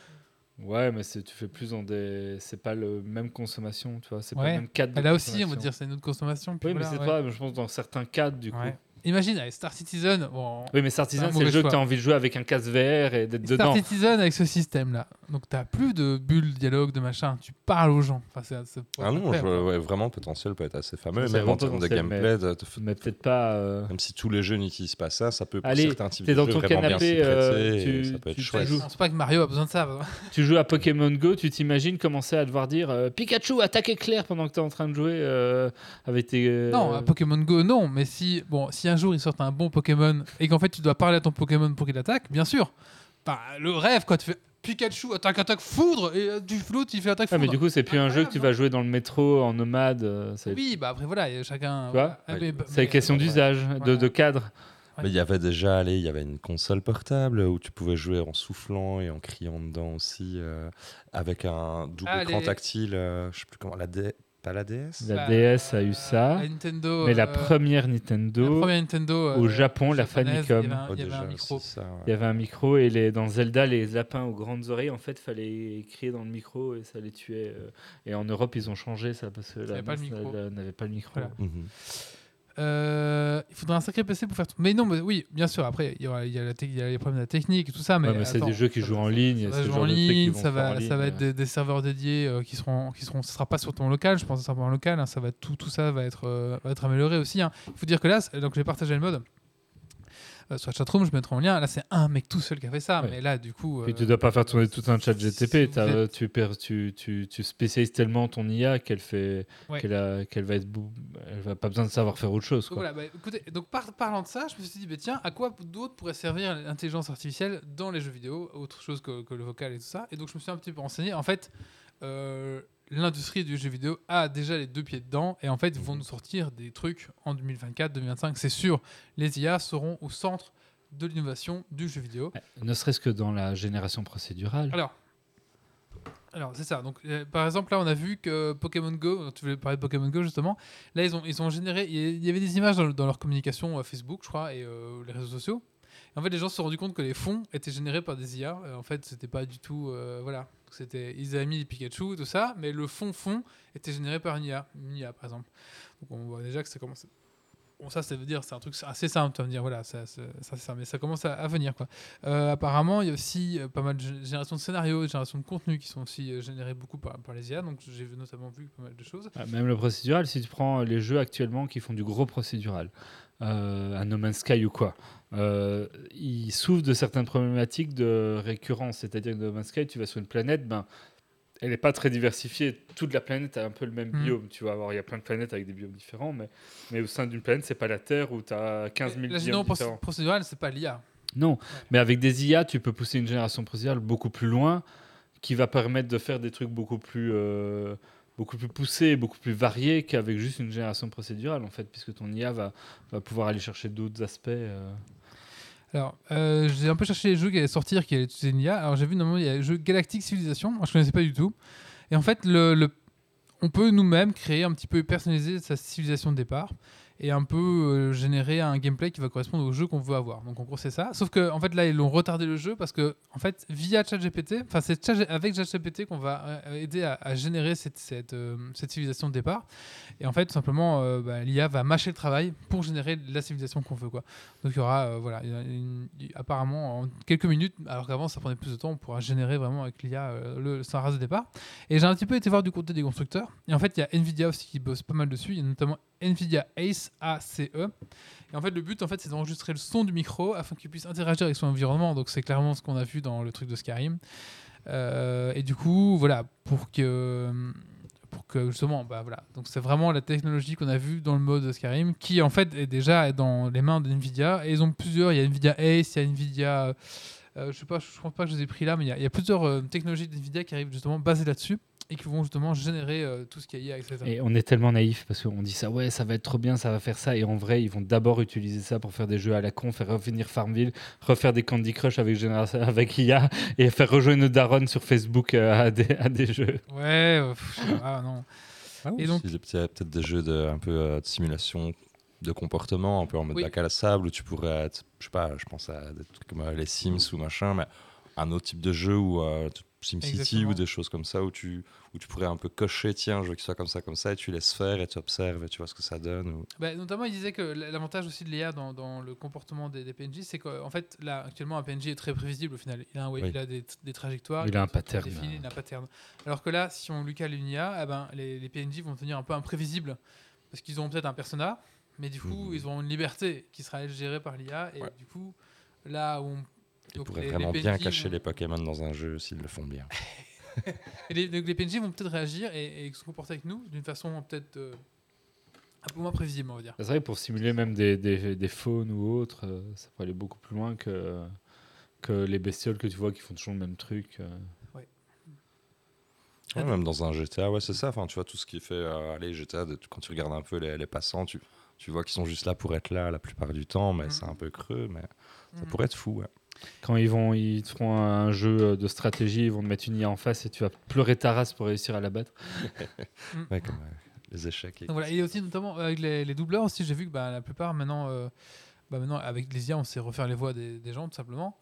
C: Ouais, mais tu fais plus dans des. C'est pas le même consommation, tu vois. C'est pas le même cadre. de
A: Là aussi, on va dire c'est une autre consommation.
C: Oui, mais
A: voilà,
C: c'est
A: ouais.
C: pas. Je pense dans certains cadres, du coup.
A: Ouais. Imagine, allez, Star Citizen. Bon,
C: Oui, mais
A: C'est un
C: Sartisan, c'est le jeu que tu as envie de jouer avec un casque VR et d'être dedans.
A: Star Citizen avec ce système-là. Donc, t'as plus de bulles, de dialogue, de machin. Tu parles aux gens. Enfin, c'est- c'est
B: Ah non, je ouais, vraiment, le potentiel peut être assez fameux.
C: C'est
B: Même en termes de
C: mais-
B: gameplay,
C: Mais peut-être pas. euh,
B: même si tous les jeux n'utilisent pas ça, ça peut pour
C: Allez,
B: certains types
C: t'es
B: de
C: dans
B: jeux
C: ton
B: vraiment bien
C: canapé,
B: s'y prêter
C: euh,
B: et
C: tu-
B: ça peut être
C: tu- tu
B: chouette.
A: Je pense pas que Mario a besoin de ça.
C: Tu joues à Pokémon Go, tu t'imagines commencer à devoir dire euh, Pikachu, attaque éclair pendant que tu es en train de jouer euh, avec tes. euh,
A: Non, à Pokémon Go, non. Mais si, bon, si un jour ils sortent un bon Pokémon et qu'en fait tu dois parler à ton Pokémon pour qu'il attaque, bien sûr. Bah, le rêve, quoi. Tu fais Pikachu, attaque, attaque, foudre. Et euh, du flot, il fait attaque,
C: Ah,
A: foudre.
C: mais du coup, c'est plus un jeu que tu vas jouer dans le métro en nomade. euh,
A: Oui, bah après, voilà, il y a chacun.
C: Tu vois
A: Ah,
B: Ouais.
A: mais-
C: C'est une question d'usage, de,
A: Voilà.
C: de cadre.
B: Mais il y avait déjà, allez, il y avait une console portable où tu pouvais jouer en soufflant et en criant dedans aussi, euh, avec un double
A: Ah,
B: écran
A: les-
B: tactile, euh, je sais plus comment, la D... pas la DS
C: La
A: Bah,
C: DS a eu ça.
A: La Nintendo.
C: Mais la
A: euh,
C: première
A: la
C: Nintendo,
A: première Nintendo. euh,
C: au Japon, la Famicom.
A: Il y avait un,
B: Oh,
A: il y avait
B: déjà
A: un micro.
B: aussi, ça, ouais.
C: il y avait un micro et les, dans Zelda, les lapins aux grandes oreilles, en fait, fallait crier dans le micro et ça les tuait. euh. Et en Europe, ils ont changé ça parce que la
A: avait pas le
C: NES,
A: micro.
C: elle, elle n'avait pas le micro.
A: Voilà.
B: Mhm.
A: Euh, il faudrait un sacré PC pour faire tout. Mais non, mais oui, bien sûr. Après, il y, aura, il y, a la te- il y a les problèmes de la technique et tout ça. Mais,
C: Ouais, mais c'est des jeux qui jouent en ligne.
A: Ça va jouer en ligne, ça va, ça être des, des serveurs dédiés euh, qui seront, qui seront, ce sera pas sur ton local, je pense que ça sera pas en local, hein, ça va tout, tout ça va être, euh, va être amélioré aussi. hein. Il faut dire que là, donc j'ai partagé le mode sur la chatroom, je mettrai en lien. Là, c'est un mec tout seul qui a fait ça,
C: Ouais.
A: mais là, du coup,
C: Puis
A: euh,
C: tu dois pas faire tourner tout un chat
A: si
C: GTP. t'as-
A: êtes-
C: tu, perds- tu, tu, tu spécialises tellement ton IA qu'elle fait,
A: Ouais.
C: qu'elle va être, elle va pas besoin de savoir faire autre chose. Quoi.
A: voilà, bah, écoutez, donc par- parlant de ça, je me suis dit, bah, tiens, à quoi d'autre pourrait servir l'intelligence artificielle dans les jeux vidéo, autre chose que, que le vocal et tout ça? Et donc je me suis un petit peu renseigné. En fait, euh, l'industrie du jeu vidéo a déjà les deux pieds dedans, et en fait, ils vont nous sortir des trucs en 2024, 2025, c'est sûr. Les IA seront au centre de l'innovation du jeu vidéo.
C: Ouais, Ne serait-ce que dans la génération procédurale.
A: Alors, alors c'est ça. Donc, euh, par exemple, là, on a vu que Pokémon Go, tu voulais parler de Pokémon Go justement, là, ils ont, ils ont généré, il y avait des images dans, dans leur communication euh, Facebook, je crois, et euh, les réseaux sociaux. Et en fait, les gens se sont rendus compte que les fonds étaient générés par des IA. Euh, en fait, c'était pas du tout. euh, voilà. C'était, des Pikachu, tout ça, mais le fond fond était généré par une IA, IA par exemple. Donc on voit déjà que ça commence. Bon, ça, ça veut dire, c'est un truc assez simple, tu vas me dire, voilà, ça, ça, ça, mais ça commence à, venir, quoi. Euh, apparemment, il y a aussi euh, pas mal de gé- générations de scénarios, de générations de contenu qui sont aussi euh, générés beaucoup par, les IA, donc j'ai notamment vu pas mal de choses.
C: Ah, Même le procédural, si tu prends les jeux actuellement qui font du gros procédural, un No Man's Sky ou quoi, euh, ils souffrent de certaines problématiques de récurrence. C'est-à-dire que No Man's Sky, tu vas sur une planète, ben, elle n'est pas très diversifiée. Toute la planète a un peu le même
A: Mhm.
C: biome. Tu vas avoir, il y a plein de planètes avec des biomes différents, mais, mais au sein d'une planète, c'est pas la Terre où tu as 15 000
A: La
C: biomes
A: génération
C: différents.
A: procédurale, c'est pas l'IA.
C: Non, mais avec des IA, tu peux pousser une génération procédurale beaucoup plus loin, qui va permettre de faire des trucs beaucoup plus, euh, beaucoup plus poussés, beaucoup plus variés qu'avec juste une génération procédurale, en fait, puisque ton IA va, va pouvoir aller chercher d'autres aspects. euh.
A: Alors, euh, j'ai un peu cherché les jeux qui allaient sortir, qui allaient utiliser une IA. Alors, j'ai vu, normalement, il y a le jeu Galactic Civilization. Je connaissais pas du tout. Et en fait, le, le- on peut nous-mêmes créer un petit peu personnaliser sa civilisation de départ. Et un peu euh, générer un gameplay qui va correspondre au jeu qu'on veut avoir. Donc en gros c'est ça. Sauf que en fait là ils ont retardé le jeu parce que en fait via ChatGPT, enfin c'est avec ChatGPT qu'on va euh, aider à, générer cette, cette, euh, cette civilisation de départ. Et en fait tout simplement euh, bah, l'IA va mâcher le travail pour générer la civilisation qu'on veut quoi. Donc il y aura euh, voilà apparemment en quelques minutes alors qu'avant ça prenait plus de temps on pourra générer vraiment avec l'IA euh, le sa race de départ. Et j'ai un petit peu été voir du côté des constructeurs. Et en fait, il y a Nvidia aussi qui bosse pas mal dessus. Il y a notamment Nvidia Ace ACE. Et en fait, le but, en fait, c'est d'enregistrer le son du micro afin qu'il puisse interagir avec son environnement. Donc, c'est clairement ce qu'on a vu dans le truc de Skyrim. Euh, et du coup, voilà, pour que pour que justement, bah voilà. Donc c'est vraiment la technologie qu'on a vue dans le mode de Skyrim, qui en fait est déjà dans les mains de Nvidia. Et ils ont plusieurs. Il y a Nvidia Ace, il y a Nvidia. euh, je sais pas, je pense pas que je les ai pris là, mais il y a, plusieurs euh, technologies de Nvidia qui arrivent justement basées là-dessus et qui vont justement générer euh, tout ce qu'il y a, etc.
C: Et on est tellement naïf parce qu'on dit ça, ouais, ça va être trop bien, ça va faire ça. Et en vrai, ils vont d'abord utiliser ça pour faire des jeux à la con, faire revenir Farmville, refaire des Candy Crush avec, génération, avec IA et faire rejoindre Daron sur Facebook euh, à, des, à des jeux.
A: Ouais, euh, pff, ah, non. Et donc-
B: il y a peut-être des jeux de, un peu euh, de simulation de comportement, un peu en mode
A: Oui.
B: bac à la sable, où tu pourrais être, je sais pas, je pense à des trucs comme euh, les Sims ou machin, mais un autre type de jeu ou euh, t- SimCity ou des choses comme ça où tu, où tu pourrais un peu cocher, tiens, un jeu qui soit comme ça, comme ça, et tu laisses faire et tu observes et tu vois ce que ça donne. Ou...
A: Bah, notamment, il disait que l'avantage aussi de l'IA dans, dans le comportement des, des PNJ, c'est qu'en fait, là, actuellement, un PNJ est très prévisible au final. Il a, un- ouais,
B: Oui.
A: il a des, des trajectoires,
C: Il a un pattern.
A: définis, il a un pattern. Alors que là, si on lui cale une IA, eh ben, les, les PNJ vont devenir un peu imprévisibles parce qu'ils auront peut-être un persona, mais du coup,
B: Mhm.
A: ils auront une liberté qui sera elle, gérée par l'IA. Et
B: Ouais.
A: du coup, là où on.
B: Ils pourraient
A: les- les
B: vraiment bien cacher
A: vont-
B: les Pokémon dans un jeu s'ils le font bien.
A: Et les, donc les PNJ vont peut-être réagir et, et se comporter avec nous d'une façon peut-être euh, un peu moins prévisible, on va dire.
C: C'est vrai, pour simuler même des, des, des faunes ou autres, euh, ça peut aller beaucoup plus loin que, que les bestioles que tu vois qui font toujours le même truc. euh.
B: Ouais, même dans un GTA, ouais, c'est ça. Enfin, tu vois, tout ce qui fait. euh, allez, GTA, de- quand tu regardes un peu les, les passants, tu, tu vois qu'ils sont juste là pour être là la plupart du temps, mais
A: Mhm.
B: c'est un peu creux, mais ça
A: Mhm.
B: pourrait être fou. Ouais.
C: Quand ils vont, ils te feront un jeu de stratégie, ils vont te mettre une IA en face et tu vas pleurer ta race pour réussir à la battre.
B: Ouais, comme euh, les échecs. Et...
A: Donc voilà, et aussi notamment avec les, les doubleurs aussi, j'ai vu que bah, la plupart maintenant, euh, bah, maintenant avec les IA, on sait refaire les voix des, des gens tout simplement.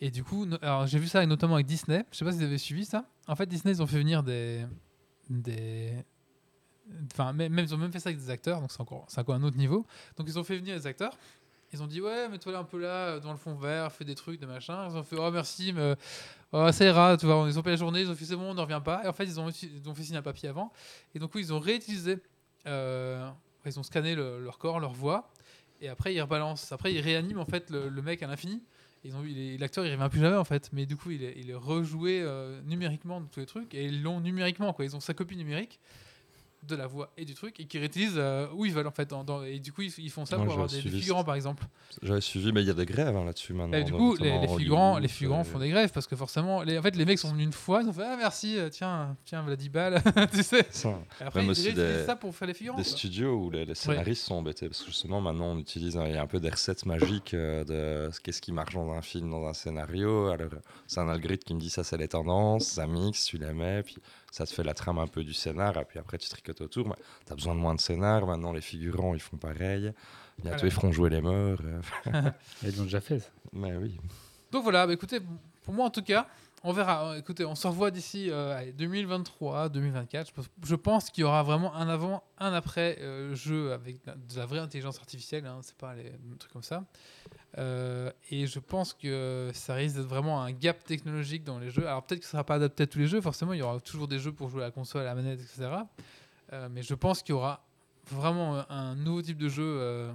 A: Et du coup, no- alors j'ai vu ça avec- notamment avec Disney. Je sais pas si vous avez suivi ça. En fait, Disney ils ont fait venir des des Enfin, même, même- ils ont même fait ça avec des acteurs, donc c'est encore, c'est encore un autre niveau. Donc ils ont fait venir les acteurs. Ils ont dit ouais, mets-toi là un peu là, euh, dans le fond vert, fais des trucs, des machins. Ils ont fait oh merci, mais oh, ça ira, tu vois. Ils ont fait la journée, ils ont fait c'est bon, on ne revient pas. Et en fait, ils ont, fait signer un papier avant. Et donc ils ont réutilisé, euh, ils ont scanné le- leur corps, leur voix, et après ils rebalancent. Après ils réaniment en fait le, mec à l'infini. Ils ont l'acteur il revient plus jamais en fait, mais du coup il est, rejoué euh, numériquement de tous les trucs et ils l'ont numériquement quoi. Ils ont sa copie numérique de la voix et du truc et qui réutilisent euh, où ils veulent en fait. dans- dans- et du coup ils, ils font ça pour avoir des, figurants par exemple.
B: J'avais suivi, mais il y a des grèves hein, là-dessus maintenant.
A: Et du coup les, figurants, les figurants
B: euh,
A: font des grèves parce que forcément les, en fait les mecs sont venus une fois ils ont fait ah merci euh, tiens tiens voilà 10 balles tu sais.
B: ça.
A: Et après
B: Même
A: ils
B: aussi des-
A: ça pour faire les figurants.
B: Des
A: quoi.
B: studios où les, les scénaristes sont embêtés parce que justement maintenant on utilise il y a un peu des recettes magiques de ce- qu'est-ce qui marche dans un film, dans un scénario. Alors c'est un algorithme qui me dit ça c'est les tendances, ça mixe, tu les mets, puis ça te fait la trame un peu du scénar, et puis après tu tricotes autour. Mais t'as besoin de moins de scénar. Maintenant les figurants ils font pareil. Bientôt
A: Voilà.
B: ils feront jouer les morts. euh,
C: Ils l'ont déjà fait. ça.
B: mais oui.
A: Donc voilà, bah écoutez, pour moi en tout cas, on verra. Euh, Écoutez, on se revoit d'ici euh, allez, 2023, 2024. Je pense, qu'il y aura vraiment un avant, un après euh, jeu avec de la- de la vraie intelligence artificielle. Hein, c'est pas les trucs comme ça. Euh, et je pense que ça risque d'être vraiment un gap technologique dans les jeux. Alors peut-être que ça sera pas adapté à tous les jeux. Forcément, il y aura toujours des jeux pour jouer à la console, à la manette, etc. Euh, mais je pense qu'il y aura vraiment un, nouveau type de jeu. euh,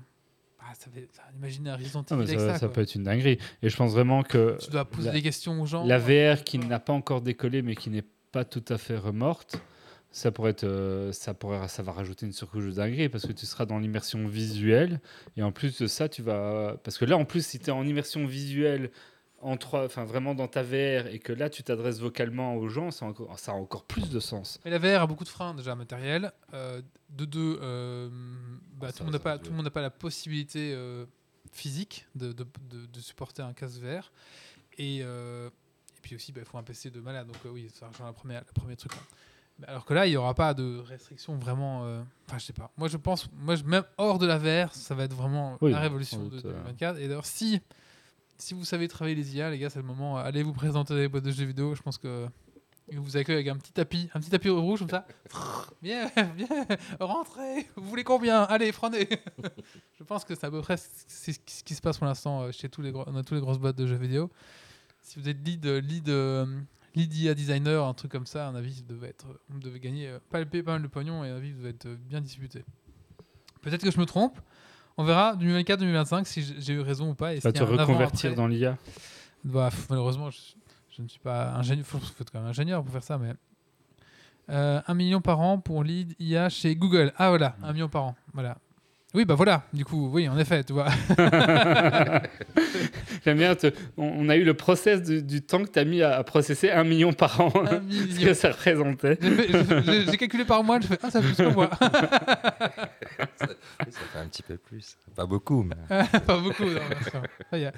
A: ah, ça fait, ça, un Resident
C: Ah,
A: Evil avec
C: ça,
A: ça.
C: peut être une dinguerie. Et je pense vraiment que
A: Tu dois poser
C: la-
A: des questions aux gens.
C: la VR qui n'a pas encore décollé, mais qui n'est pas tout à fait remorte, ça pourrait être, euh, ça pourrait, ça va rajouter une surcouche de dinguerie parce que tu seras dans l'immersion visuelle et en plus de ça, tu vas, parce que là, en plus, si tu es en immersion visuelle en trois, enfin vraiment dans ta VR et que là, tu t'adresses vocalement aux gens, ça a, encore, ça a encore plus de sens.
A: Mais la VR a beaucoup de freins déjà matériels. Euh, de deux, euh, bah, tout le monde n'a
B: ça
A: pas, tout le monde n'a pas la possibilité euh, physique de, de, de- de supporter un casque VR. Et, euh, et puis aussi, bah, il faut un PC de malade. Donc euh, oui, ça rejoint la première, le premier truc. là. Alors que là, il n'y aura pas de restrictions vraiment. euh, Enfin, je sais pas. Moi, je pense, moi, même hors de la VR, ça va être vraiment
C: Oui,
A: la révolution de
C: doute, euh.
A: 2024. Et d'ailleurs, si, si vous savez travailler les IA, les gars, c'est le moment. euh, Allez vous présenter les boîtes de jeux vidéo. Je pense que. ils vous accueillent avec un petit tapis, un petit tapis rouge comme ça. Bien, bien, rentrez. Vous voulez combien? Allez, prenez. je pense que c'est à peu près ce qui- se passe pour l'instant chez tous les gros, dans toutes les grosses boîtes de jeux vidéo. Si vous êtes lead, lead, euh, lead IA designer, un truc comme ça, à un avis, devez, être, vous devez gagner euh, pas, pas mal de pognon et à un avis, devez être euh, bien disputé. Peut-être que je me trompe. On verra 2024-2025 si j'ai- eu raison ou pas. Et s'il y
C: te reconvertir dans l'IA.
A: Bah, malheureusement, je, je ne suis pas ingénieur. Il faut, faut être quand même ingénieur pour faire ça, mais. Euh, un million par an pour lead IA chez Google. Ah voilà, un million par an. Voilà. Oui, bah voilà. Du coup, oui, en effet, tu vois.
C: J'aime bien, te- on, on a eu le process du, du temps que tu as mis à, à processer un million par an.
A: Un
C: ce
A: million.
C: que ça représentait.
A: J'ai calculé par mois, je fais Ah, ça fait plus que moi.
B: Ça fait un petit peu plus. Pas beaucoup, mais.
A: pas beaucoup. non, bien sûr. Il y a,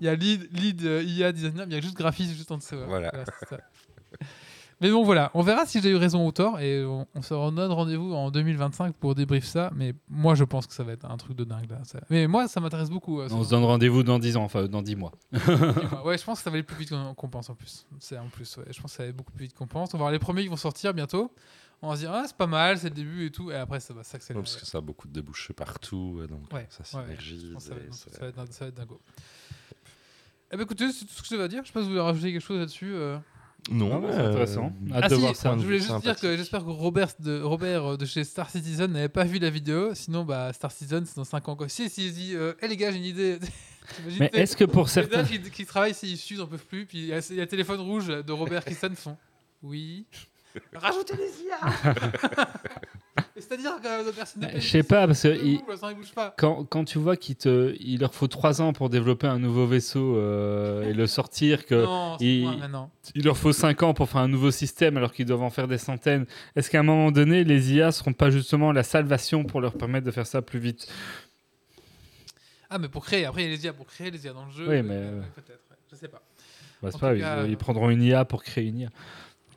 A: il y a lead, lead euh, IA designer, mais il y a juste graphiste juste en dessous. ouais.
B: Voilà.
A: Mais bon, voilà, on verra si j'ai eu raison ou tort et on, on se redonne rendez-vous en 2025 pour débrief ça. Mais moi, je pense que ça va être un truc de dingue là. ça. Mais moi, ça m'intéresse beaucoup. euh,
C: On se donne rendez-vous dans 10 ans, enfin dans 10 mois.
A: Ouais, je pense que ça va aller plus vite qu'on pense en plus. C'est en plus, ouais. Je pense que ça va aller beaucoup plus vite qu'on pense. On va voir les premiers qui vont sortir bientôt. On va se dire, ah, c'est pas mal, c'est le début et tout. Et après, ça va
B: Ouais,
A: s'accélérer.
B: parce que ça a beaucoup de débouchés partout, et donc
A: Ouais,
B: ça
A: ouais. que ça va être-
B: c'est-
A: ça va être ça va être dingo. Eh ben écoutez, c'est tout ce que je vais dire. Je sais pas si vous voulez rajouter quelque chose là-dessus. euh.
B: Non,
C: Ah, c'est intéressant.
B: euh,
C: Hâte
A: Ah
C: de
A: si,
C: voir ça.
A: je voulais juste dire que j'espère que Robert de, Robert de chez Star Citizen n'avait pas vu la vidéo. Sinon, bah, Star Citizen, c'est dans 5 ans. Quoi. Si, si, il dit, euh, Eh, les gars, j'ai une idée.
C: Mais est-ce que pour
A: les
C: certains.
A: gars qui, qui travaillent, s'ils s'usent, on peuvent plus. Puis il y, a il y a le téléphone rouge de Robert qui sonne, font Oui. Rajoutez les IA C'est-à-dire que la personne
C: Je sais pas, parce que il-
A: il bouge pas.
C: quand, quand tu vois qu'il te, il leur faut 3 ans pour développer un nouveau vaisseau euh, et le sortir, que
A: non,
C: il-
A: moi
C: il leur faut 5 ans pour faire un nouveau système alors qu'ils doivent en faire des centaines, est-ce qu'à un moment donné, les IA seront pas justement la salvation pour leur permettre de faire ça plus vite?
A: Ah, mais pour créer, après, il y a les IA pour créer les IA dans le jeu.
C: Oui,
A: euh,
C: mais,
A: euh, Peut-être, ouais. je sais pas.
C: bah, c'est pas, ils, prendront une IA pour créer une IA.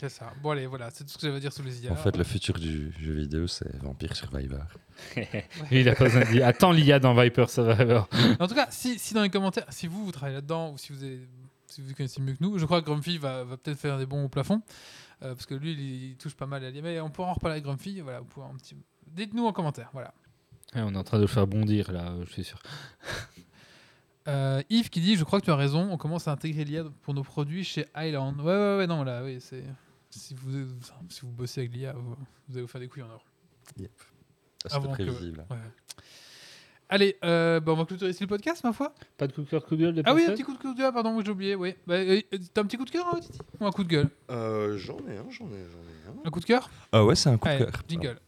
A: C'est ça. Bon, allez, voilà, c'est tout ce que j'avais à dire sur les IA.
B: En fait, le futur du jeu vidéo, c'est Vampire Survivor.
C: Il a pas besoin de dire Attends l'IA dans Viper, alors.
A: En tout cas, si, si dans les commentaires, si vous, vous travaillez là-dedans ou si vous, avez- si vous connaissez mieux que nous, je crois que Grumpy va, va peut-être faire des bons au plafond. euh, parce que lui, il, il touche pas mal à l'IA. Mais on pourra en reparler avec Grumpy. Voilà, vous pouvez un petit... Dites-nous en commentaire. Voilà.
C: Ouais, on est en train de le faire bondir là, je suis sûr.
A: Euh, Yves qui dit Je crois que tu as raison, on commence à intégrer l'IA pour nos produits chez Island. Ouais, ouais, ouais, non, là, oui, c'est. Si vous, si vous bossez avec l'IA, vous, vous allez vous faire des couilles en or.
B: Ah,
A: Avant
B: C'était
A: que-
B: prévisible.
A: Ouais. Allez, euh, bah, on va clôturer ici le podcast, ma foi?
C: Pas de coup de cœur, coup de gueule des
A: Ah oui, un petit coup de, coup de gueule, pardon, j'ai oublié. Oui. Bah, euh, T'as un petit coup de cœur, hein, Titi? Ou un coup de gueule?
B: Euh, j'en ai un, j'en ai, j'en ai un.
A: Un coup de cœur?
B: Ah ouais, c'est un coup
A: Allez,
B: de cœur.
A: jingle.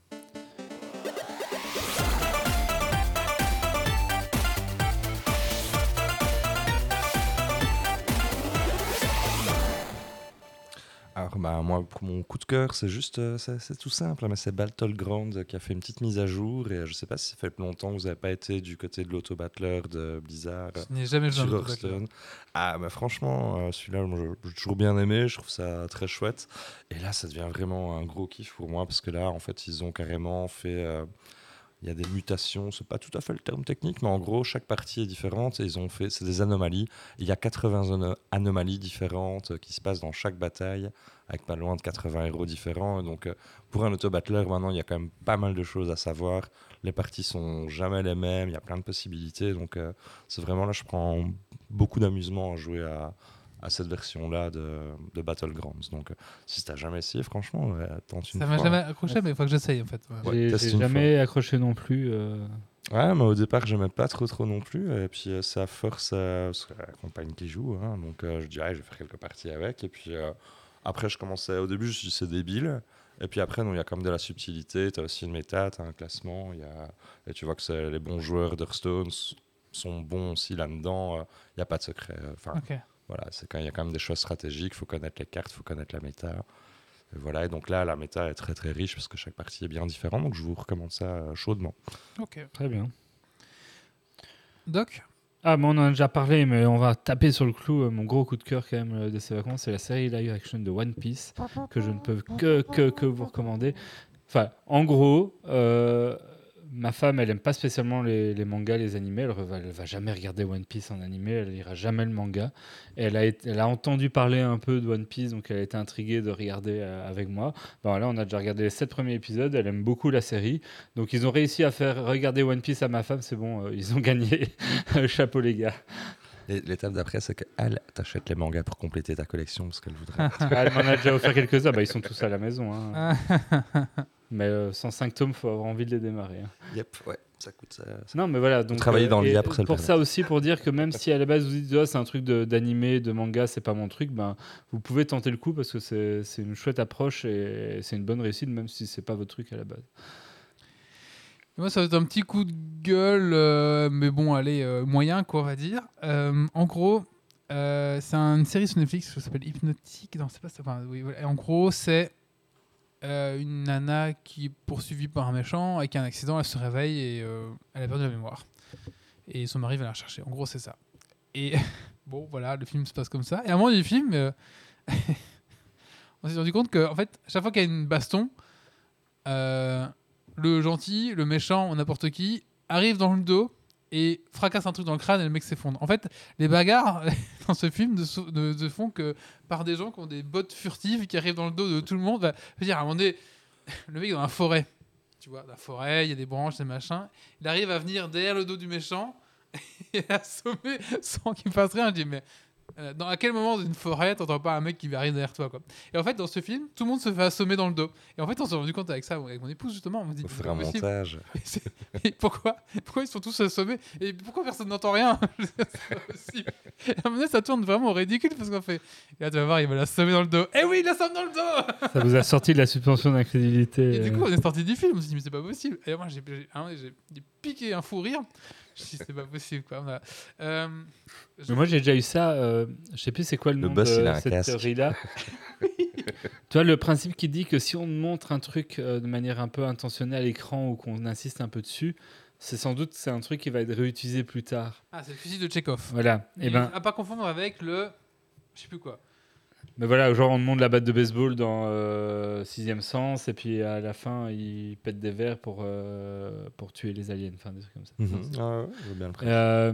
B: Alors, bah, moi, pour mon coup de cœur, c'est juste, euh, c'est tout simple, hein, mais c'est Battleground qui a fait une petite mise à jour. Et euh, je sais pas si ça fait longtemps que vous n'avez pas été du côté de l'auto-battler de Blizzard
A: Je n'ai jamais joué.
B: Ah, bah franchement, euh, celui-là, j'ai toujours bien aimé, je trouve ça très chouette. Et là, ça devient vraiment un gros kiff pour moi, parce que là, en fait, ils ont carrément fait. euh, il y a des mutations, c'est pas tout à fait le terme technique, mais en gros, chaque partie est différente et ils ont fait, c'est des anomalies. Il y a 80 ano- anomalies différentes qui se passent dans chaque bataille, avec pas loin de 80 héros différents. Donc, euh, pour un auto-battler, maintenant, il y a quand même pas mal de choses à savoir. Les parties sont jamais les mêmes, il y a plein de possibilités. Donc, euh, c'est vraiment là, je prends beaucoup d'amusement à jouer à, à cette version-là de, de Battlegrounds. Donc, euh, si t'as jamais essayé, franchement, ouais, tente une
A: Ça
B: fois.
A: m'a jamais accroché, mais il faut que j'essaye en fait. ouais.
B: Ouais,
C: J'ai jamais accroché non plus. euh,
B: Ouais, mais au départ, j'aimais pas trop trop non plus. Et puis, euh, à force, euh, parce que la compagne qui joue. hein, donc, euh, je dis, ah, je vais faire quelques parties avec. Et puis, euh, après, je commençais. Au début, je me suis dit, c'est débile. Et puis après, non, il y a quand même de la subtilité. Tu as aussi une méta, tu as un classement. il Y a... Et tu vois que c'est- les bons joueurs d'Hearthstone sont bons aussi là-dedans. Il n'y a pas de secret. Enfin,
A: Ok.
B: voilà, c'est quand il y a quand même des choses stratégiques. Il faut connaître les cartes, il faut connaître la méta. Et voilà, et donc là, la méta est très très riche parce que chaque partie est bien différente. Donc, je vous recommande ça euh, chaudement.
A: Ok.
C: Très bien.
A: Doc?
C: Ah, mais on en a déjà parlé, mais on va taper sur le clou. Euh, Mon gros coup de cœur, quand même, euh, de ces vacances, c'est la série live action de One Piece, que je ne peux que, que, que vous recommander. Enfin, en gros, euh, ma femme, elle aime pas spécialement les, les mangas, les animés. Elle, va- elle va jamais regarder One Piece en animé. Elle lira jamais le manga. Et elle a, été- elle a entendu parler un peu de One Piece, donc elle a été intriguée de regarder euh, avec moi. Bon, là, on a déjà regardé les sept premiers épisodes. Elle aime beaucoup la série. Donc, ils ont réussi à faire regarder One Piece à ma femme. C'est bon, euh, ils ont gagné. Chapeau, les gars.
B: Et L'étape d'après, c'est qu'elle t'achète les mangas pour compléter ta collection parce qu'elle voudrait.
C: Ah, elle m'en a déjà offert quelques-uns. Bah, ils sont tous à la maison. hein. Mais euh, 105 tomes, faut avoir envie de les démarrer. hein.
B: yep, ouais, ça coûte ça. ça-
C: Non, mais voilà. Donc,
B: travailler dans
C: et
B: l'IA pour ça
C: Pour ça aussi, pour dire que même si à la base vous dites Ah, c'est un truc de- d'animé, de, manga, c'est pas mon truc, ben, vous pouvez tenter le coup parce que c'est c'est une chouette approche et c'est une bonne réussite, même si c'est pas votre truc à la base.
A: Moi, ça va être un petit coup de gueule, euh, mais bon, allez, euh, moyen, quoi, on va dire. Euh, en gros, euh, c'est une série sur Netflix qui s'appelle Hypnotique. Non, c'est pas ça. Enfin, oui, voilà. Et en gros, c'est euh, une nana qui est poursuivie par un méchant avec un accident. Elle se réveille et euh, elle a perdu la mémoire. Et son mari va la rechercher. En gros, c'est ça. Et bon, voilà, le film se passe comme ça. Et à un moment du film, euh, on s'est rendu compte que, en fait, chaque fois qu'il y a une baston, le gentil, le méchant, n'importe qui, arrive dans le dos et fracasse un truc dans le crâne et le mec s'effondre. En fait, les bagarres dans ce film ne, ne font que par des gens qui ont des bottes furtives qui arrivent dans le dos de tout le monde. Je veux dire, à un moment donné, le mec est dans la forêt. Tu vois, la forêt, il y a des branches, des machins. Il arrive à venir derrière le dos du méchant et assommer sans qu'il fasse rien. Je dis, mais euh, dans, à quel moment dans une forêt, t'entends pas un mec qui arrive derrière toi quoi. Et en fait, dans ce film, tout le monde se fait assommer dans le dos. Et en fait, on s'est rendu compte avec ça, avec mon épouse justement, on me dit,
B: faire un
A: pas possible.
B: montage.
A: Pourquoi Pourquoi ils sont tous assommés Et pourquoi personne n'entend rien? Et à un moment donné, ça tourne vraiment au ridicule parce qu'on fait. Et là, tu vas voir, il va l'assommer dans le dos. Eh oui, il l'assomme dans le dos
C: Ça vous a sorti de la suspension d'incrédulité.
A: Et du
C: euh.
A: coup, on est sorti du film. On s'est dit, mais c'est pas possible. Et moi, j'ai j'ai piqué un fou rire. Je c'est pas possible. Quoi. Voilà. Euh, je-
C: Mais moi j'ai déjà eu ça, euh, je sais plus c'est quoi le,
B: Le
C: nom
B: boss,
C: de cette théorie-là. tu vois le principe qui dit que si on montre un truc euh, de manière un peu intentionnelle à l'écran ou qu'on insiste un peu dessus, c'est sans doute c'est un truc qui va être réutilisé plus tard.
A: Ah, c'est le fusil de Chekhov.
C: Voilà. Et
A: Et
C: ben,
A: À pas confondre avec le. Je sais plus quoi.
C: Mais voilà, genre on monte la batte de baseball dans euh, Sixième Sens et puis à la fin il pète des verres pour euh, pour tuer les aliens, enfin des trucs comme ça.
B: Ah ouais, je veux bien le préciser.
C: Euh,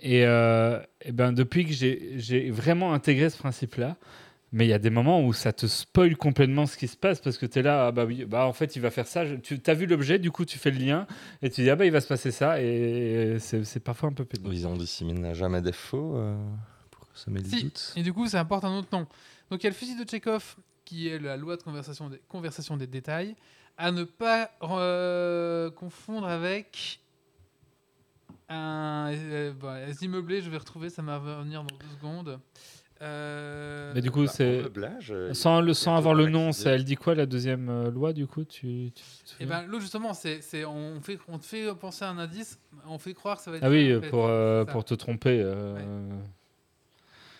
C: et, euh, et ben depuis que j'ai j'ai vraiment intégré ce principe-là, mais il y a des moments où ça te spoil complètement ce qui se passe parce que tu es là, ah bah oui, bah en fait il va faire ça. Je- Tu as vu l'objet, du coup tu fais le lien et tu dis ah bah il va se passer ça et c'est c'est parfois un peu pénible.
B: Ils ont disséminé jamais des faux
A: Si.
B: doute.
A: Et du coup, ça apporte un autre nom. Donc il y a le fusil de Tchekhov, qui est la loi de conversation des, conversation des détails, à ne pas euh, confondre avec un euh, immeublés. Je vais retrouver, ça va revenir dans deux secondes. Euh,
C: Mais du coup
B: Bah,
C: c'est
B: euh,
C: sans le avoir le nom, ça elle dit quoi la deuxième euh, loi du coup tu, tu
A: Et
C: souviens?
A: ben l'autre justement, c'est c'est- on fait on te fait penser à un indice, on fait croire que ça va être.
C: Ah oui,
A: ça, en fait.
C: pour, euh,
A: Ça.
C: pour te tromper. euh,
A: Ouais.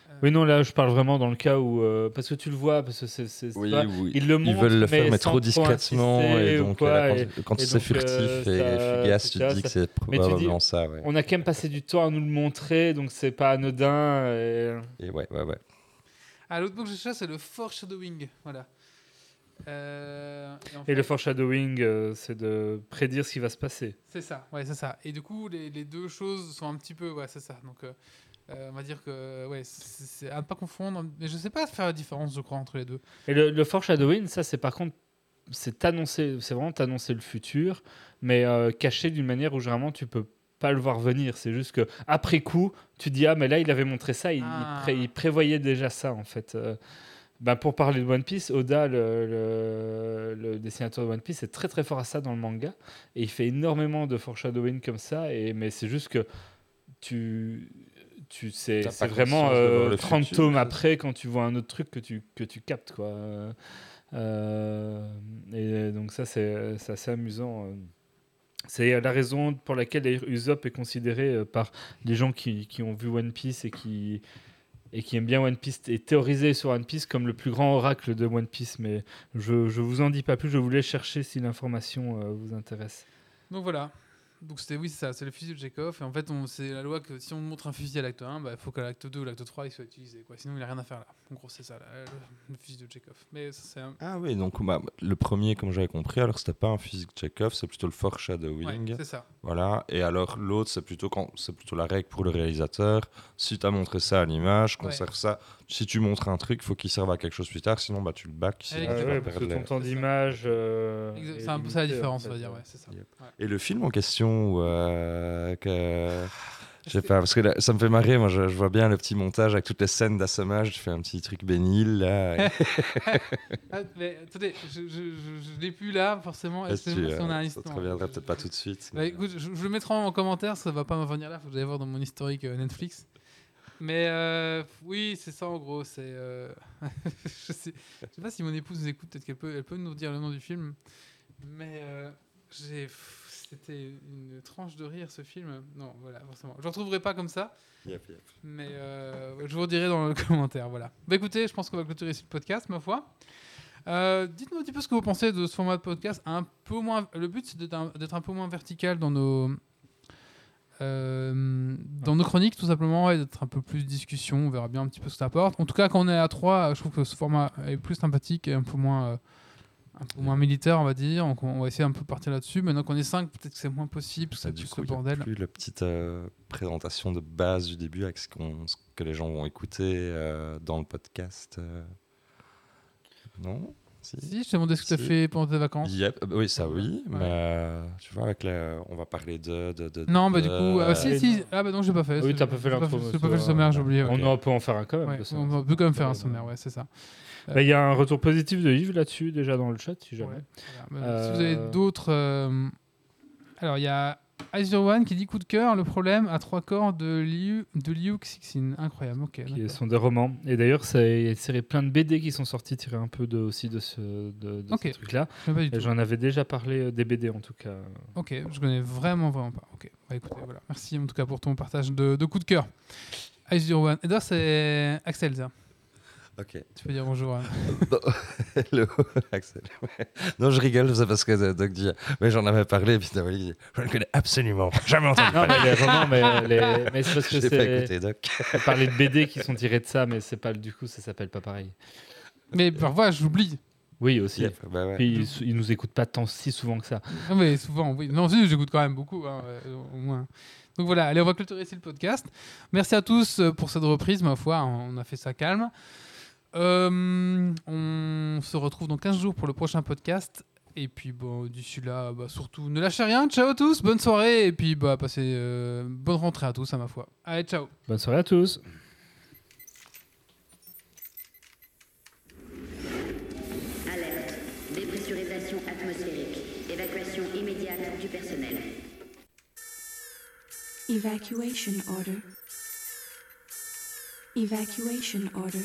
C: Euh. Oui, non, là, je parle vraiment dans le cas où. euh, parce que tu le vois, parce que c'est. c'est- c'est
B: Oui,
C: pas-
B: oui.
C: Ils le
B: Ils
C: montrent,
B: veulent le
C: mais
B: faire, mais trop discrètement. Et donc,
C: quoi,
B: euh,
C: et-
B: quand, c'est
C: donc,
B: furtif
C: euh,
B: et fugace, tu te dis que c'est probablement ça. Ouais.
C: On a quand même passé du temps à nous le montrer, donc c'est pas anodin. et-
B: Et ouais, ouais, ouais.
A: Ah, l'autre mot que je cherche, c'est le foreshadowing. Voilà. Euh, et en
C: Et le foreshadowing, euh, c'est de prédire ce qui va se passer.
A: C'est ça, ouais, c'est ça. Et du coup, les, les deux choses sont un petit peu, ouais, c'est ça. Donc, euh, euh, on va dire que, ouais, c'est à ne pas confondre. Mais je sais pas faire la différence, je crois, entre les deux.
C: Et le, le foreshadowing, ça, c'est par contre. C'est vraiment t'annoncer le futur, mais euh, caché d'une manière où généralement tu peux pas le voir venir. C'est juste que après coup, tu dis ah mais là il avait montré ça, il, il
A: Ah.
C: pré- il prévoyait déjà ça en fait. Euh, ben, pour parler de One Piece, Oda, le, le- le dessinateur de One Piece, est très très fort à ça dans le manga et il fait énormément de foreshadowing comme ça. Et mais c'est juste que tu tu sais, c'est
B: pas
C: vraiment euh,
B: le
C: 30
B: futur,
C: tomes après quand tu vois un autre truc que tu que tu captes quoi. Euh, et donc ça c'est c'est assez amusant. euh. C'est la raison pour laquelle Usopp est considéré euh, par les gens qui, qui ont vu One Piece et qui, et qui aiment bien One Piece et théorisé sur One Piece comme le plus grand oracle de One Piece. Mais je, je vous en dis pas plus, je voulais chercher si l'information vous intéresse.
A: Donc voilà. Donc c'était oui, c'est ça, c'est le fusil de Chekhov. Et en fait, c'est la loi que si on montre un fusil à l'acte 1, bah, il faut qu'à l'acte 2 ou l'acte 3, il soit utilisé. Quoi. Sinon, il n'a rien à faire là. En gros, c'est ça, le, le fusil de Chekhov. Mais ça, c'est un...
B: Ah oui, donc bah, le premier, comme j'avais compris, alors c'était pas un physique Chekhov, c'est plutôt le foreshadowing.
A: ouais, c'est ça.
B: Voilà. Et alors l'autre, c'est plutôt quand c'est plutôt la règle pour le réalisateur. Si tu as montré ça à l'image, conserve ça. Si tu montres un truc, faut qu'il serve à quelque chose plus tard, sinon bah tu le back.
C: Ah ouais, parce que ton temps d'image. euh,
A: C'est un peu ça la différence,
C: en
A: on va dire. Ouais, c'est ça.
B: Yep.
A: Ouais.
B: Et le film en question, euh, que je sais pas, parce que là, ça me fait marrer. Moi, je, je vois bien le petit montage avec toutes les scènes d'assommage. Tu fais un petit truc bénil là. et-
A: Ah, mais attendez, je, je, je, je l'ai plus là, forcément.
B: Est-ce que,
A: Excusez-moi si on a un
B: euh, ça te reviendra peut-être pas tout de suite.
A: Bah, écoute, je, je le mettrai en commentaire, ça va pas me revenir là, faut que j'aille voir dans mon historique euh, Netflix. Mais euh, oui, c'est ça en gros. C'est, euh, je, sais, je sais pas si mon épouse nous écoute, peut-être qu'elle peut, elle peut nous dire le nom du film. Mais euh, j'ai, c'était une tranche de rire ce film. Non, voilà, forcément. Je ne retrouverai pas comme ça,
B: Yep, yep.
A: mais je vous redirai dans le commentaire. Voilà. Bah écoutez, je pense qu'on va clôturer ici le podcast, ma foi. Euh, Dites-nous un petit peu ce que vous pensez de ce format de podcast. Un peu moins, le but, c'est d'être un, d'être un peu moins vertical dans nos, euh, dans nos chroniques, tout simplement, et d'être un peu plus discussion. On verra bien un petit peu ce que ça apporte. En tout cas, quand on est à 3, je trouve que ce format est plus sympathique et un peu moins, euh, un peu moins militaire, on va dire. Donc, on va essayer un peu de partir là-dessus. Maintenant qu'on est 5, peut-être que c'est moins possible, parce que
B: Bah,
A: ça
B: du
A: tue ce
B: coup, a
A: bordel.
B: plus la petite euh, présentation de base du début avec ce, que les gens vont écouter dans le podcast. Non? Si
A: Si, je t'ai demandé ce que tu as fait pendant tes vacances.
B: Yep, euh, bah oui, ça oui,
A: Ouais.
B: mais euh, tu vois, avec la- on va parler de. de, de-
A: Non, bah
B: de-
A: du coup, ah, si,
C: euh,
A: si. Ah, bah non, j'ai pas fait.
C: Ah oui, t'as pas fait l'intro,
A: J'ai pas fait le
C: ça
A: sommaire, j'ai oublié.
C: On peut en faire un quand même.
A: On peut quand même faire un sommaire, ouais, c'est ça.
C: Bah, Il y a un retour positif de Yves là-dessus, déjà dans le chat, si jamais.
A: Ouais, voilà. Bah, Si vous avez
C: Euh,
A: d'autres. euh, Alors, il y a Azure One qui dit coup de cœur, le problème à trois corps de Liu, de Liu Xixin. Incroyable, ok.
C: qui sont des romans. Et d'ailleurs, il y a une série plein de BD qui sont sortis tirés un peu de, aussi de ce, de, de
A: Ok.
C: ce truc-là. J'en avais déjà parlé euh, des BD en tout cas.
A: Ok, je connais vraiment, vraiment pas. Ok, bah écoutez, voilà. Merci en tout cas pour ton partage de, de coup de cœur. Azure One. Et d'ailleurs, c'est Axel, ça.
B: Ok.
A: Tu peux dire bonjour. hein.
B: Hello, Axel. Non, je rigole, c'est parce que euh, Doc dit. Mais j'en avais parlé, et puis Nawali dit Je ne connais absolument jamais entendu
C: Non,
B: parler.
C: mais les romans, mais, les- mais c'est parce que
B: Je l'ai pas
C: c'est
B: écouté, Doc.
C: on parlait de BD qui sont tirés de ça, mais c'est pas du coup, ça s'appelle pas pareil.
A: Mais parfois, j'oublie.
C: Oui, aussi.
B: Yep, bah ouais.
C: Puis ils, ils nous écoutent pas tant si souvent que ça.
A: Non, mais souvent, oui. Non, si, j'écoute quand même beaucoup, hein, euh, au moins. Donc voilà, allez, on va clôturer ici le podcast. Merci à tous euh, pour cette reprise, ma foi, on a fait ça calme. Euh, on se retrouve dans 15 jours pour le prochain podcast. Et puis, bon, d'ici là, bah, surtout, ne lâchez rien. Ciao à tous, bonne soirée. Et puis, bah, passez euh, bonne rentrée à tous, à ma foi. Allez, ciao.
C: Bonne soirée à tous.
D: Alerte. Dépressurisation atmosphérique. Évacuation immédiate du personnel.
E: Evacuation order. Evacuation order.